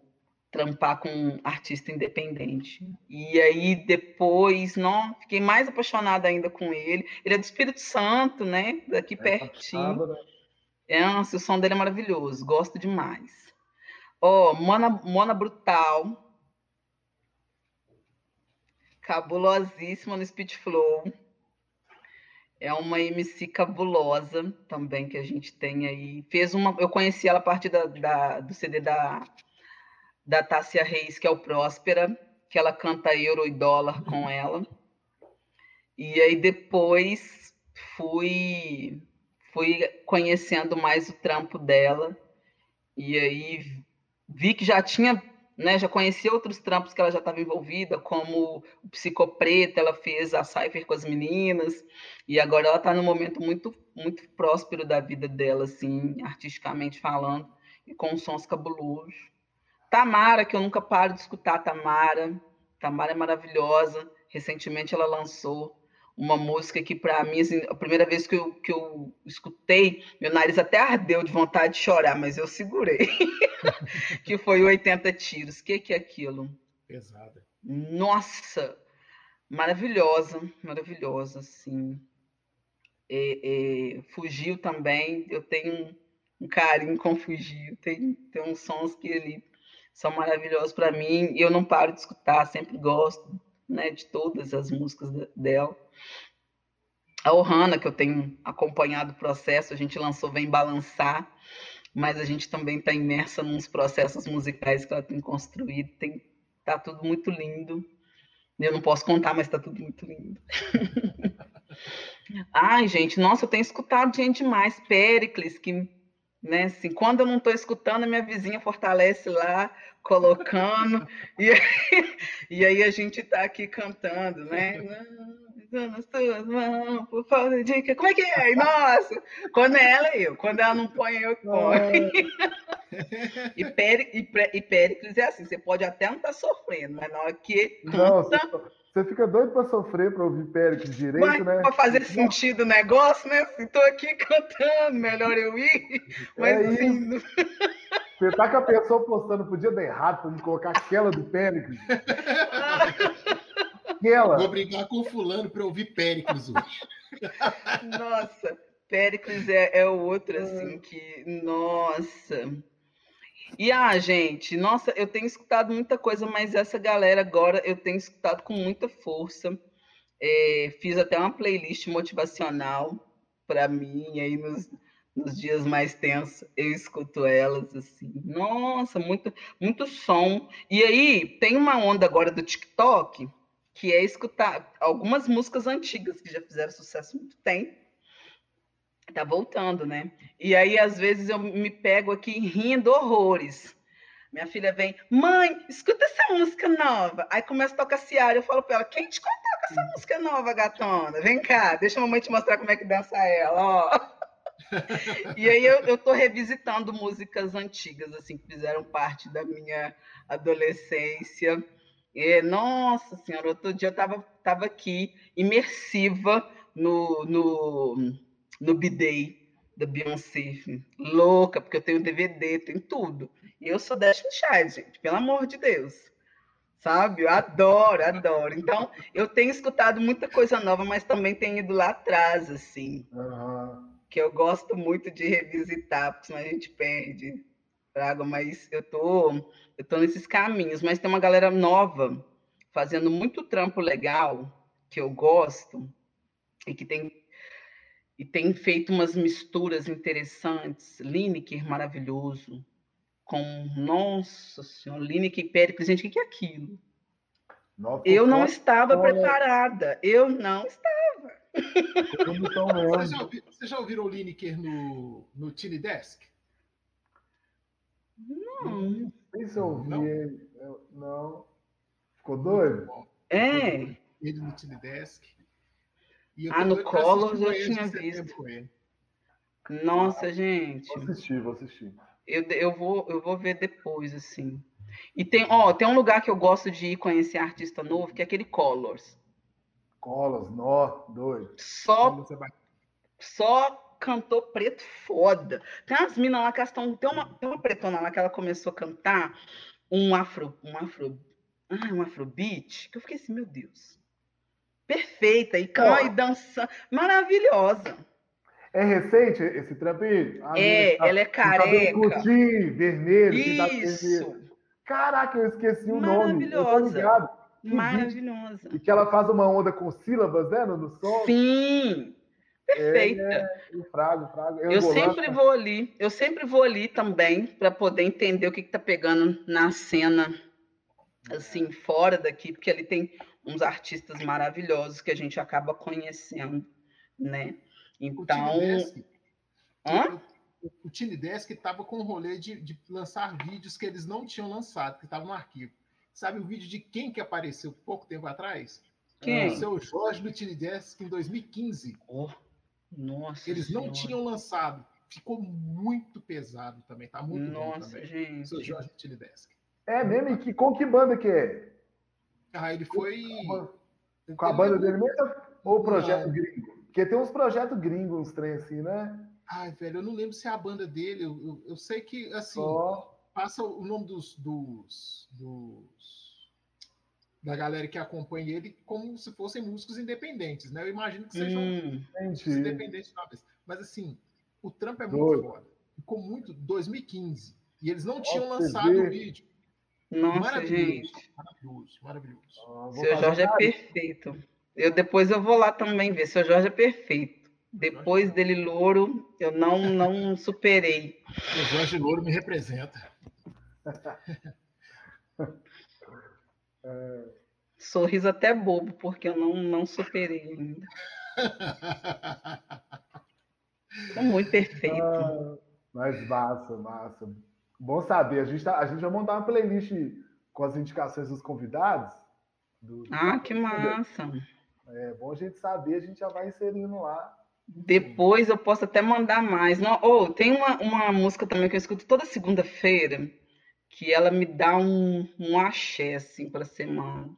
trampar com um artista independente. E aí depois, não, fiquei mais apaixonada ainda com ele. Ele é do Espírito Santo, né? Daqui é, pertinho. Né? É, nossa, o som dele é maravilhoso, gosto demais. Ó, oh, Mona, Mona Brutal. Cabulosíssima no Speed Flow. É uma MC cabulosa também que a gente tem aí. Fez uma, eu conheci ela a partir da, da, do CD da, da Tássia Reis, que é o Próspera, que ela canta euro e dólar com ela. E aí depois fui fui conhecendo mais o trampo dela e aí vi que já tinha, né, já conhecia outros trampos que ela já estava envolvida, como o Psicopreta, ela fez a Cypher com as meninas, e agora ela está num momento muito muito próspero da vida dela, assim, artisticamente falando, e com sons cabulosos. Tamara, que eu nunca paro de escutar Tamara, Tamara é maravilhosa, recentemente ela lançou uma música que, para mim, assim, a primeira vez que eu, que eu escutei, meu nariz até ardeu de vontade de chorar, mas eu segurei. que foi 80 tiros. O que, que é aquilo? Pesada. Nossa! Maravilhosa, maravilhosa, assim. É, é, fugiu também, eu tenho um, um carinho com Fugiu, tem, tem uns sons que ele são maravilhosos para mim, e eu não paro de escutar, sempre gosto né, de todas as músicas dela. A Ohana, que eu tenho acompanhado o processo, a gente lançou Vem Balançar, mas a gente também está imersa nos processos musicais que ela tem construído. Tem, tá tudo muito lindo. Eu não posso contar, mas está tudo muito lindo. Ai, gente, nossa, eu tenho escutado gente demais. Péricles, que, né, assim, quando eu não estou escutando, a minha vizinha fortalece lá, colocando, e, aí, e aí a gente está aqui cantando, né? nas tuas mãos, por falta de Como é que é? Nossa! Quando é ela, eu. Quando ela não põe, eu ponho. e, Péri, e, e Péricles é assim, você pode até não estar tá sofrendo, mas na hora que não, Você fica doido para sofrer, para ouvir Péricles direito, mas, né? Para fazer sentido o negócio, né? Estou aqui cantando, melhor eu ir. Mas é assim. Você tá com a pessoa postando, podia dar errado para me colocar aquela do Péricles. aquela. Vou brigar com o fulano para ouvir Péricles hoje. Nossa, Péricles é, é outro, assim, que. Nossa. E ah, gente, nossa, eu tenho escutado muita coisa, mas essa galera agora eu tenho escutado com muita força. É, fiz até uma playlist motivacional para mim, aí nos, nos dias mais tensos eu escuto elas assim. Nossa, muito, muito som. E aí tem uma onda agora do TikTok que é escutar algumas músicas antigas que já fizeram sucesso muito tempo. Tá voltando, né? E aí, às vezes, eu me pego aqui rindo horrores. Minha filha vem, mãe, escuta essa música nova. Aí começa a tocar Ciara. Eu falo para ela, quem te contou com essa música nova, gatona? Vem cá, deixa a mamãe te mostrar como é que dança ela, ó. e aí eu, eu tô revisitando músicas antigas, assim, que fizeram parte da minha adolescência. É, nossa senhora, outro dia eu estava tava aqui, imersiva no, no, no B-Day da Beyoncé, louca, porque eu tenho DVD, tenho tudo. E eu sou Destiny Child, gente, pelo amor de Deus. Sabe? Eu adoro, adoro. Então, eu tenho escutado muita coisa nova, mas também tenho ido lá atrás, assim. Uhum. Que eu gosto muito de revisitar, porque senão a gente perde. Trago, mas eu tô, eu tô nesses caminhos, mas tem uma galera nova fazendo muito trampo legal que eu gosto, e que tem e tem feito umas misturas interessantes. Lineker, maravilhoso. Com, nossa senhora, Lineker e Péricles. Gente, o que é aquilo? Nossa, eu não estava preparada. Eu não estava. Vocês já, ouviram, você já ouviram o Lineker no, no Tiny Desk? Não. Não sei se eu ouvi. Não. não. Ficou doido? É. Ele no Tiny Desk ah, no Colors eu tinha visto. Nossa, gente. Vou assistir, vou assistir. Eu, eu, vou, eu vou ver depois, assim. E tem, ó, tem um lugar que eu gosto de ir conhecer artista novo, que é aquele Colors. Colors, nó, doido. Só, só cantor preto foda. Tem umas minas lá que elas estão. Tem uma, tem uma pretona lá que ela começou a cantar um afro. Um afro. Ah, um afrobeat, que eu fiquei assim, meu Deus perfeita e cai oh. dançando, maravilhosa. É recente esse trampinho? é, tá, ela é careca. Curtinho, vermelho. Isso. Caraca, eu esqueci o nome. Maravilhosa. Maravilhosa. E que ela faz uma onda com sílabas, né, no, no som. Sim. Perfeita. É, é, frago, frago. Eu, eu sempre lá, vou ali, eu sempre vou ali também para poder entender o que está pegando na cena, assim, fora daqui, porque ali tem uns artistas maravilhosos que a gente acaba conhecendo, né? Então. O Tiny Desk estava com o rolê de, de, lançar vídeos que eles não tinham lançado, que estavam no arquivo. Sabe o vídeo de quem que apareceu pouco tempo atrás? Quem? O seu Jorge do Tiny Desk em 2015. Oh, nossa. Eles senhora. não tinham lançado. Ficou muito pesado também. Tá muito nossa, bom também. Gente. O seu Jorge do Tiny Desk. É mesmo? E que, com que banda que é? Ah, ele foi. Com a banda dele mesmo ou o projeto não. gringo? Porque tem uns projetos gringos, uns trem assim, né? Ai, velho, eu não lembro se é a banda dele. Eu, eu, eu sei que, assim, oh. passa o nome dos, dos, dos, da galera que acompanha ele como se fossem músicos independentes, né? Eu imagino que sejam hum, independentes talvez. Mas, assim, o Trump é muito Doido. foda. Ficou muito. 2015. E eles não tinham lançado o vídeo. Nossa, maravilhoso, gente. Maravilhoso, maravilhoso. Ah, Seu Jorge é perfeito. Eu depois eu vou lá também ver. Seu Jorge é perfeito. Depois dele louro, eu não não superei. O Jorge Louro me representa. Sorriso até bobo, porque eu não, não superei ainda. É muito perfeito. Ah, mas massa, massa. Bom saber. A gente, tá, a gente vai montar uma playlist com as indicações dos convidados. Do... Ah, que massa! É bom a gente saber, a gente já vai inserindo lá. Depois eu posso até mandar mais. Não, oh, tem uma, uma música também que eu escuto toda segunda-feira, que ela me dá um, um axé assim, para a semana.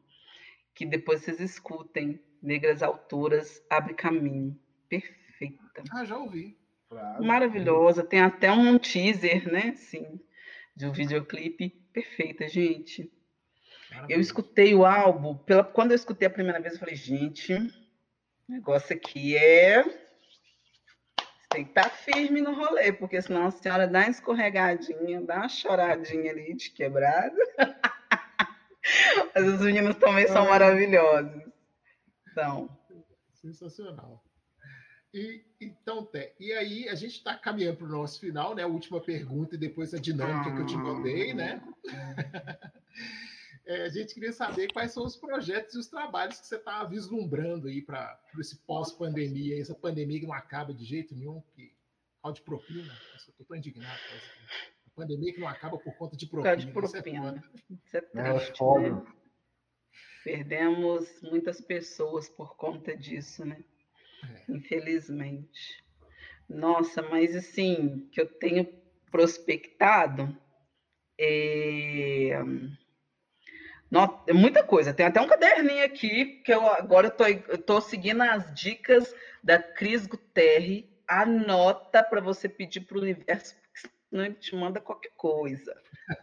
Que depois vocês escutem. Negras Autoras, Abre Caminho. Perfeita. Ah, já ouvi. Claro. Maravilhosa. Tem até um teaser, né? Sim de um videoclipe perfeita, gente. Eu escutei o álbum, pela, quando eu escutei a primeira vez, eu falei, gente, o negócio aqui é. Você tem que estar tá firme no rolê, porque senão a senhora dá uma escorregadinha, dá uma choradinha ali de quebrada. Mas os meninos também são maravilhosos. Então. Sensacional. E, então, Té, e aí a gente está caminhando para o nosso final, né? A última pergunta e depois a dinâmica que eu te mandei, né? é, a gente queria saber quais são os projetos e os trabalhos que você está vislumbrando aí para esse pós-pandemia, essa pandemia que não acaba de jeito nenhum, que de propina. Eu estou indignado com isso. A pandemia que não acaba por conta de propina. De propina. Isso é, triste, é, né? Perdemos muitas pessoas por conta disso, né? É. Infelizmente. Nossa, mas assim, que eu tenho prospectado é... é muita coisa. Tem até um caderninho aqui que eu agora estou eu tô seguindo as dicas da Cris Guterre. Anota para você pedir para o universo, não ele te manda qualquer coisa.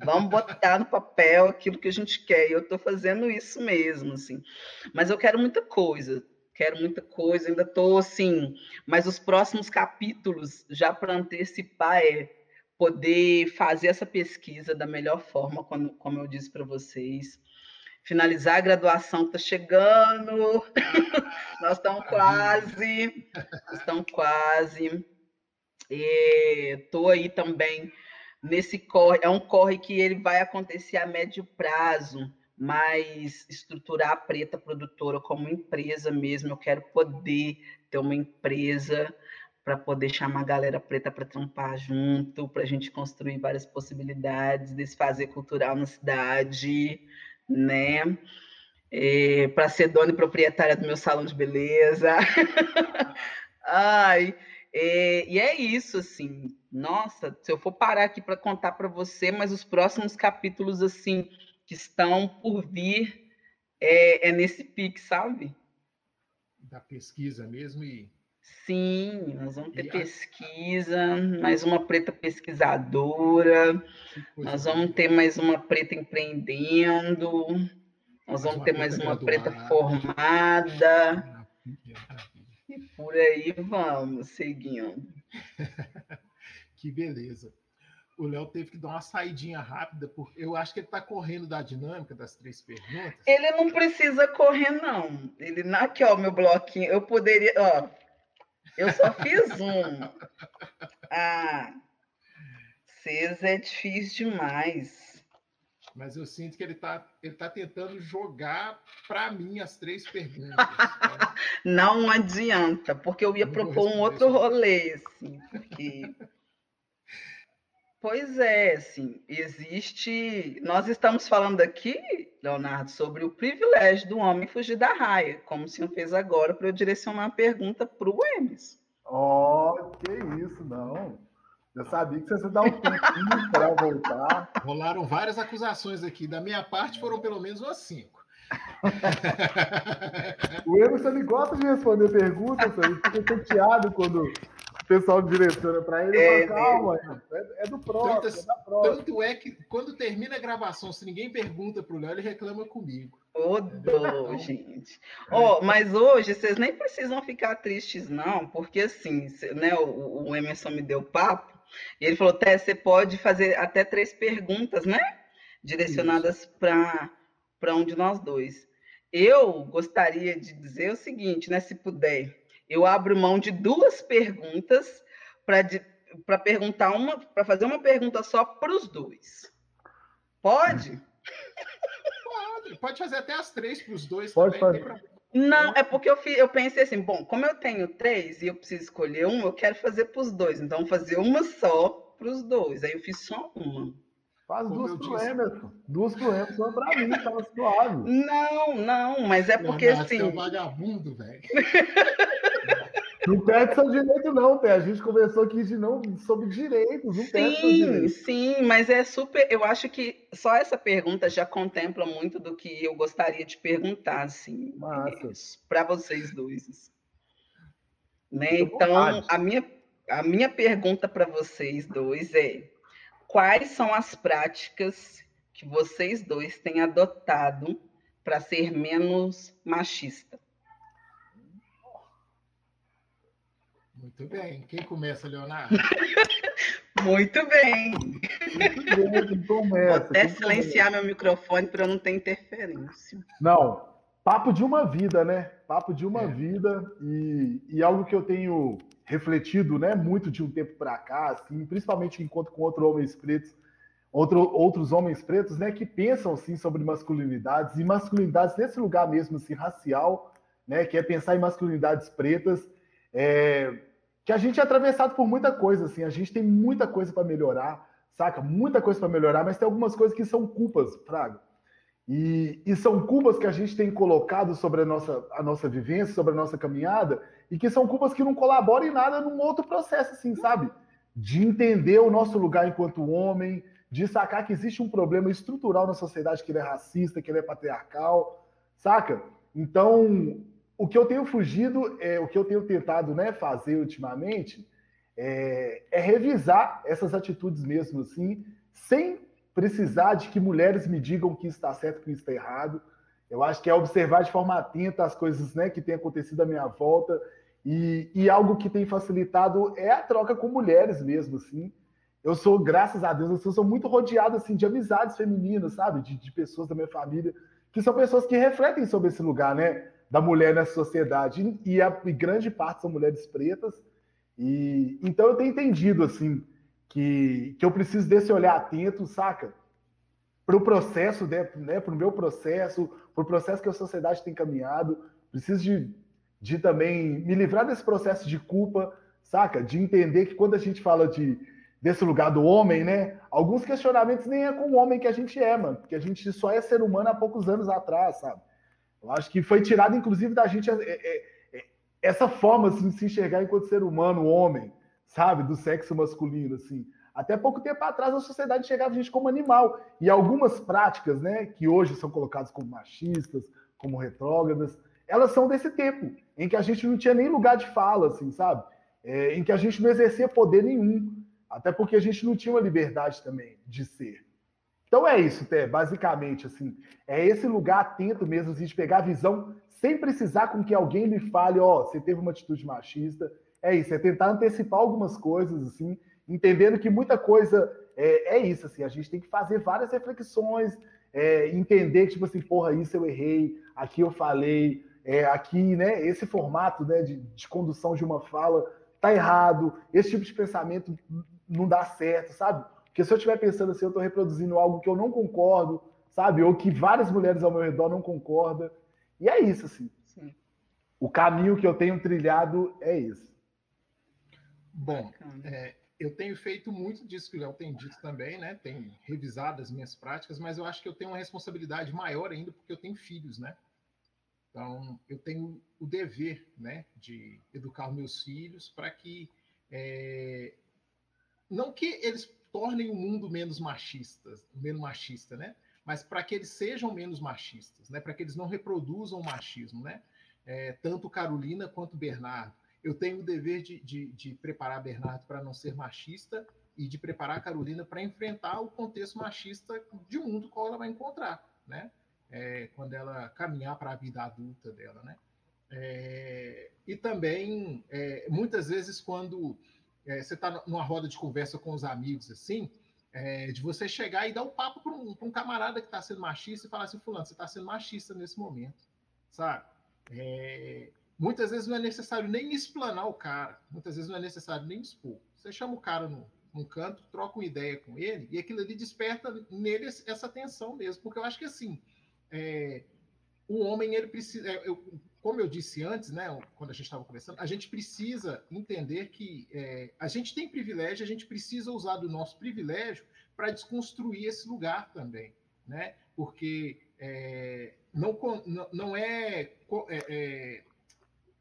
Vamos botar no papel aquilo que a gente quer. E eu estou fazendo isso mesmo, assim. Mas eu quero muita coisa quero muita coisa, ainda estou assim, mas os próximos capítulos, já para antecipar, é poder fazer essa pesquisa da melhor forma, quando, como eu disse para vocês, finalizar a graduação, está chegando. Nós estamos quase. Estamos quase. Estou aí também nesse corre. É um corre que ele vai acontecer a médio prazo, mas estruturar a Preta Produtora como empresa mesmo. Eu quero poder ter uma empresa para poder chamar a galera preta para trampar junto, para a gente construir várias possibilidades, desfazer cultural na cidade, né? É, para ser dona e proprietária do meu salão de beleza. Ai, é, e é isso, assim. Nossa, se eu for parar aqui para contar para você, mas os próximos capítulos, assim, que estão por vir, é, é nesse pique, sabe? Da pesquisa mesmo e Sim, nós vamos ter pesquisa, mais uma preta pesquisadora, nós vamos ter mais uma preta empreendendo, nós vamos ter mais uma preta formada. E por aí vamos, seguindo. que beleza. O Léo teve que dar uma saidinha rápida, porque eu acho que ele está correndo da dinâmica das três perguntas. Ele não precisa correr, não. Ele, aqui, ó, meu bloquinho, eu poderia, ó, eu só fiz um. Ah, César é difícil demais. Mas eu sinto que ele está ele tá tentando jogar para mim as três perguntas. Né? Não adianta, porque eu ia Não propor um outro rolê, assim, porque. Pois é, assim, existe. Nós estamos falando aqui, Leonardo, sobre o privilégio do homem fugir da raia, como o senhor fez agora para eu direcionar a pergunta para o Emes. Oh, que isso, não. Eu sabia que você ia dar um tempinho para voltar. Rolaram várias acusações aqui. Da minha parte, foram pelo menos umas cinco. o Emerson ele gosta de responder perguntas, ele fica chateado quando pessoal direciona para ele, é, fala, calma, é, é, do próximo, tanto, é da próxima. Tanto é que quando termina a gravação, se ninguém pergunta para o Léo, ele reclama comigo. Ô, dó, gente. Oh, mas hoje vocês nem precisam ficar tristes, não, porque assim, né, o, o Emerson me deu papo, e ele falou, Té, você pode fazer até três perguntas, né? Direcionadas para um de nós dois. Eu gostaria de dizer o seguinte, né? Se puder, eu abro mão de duas perguntas para perguntar uma, para fazer uma pergunta só para os dois. Pode? Pode, pode fazer até as três para os dois. Pode também, fazer. Não, é porque eu, fiz, eu pensei assim, bom, como eu tenho três e eu preciso escolher um, eu quero fazer para os dois. Então, fazer uma só para os dois. Aí eu fiz só uma. Faz Como duas pro Emerson. Duas pro Emerson para mim, tava suave. Não, não, mas é porque assim. Você é um vagabundo, velho. Não perde seu direito, não, Pé. A gente conversou aqui de não sobre direitos, não sim, Sim, mas é super. Eu acho que só essa pergunta já contempla muito do que eu gostaria de perguntar, assim, para vocês dois. Né? Então, a minha, a minha pergunta para vocês dois é: quais são as práticas que vocês dois têm adotado para ser menos machista? Muito bem. Quem começa, Leonardo? Muito bem. Muito bem, começa. Vou até silenciar começa. meu microfone para não ter interferência. Não, papo de uma vida, né? Papo de uma é. vida e, e algo que eu tenho refletido, né, muito de um tempo para cá, assim, principalmente enquanto com outros homens pretos, outro, outros homens pretos, né, que pensam assim sobre masculinidades e masculinidades nesse lugar mesmo assim racial, né, que é pensar em masculinidades pretas. É, que a gente é atravessado por muita coisa, assim, a gente tem muita coisa para melhorar, saca? Muita coisa para melhorar, mas tem algumas coisas que são culpas, Fraga. E, e, são culpas que a gente tem colocado sobre a nossa, a nossa vivência, sobre a nossa caminhada, e que são culpas que não colaboram em nada num outro processo, assim, sabe? De entender o nosso lugar enquanto homem, de sacar que existe um problema estrutural na sociedade que ele é racista, que ele é patriarcal, saca? Então, o que eu tenho fugido, é, o que eu tenho tentado né, fazer ultimamente, é, é, revisar essas atitudes mesmo assim, sem precisar de que mulheres me digam que está certo, que está errado. Eu acho que é observar de forma atenta as coisas né, que têm acontecido à minha volta e, e, algo que tem facilitado é a troca com mulheres mesmo, assim. Eu sou, graças a Deus, eu sou muito rodeado assim de amizades femininas, sabe, de, de pessoas da minha família que são pessoas que refletem sobre esse lugar, né? Da mulher nessa sociedade. E a e grande parte são mulheres pretas. E então eu tenho entendido assim que, que eu preciso desse olhar atento, saca? Para o processo, né, para o meu processo, para o processo que a sociedade tem caminhado. Preciso de, de também me livrar desse processo de culpa, saca? De entender que quando a gente fala de desse lugar do homem, né? Alguns questionamentos nem é com o homem que a gente é, mano, porque a gente só é ser humano há poucos anos atrás, sabe? Eu acho que foi tirado, inclusive, da gente é, é, é, essa forma assim, de se enxergar enquanto ser humano, homem, sabe? Do sexo masculino, assim. Até pouco tempo atrás a sociedade enxergava a gente como animal. E algumas práticas, né, que hoje são colocadas como machistas, como retrógradas, elas são desse tempo, em que a gente não tinha nem lugar de fala, assim, sabe? É, em que a gente não exercia poder nenhum. Até porque a gente não tinha uma liberdade também de ser. Então é isso, Té, basicamente, assim, é esse lugar atento mesmo, assim, de pegar a visão sem precisar com que alguém me fale, ó, oh, você teve uma atitude machista. É isso, é tentar antecipar algumas coisas, assim, entendendo que muita coisa é, é isso, assim, a gente tem que fazer várias reflexões, é, entender que, tipo assim, porra, isso eu errei, aqui eu falei, é, aqui, né, esse formato né, de, de condução de uma fala tá errado, esse tipo de pensamento não dá certo, sabe? Porque se eu estiver pensando assim, eu estou reproduzindo algo que eu não concordo, sabe? Ou que várias mulheres ao meu redor não concordam. E é isso, assim. Sim. O caminho que eu tenho trilhado é esse. Bom, é, eu tenho feito muito disso que o Léo tem dito também, né? Tenho revisado as minhas práticas, mas eu acho que eu tenho uma responsabilidade maior ainda porque eu tenho filhos, né? Então, eu tenho o dever, né, de educar meus filhos para que é, não que eles tornem o mundo menos machistas, menos machista, né? Mas para que eles sejam menos machistas, né? Para que eles não reproduzam o machismo, né? É, tanto Carolina quanto Bernardo. Eu tenho o dever de, de, de preparar Bernardo para não ser machista e de preparar Carolina para enfrentar o contexto machista de mundo qual ela vai encontrar, né? É, quando ela caminhar para a vida adulta dela, né? É, e também, é, muitas vezes, quando é, você está numa roda de conversa com os amigos assim, é, de você chegar e dar um papo para um, um, camarada que está sendo machista e falar assim, fulano, você está sendo machista nesse momento, sabe? É, muitas vezes não é necessário nem explanar o cara, muitas vezes não é necessário nem expor. Você chama o cara no, num canto, troca uma ideia com ele e aquilo ali desperta nele essa tensão mesmo, porque eu acho que assim, é, o homem ele precisa, é, eu, como eu disse antes, né, quando a gente estava conversando, a gente precisa entender que é, a gente tem privilégio, a gente precisa usar do nosso privilégio para desconstruir esse lugar também, né? Porque é, não, não, é, é, é,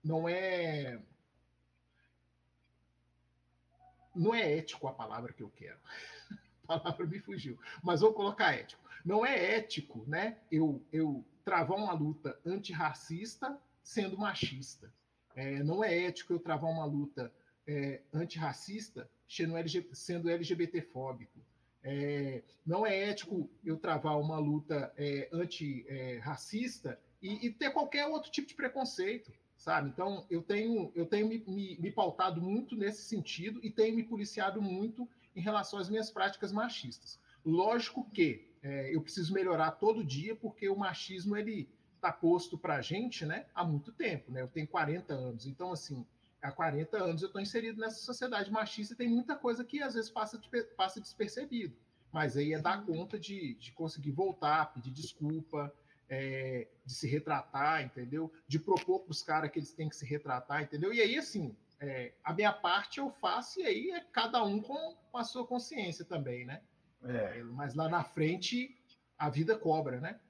não é não é ético a palavra que eu quero. A palavra me fugiu, mas vou colocar ético. Não é ético, né? Eu, eu travar uma luta antirracista sendo machista. É, não é ético eu travar uma luta é, antirracista sendo, LGBT, sendo LGBTfóbico. É, não é ético eu travar uma luta é, antirracista e, e, ter qualquer outro tipo de preconceito, sabe? Então, eu tenho, eu tenho me, me, me pautado muito nesse sentido e tenho me policiado muito em relação às minhas práticas machistas. Lógico que é, eu preciso melhorar todo dia, porque o machismo ele está posto para a gente né, há muito tempo. Né? Eu tenho 40 anos, então, assim, há 40 anos eu estou inserido nessa sociedade machista e tem muita coisa que às vezes passa, passa despercebido. Mas aí é dar conta de, de conseguir voltar, pedir desculpa, é, de se retratar, entendeu? De propor para os caras que eles têm que se retratar, entendeu? E aí, assim, é, a minha parte eu faço e aí é cada um com, com a sua consciência também, né? É. Mas lá na frente a vida cobra, né?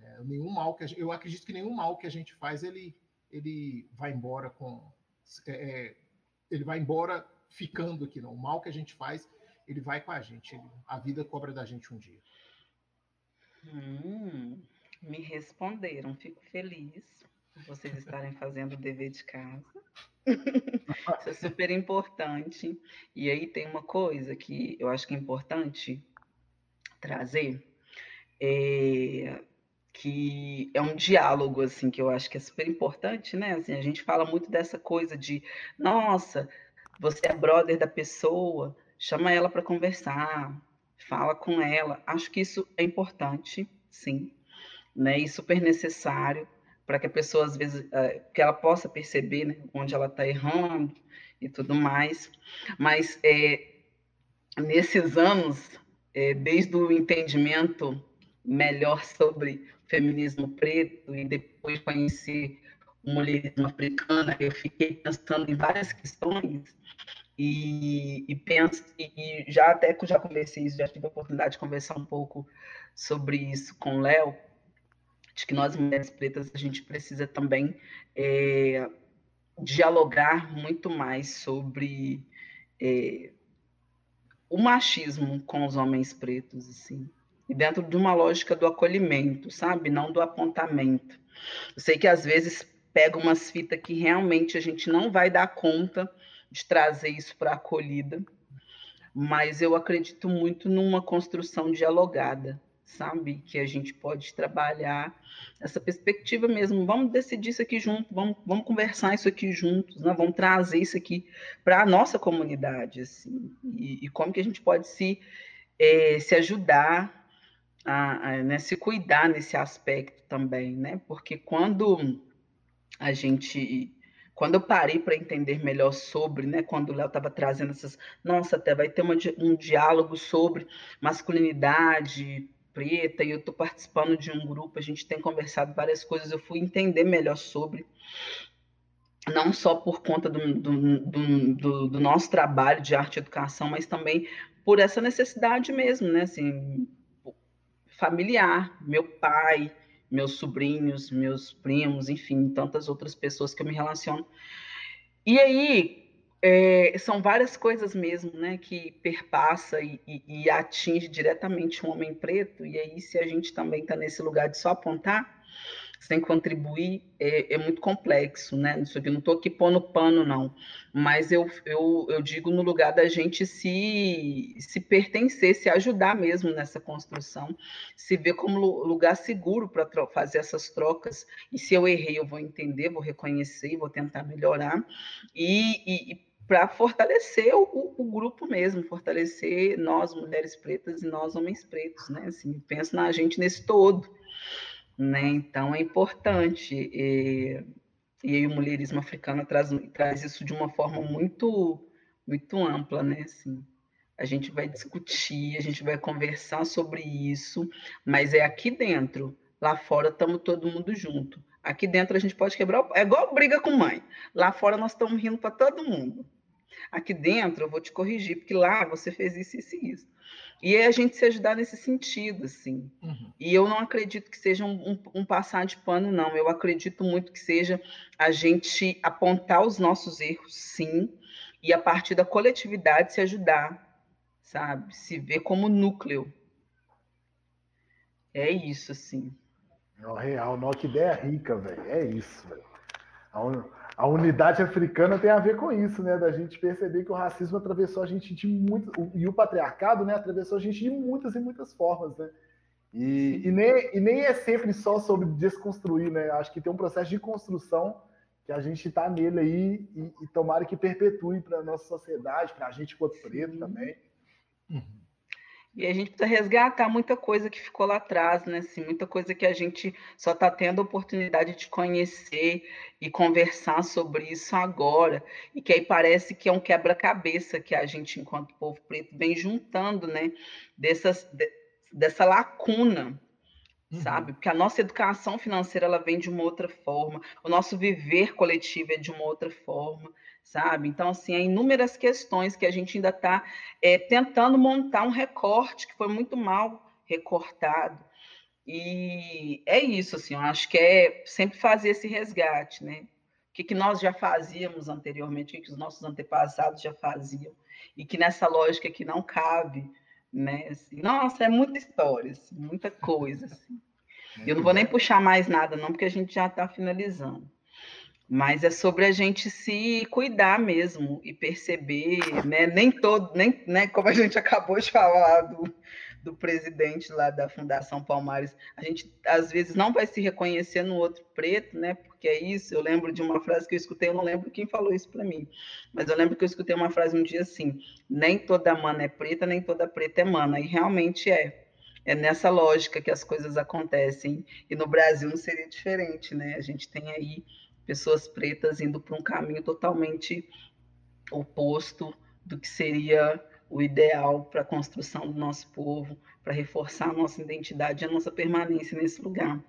É, nenhum mal que gente, eu acredito que nenhum mal que a gente faz ele ele vai embora com é, é, ele vai embora ficando aqui não. O mal que a gente faz ele vai com a gente. Ele, a vida cobra da gente um dia. Hum, me responderam. Fico feliz por vocês estarem fazendo o dever de casa. Isso é super importante. E aí tem uma coisa que eu acho que é importante trazer, é, que é um diálogo, assim, que eu acho que é super importante, né? Assim, a gente fala muito dessa coisa de, nossa, você é brother da pessoa, chama ela para conversar, fala com ela. Acho que isso é importante, sim. né, e super necessário para que a pessoa, às vezes, uh, que ela possa perceber né, onde ela está errando e tudo mais. Mas é, nesses anos, é, desde o entendimento melhor sobre feminismo preto e depois conhecer o mulherismo africano, eu fiquei pensando em várias questões e, e penso e já até já conversei já tive a oportunidade de conversar um pouco sobre isso com o Léo, de que nós mulheres pretas a gente precisa também é, dialogar muito mais sobre é, o machismo com os homens pretos, assim, e dentro de uma lógica do acolhimento, sabe, não do apontamento. Eu sei que às vezes pega umas fitas que realmente a gente não vai dar conta de trazer isso para a acolhida, mas eu acredito muito numa construção dialogada, sabe? Que a gente pode trabalhar essa perspectiva mesmo. Vamos decidir isso aqui junto, vamos, vamos conversar isso aqui juntos, né? vamos trazer isso aqui para a nossa comunidade, assim, e, e, como que a gente pode se, é, se ajudar a, a né? se cuidar nesse aspecto também, né? Porque quando a gente quando eu parei para entender melhor sobre, né, quando o Léo estava trazendo essas, nossa, até vai ter uma, um diálogo sobre masculinidade preta, e eu estou participando de um grupo, a gente tem conversado várias coisas, eu fui entender melhor sobre, não só por conta do, do, do, do nosso trabalho de arte e educação, mas também por essa necessidade mesmo, né, assim, familiar, meu pai, meus sobrinhos, meus primos, enfim, tantas outras pessoas que eu me relaciono. E aí, é, são várias coisas mesmo, né, que perpassa e, e, e, atinge diretamente um homem preto, e aí se a gente também está nesse lugar de só apontar, sem contribuir é, é, muito complexo, né? Isso aqui não estou aqui pondo pano, não. Mas eu, eu, eu digo no lugar da gente se, se pertencer, se ajudar mesmo nessa construção, se ver como lugar seguro para fazer essas trocas. E se eu errei, eu vou entender, vou reconhecer, vou tentar melhorar. E, e, para fortalecer o, o, grupo mesmo, fortalecer nós, mulheres pretas, e nós, homens pretos, né? Assim, penso na gente nesse todo né? Então é importante. E, e o mulherismo africano traz, traz isso de uma forma muito, muito ampla, né? Assim, a gente vai discutir, a gente vai conversar sobre isso, mas é aqui dentro. Lá fora estamos todo mundo junto. Aqui dentro a gente pode quebrar. É igual briga com mãe. Lá fora nós estamos rindo para todo mundo. Aqui dentro eu vou te corrigir, porque lá você fez isso, isso e isso. E é a gente se ajudar nesse sentido, assim. Uhum. E eu não acredito que seja um, um, um, passar de pano, não. Eu acredito muito que seja a gente apontar os nossos erros, sim, e a partir da coletividade se ajudar, sabe? Se ver como núcleo. É isso, assim. É real, não, que ideia rica, velho. É isso, velho a unidade africana tem a ver com isso, né? Da gente perceber que o racismo atravessou a gente de muitas. E o patriarcado, né? Atravessou a gente de muitas e muitas formas, né? E, e, nem, e nem é sempre só sobre desconstruir, né? Acho que tem um processo de construção que a gente está nele aí e, e tomara que perpetue para a nossa sociedade, para a gente enquanto preto também. Uhum. E a gente precisa resgatar muita coisa que ficou lá atrás, né? Assim, muita coisa que a gente só está tendo a oportunidade de conhecer e conversar sobre isso agora. E que aí parece que é um quebra-cabeça que a gente, enquanto povo preto, vem juntando, né? Dessas, de, dessa lacuna, uhum. sabe? Porque a nossa educação financeira ela vem de uma outra forma, o nosso viver coletivo é de uma outra forma sabe? Então, assim, há inúmeras questões que a gente ainda está é, tentando montar um recorte que foi muito mal recortado. E é isso, assim, eu acho que é sempre fazer esse resgate, né? O que, que nós já fazíamos anteriormente, o que, que os nossos antepassados já faziam, e que nessa lógica que não cabe, né? Assim, nossa, é muita história, assim, muita coisa. Assim. Eu não vou nem puxar mais nada, não, porque a gente já está finalizando. Mas é sobre a gente se cuidar mesmo e perceber, né? Nem todo, nem, né? Como a gente acabou de falar do, do presidente lá da Fundação Palmares, a gente às vezes não vai se reconhecer no outro preto, né? Porque é isso. Eu lembro de uma frase que eu escutei, eu não lembro quem falou isso para mim, mas eu lembro que eu escutei uma frase um dia assim: nem toda mana é preta, nem toda preta é mana, e realmente é. é nessa lógica que as coisas acontecem. E no Brasil não seria diferente, né? A gente tem aí pessoas pretas indo para um caminho totalmente oposto do que seria o ideal para a construção do nosso povo, para reforçar a nossa identidade e a nossa permanência nesse lugar.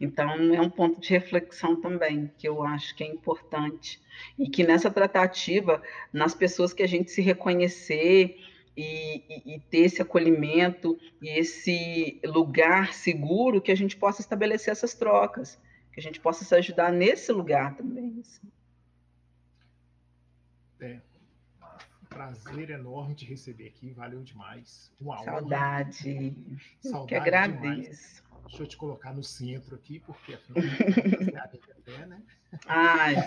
Então, é um ponto de reflexão também, que eu acho que é importante. E que nessa tratativa, nas pessoas que a gente se reconhecer e, e, e ter esse acolhimento e esse lugar seguro, que a gente possa estabelecer essas trocas, que a gente possa se ajudar nesse lugar também. Assim. É, prazer enorme te receber aqui, valeu demais. Uma Saudade. Saudade que agradeço. Demais. Deixa eu te colocar no centro aqui, porque afinal de contas, né? Ai.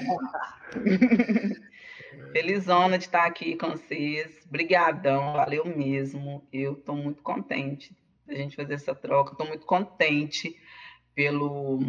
Felizona de estar aqui com vocês. Brigadão, valeu mesmo. Eu estou muito contente da gente fazer essa troca. Estou muito contente pelo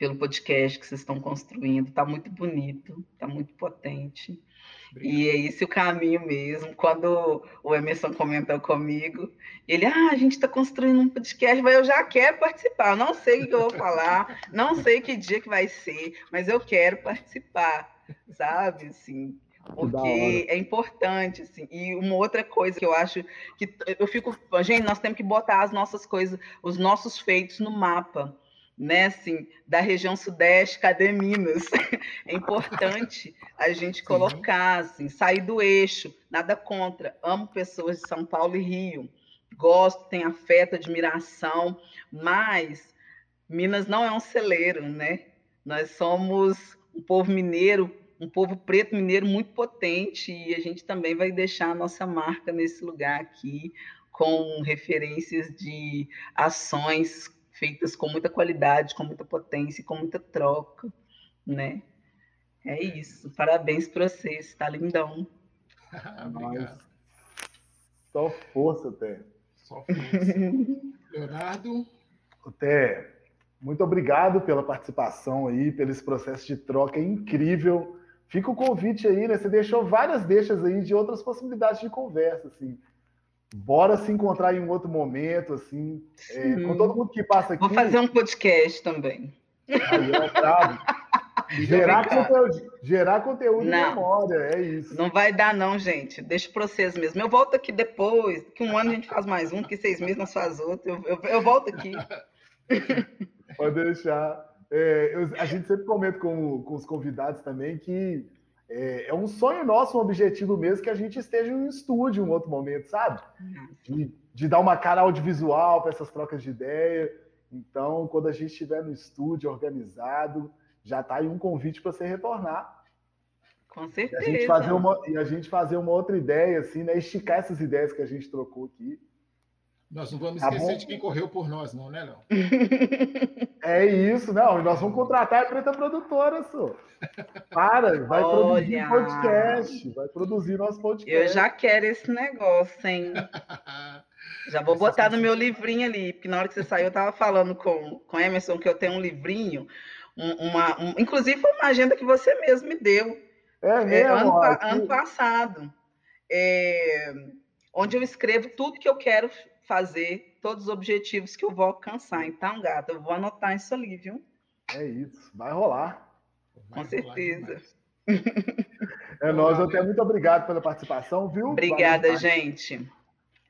pelo podcast que vocês estão construindo. Está muito bonito, está muito potente. Obrigado. E é esse o caminho mesmo. Quando o Emerson comentou comigo, ele, ah, a gente está construindo um podcast, mas eu já quero participar. Eu não sei o que eu vou falar, não sei que dia que vai ser, mas eu quero participar, sabe? Assim, porque é importante, assim. E uma outra coisa que eu acho que eu fico, gente, nós temos que botar as nossas coisas, os nossos feitos no mapa né, assim, da região sudeste, cadê Minas? É importante a gente colocar, assim, sair do eixo, nada contra. Amo pessoas de São Paulo e Rio, gosto, tenho afeto, admiração, mas Minas não é um celeiro, né? Nós somos um povo mineiro, um povo preto mineiro muito potente e a gente também vai deixar a nossa marca nesse lugar aqui, com referências de ações feitas com muita qualidade, com muita potência, com muita troca, né? É isso. Parabéns para vocês, está lindão. Obrigado. Só força, Té. Só força. Leonardo? Té, muito obrigado pela participação aí, pelo esse processo de troca incrível. Fica o convite aí, né? Você deixou várias deixas aí de outras possibilidades de conversa, assim. Bora se encontrar em um outro momento, assim, é, com todo mundo que passa aqui. Vou fazer um podcast também. Aí, é gerar, conteúdo, gerar conteúdo não, memória, é isso. Não vai dar, não, gente. Deixa para vocês mesmo. Eu volto aqui depois, que um ano a gente faz mais um, que seis meses nós faz outro. Eu, eu, eu volto aqui. Pode deixar. É, eu, a gente sempre comenta com, com os convidados também que é, é, um sonho nosso, um objetivo mesmo, que a gente esteja em um estúdio em um outro momento, sabe? De, de dar uma cara audiovisual para essas trocas de ideia. Então, quando a gente estiver no estúdio organizado, já está aí um convite para você retornar. Com certeza. E a, gente fazer uma, e a gente fazer uma outra ideia, assim, né? Esticar essas ideias que a gente trocou aqui. Nós não vamos tá esquecer de quem correu por nós, não, né, Léo? É isso, não. Nós vamos contratar a Preta Produtora, só. Para, vai Olha, produzir podcast, vai produzir nosso podcast. Eu já quero esse negócio, hein? Já vou botar no meu livrinho ali, porque na hora que você saiu, eu estava falando com, com Emerson que eu tenho um livrinho, uma, um, inclusive foi uma agenda que você mesmo me deu. É, é mesmo, é, ano, ano passado. É, onde eu escrevo tudo que eu quero fazer todos os objetivos que eu vou alcançar. Então, gata, eu vou anotar isso ali, viu? É isso, vai rolar. Vai Com certeza. é nós, até muito obrigado pela participação, viu? Obrigada, Valeu, gente.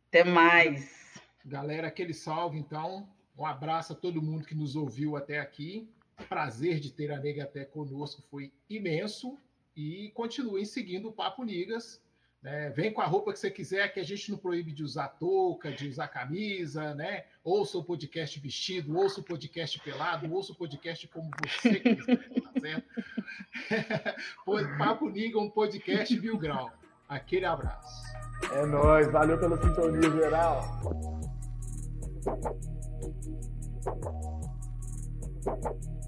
Até mais. Galera, aquele salve, então. Um abraço a todo mundo que nos ouviu até aqui. Prazer de ter a Nega até conosco foi imenso. E continuem seguindo o Papo Nigas né? Vem com a roupa que você quiser, que a gente não proíbe de usar touca, de usar camisa, né? Ouça o podcast vestido, ouça o podcast pelado, ouça o podcast como você quiser, tá certo? Papo Niga, um podcast mil grau. Aquele abraço. É nóis, valeu pela sintonia geral. Thank you.